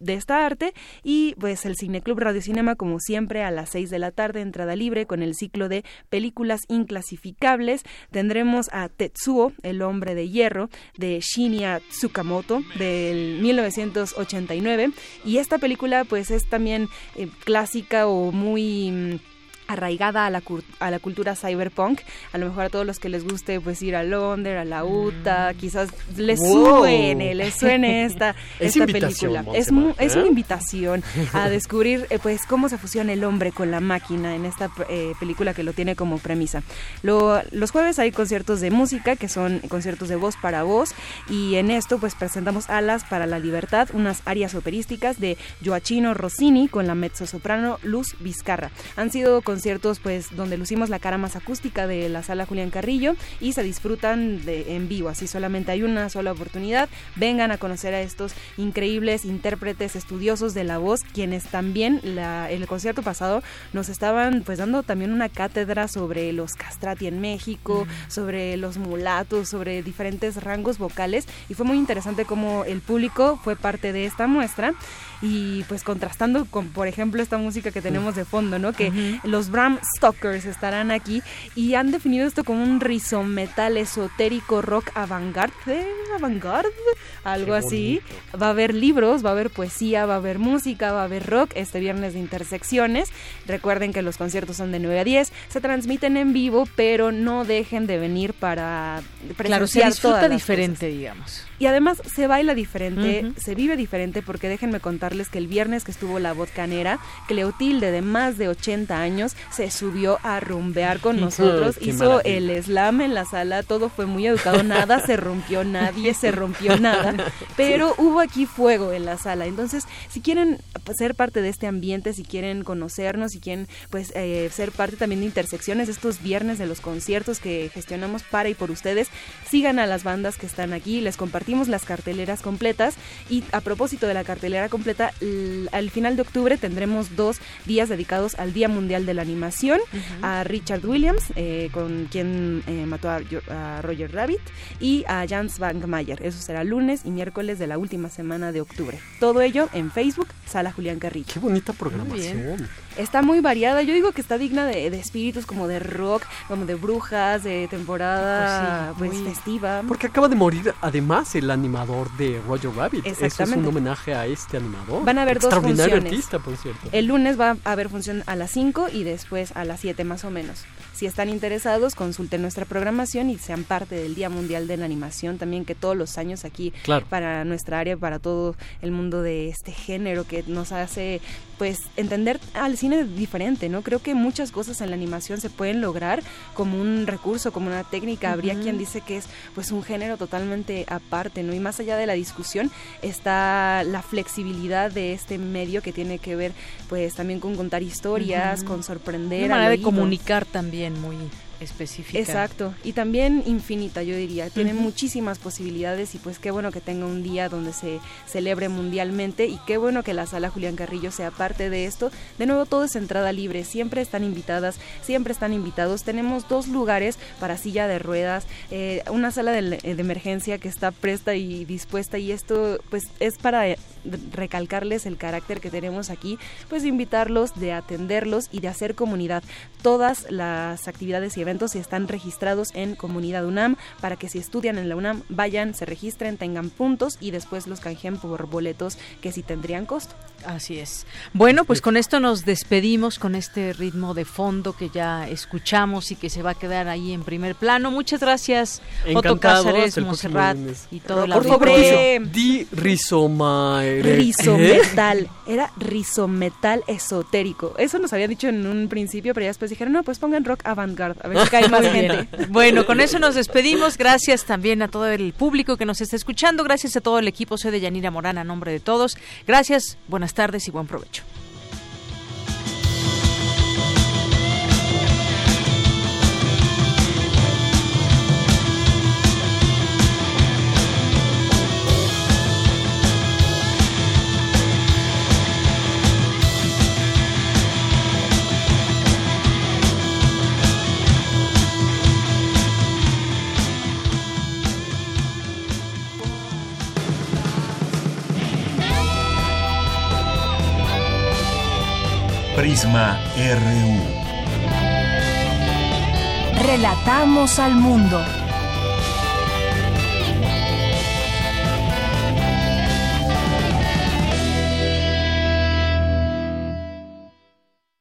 de esta arte. Y pues el Cineclub Radio Cinema como siempre a las 6 de la tarde entrada libre con el ciclo de películas inclasificables. Tendremos a Tetsuo el hombre de hierro de Shinya Tsukamoto del 1989 y esta película pues es también eh, clásica o muy mm, arraigada a la, a la cultura cyberpunk. A lo mejor a todos los que les guste pues ir a Londres, a la UTA, mm. quizás les suene, les suene esta, esta película. Es, es una invitación a descubrir eh, pues cómo se fusiona el hombre con la máquina en esta eh, película que lo tiene como premisa. los jueves hay conciertos de música que son conciertos de voz para voz y en esto pues presentamos Alas para la Libertad, unas arias operísticas de Joachino Rossini con la mezzosoprano Luz Vizcarra. Han sido conciertos pues donde lucimos la cara más acústica de la sala Julián Carrillo y se disfrutan de, en vivo, así solamente hay una sola oportunidad. Vengan a conocer a estos increíbles intérpretes estudiosos de la voz, quienes también la, en el concierto pasado nos estaban pues dando también una cátedra sobre los castrati en México, sobre los mulatos, sobre diferentes rangos vocales. Y fue muy interesante cómo el público fue parte de esta muestra y pues contrastando con por ejemplo esta música que tenemos de fondo, ¿no? Que los Bram Stokers estarán aquí y han definido esto como un rizometal esotérico rock avant-garde, avant-garde, algo así. Va a haber libros, va a haber poesía, va a haber música, va a haber rock este viernes de Intersecciones. Recuerden que los conciertos son de 9 a 10, se transmiten en vivo, pero no dejen de venir para presenciar Claro, se disfruta diferente, digamos. Y además se baila diferente, se vive diferente porque déjenme contarles que el viernes que estuvo la canera, Cleotilde de más de 80 años se subió a rumbear con nosotros, hizo el slam en la sala, todo fue muy educado, nada se rompió, nadie se rompió nada, pero hubo aquí fuego en la sala. Entonces, si quieren ser parte de este ambiente, si quieren conocernos, si quieren pues eh, ser parte también de intersecciones, estos viernes de los conciertos que gestionamos para y por ustedes, sigan a las bandas que están aquí, les compartimos las carteleras completas y a propósito de la cartelera completa, al final de octubre tendremos dos días dedicados al Día Mundial de la Animación, a Richard Williams, eh, con quien eh, mató a, Roger Rabbit, y a Jans Van Mayer. Eso será lunes y miércoles de la última semana de octubre. Todo ello en Facebook, Sala Julián Carrillo. Qué bonita programación está muy variada. Yo digo que está digna de, espíritus como de rock, como de brujas, de temporada pues, pues festiva. Porque acaba de morir además el animador de Roger Rabbit. Eso es un homenaje a este animador. Van a haber dos funciones. artista, por cierto. El lunes va a haber función a las 5 y después a las 7 más o menos. Si están interesados, consulten nuestra programación y sean parte del Día Mundial de la Animación también que todos los años aquí para nuestra área, para todo el mundo de este género que nos hace pues entender al cine diferente, ¿no? Creo que muchas cosas en la animación se pueden lograr como un recurso, como una técnica. Habría quien dice que es pues un género totalmente aparte, ¿no? Y más allá de la discusión está la flexibilidad de este medio que tiene que ver pues también con contar historias, con sorprender. Una manera de comunicar también muy específica. Exacto, y también infinita, yo diría. Tiene muchísimas posibilidades y pues qué bueno que tenga un día donde se celebre mundialmente y qué bueno que la sala Julián Carrillo sea parte de esto. De nuevo, todo es entrada libre, siempre están invitadas, siempre están invitados. Tenemos dos lugares para silla de ruedas, eh, una sala de, de emergencia que está presta y dispuesta y esto pues es para recalcarles el carácter que tenemos aquí, pues de invitarlos, de atenderlos y de hacer comunidad. Todas las actividades y eventos están registrados en Comunidad UNAM para que si estudian en la UNAM vayan, se registren, tengan puntos y después los canjeen por boletos que sí tendrían costo. Así es. Bueno, pues con esto nos despedimos con este ritmo de fondo que ya escuchamos y que se va a quedar ahí en primer plano. Muchas gracias, Otto Cáceres, Monserrat y todo el auditorio. Di rizoma. Rizometal. Era rizometal esotérico. Eso nos había dicho en un principio, pero ya después dijeron, no, pues pongan rock avant-garde, a ver si cae más gente. Bueno, con eso nos despedimos. Gracias también a todo el público que nos está escuchando. Gracias a todo el equipo. Soy de Yanira Morán, a nombre de todos. Gracias, buenas tardes y buen provecho. Prisma RU. Relatamos al mundo.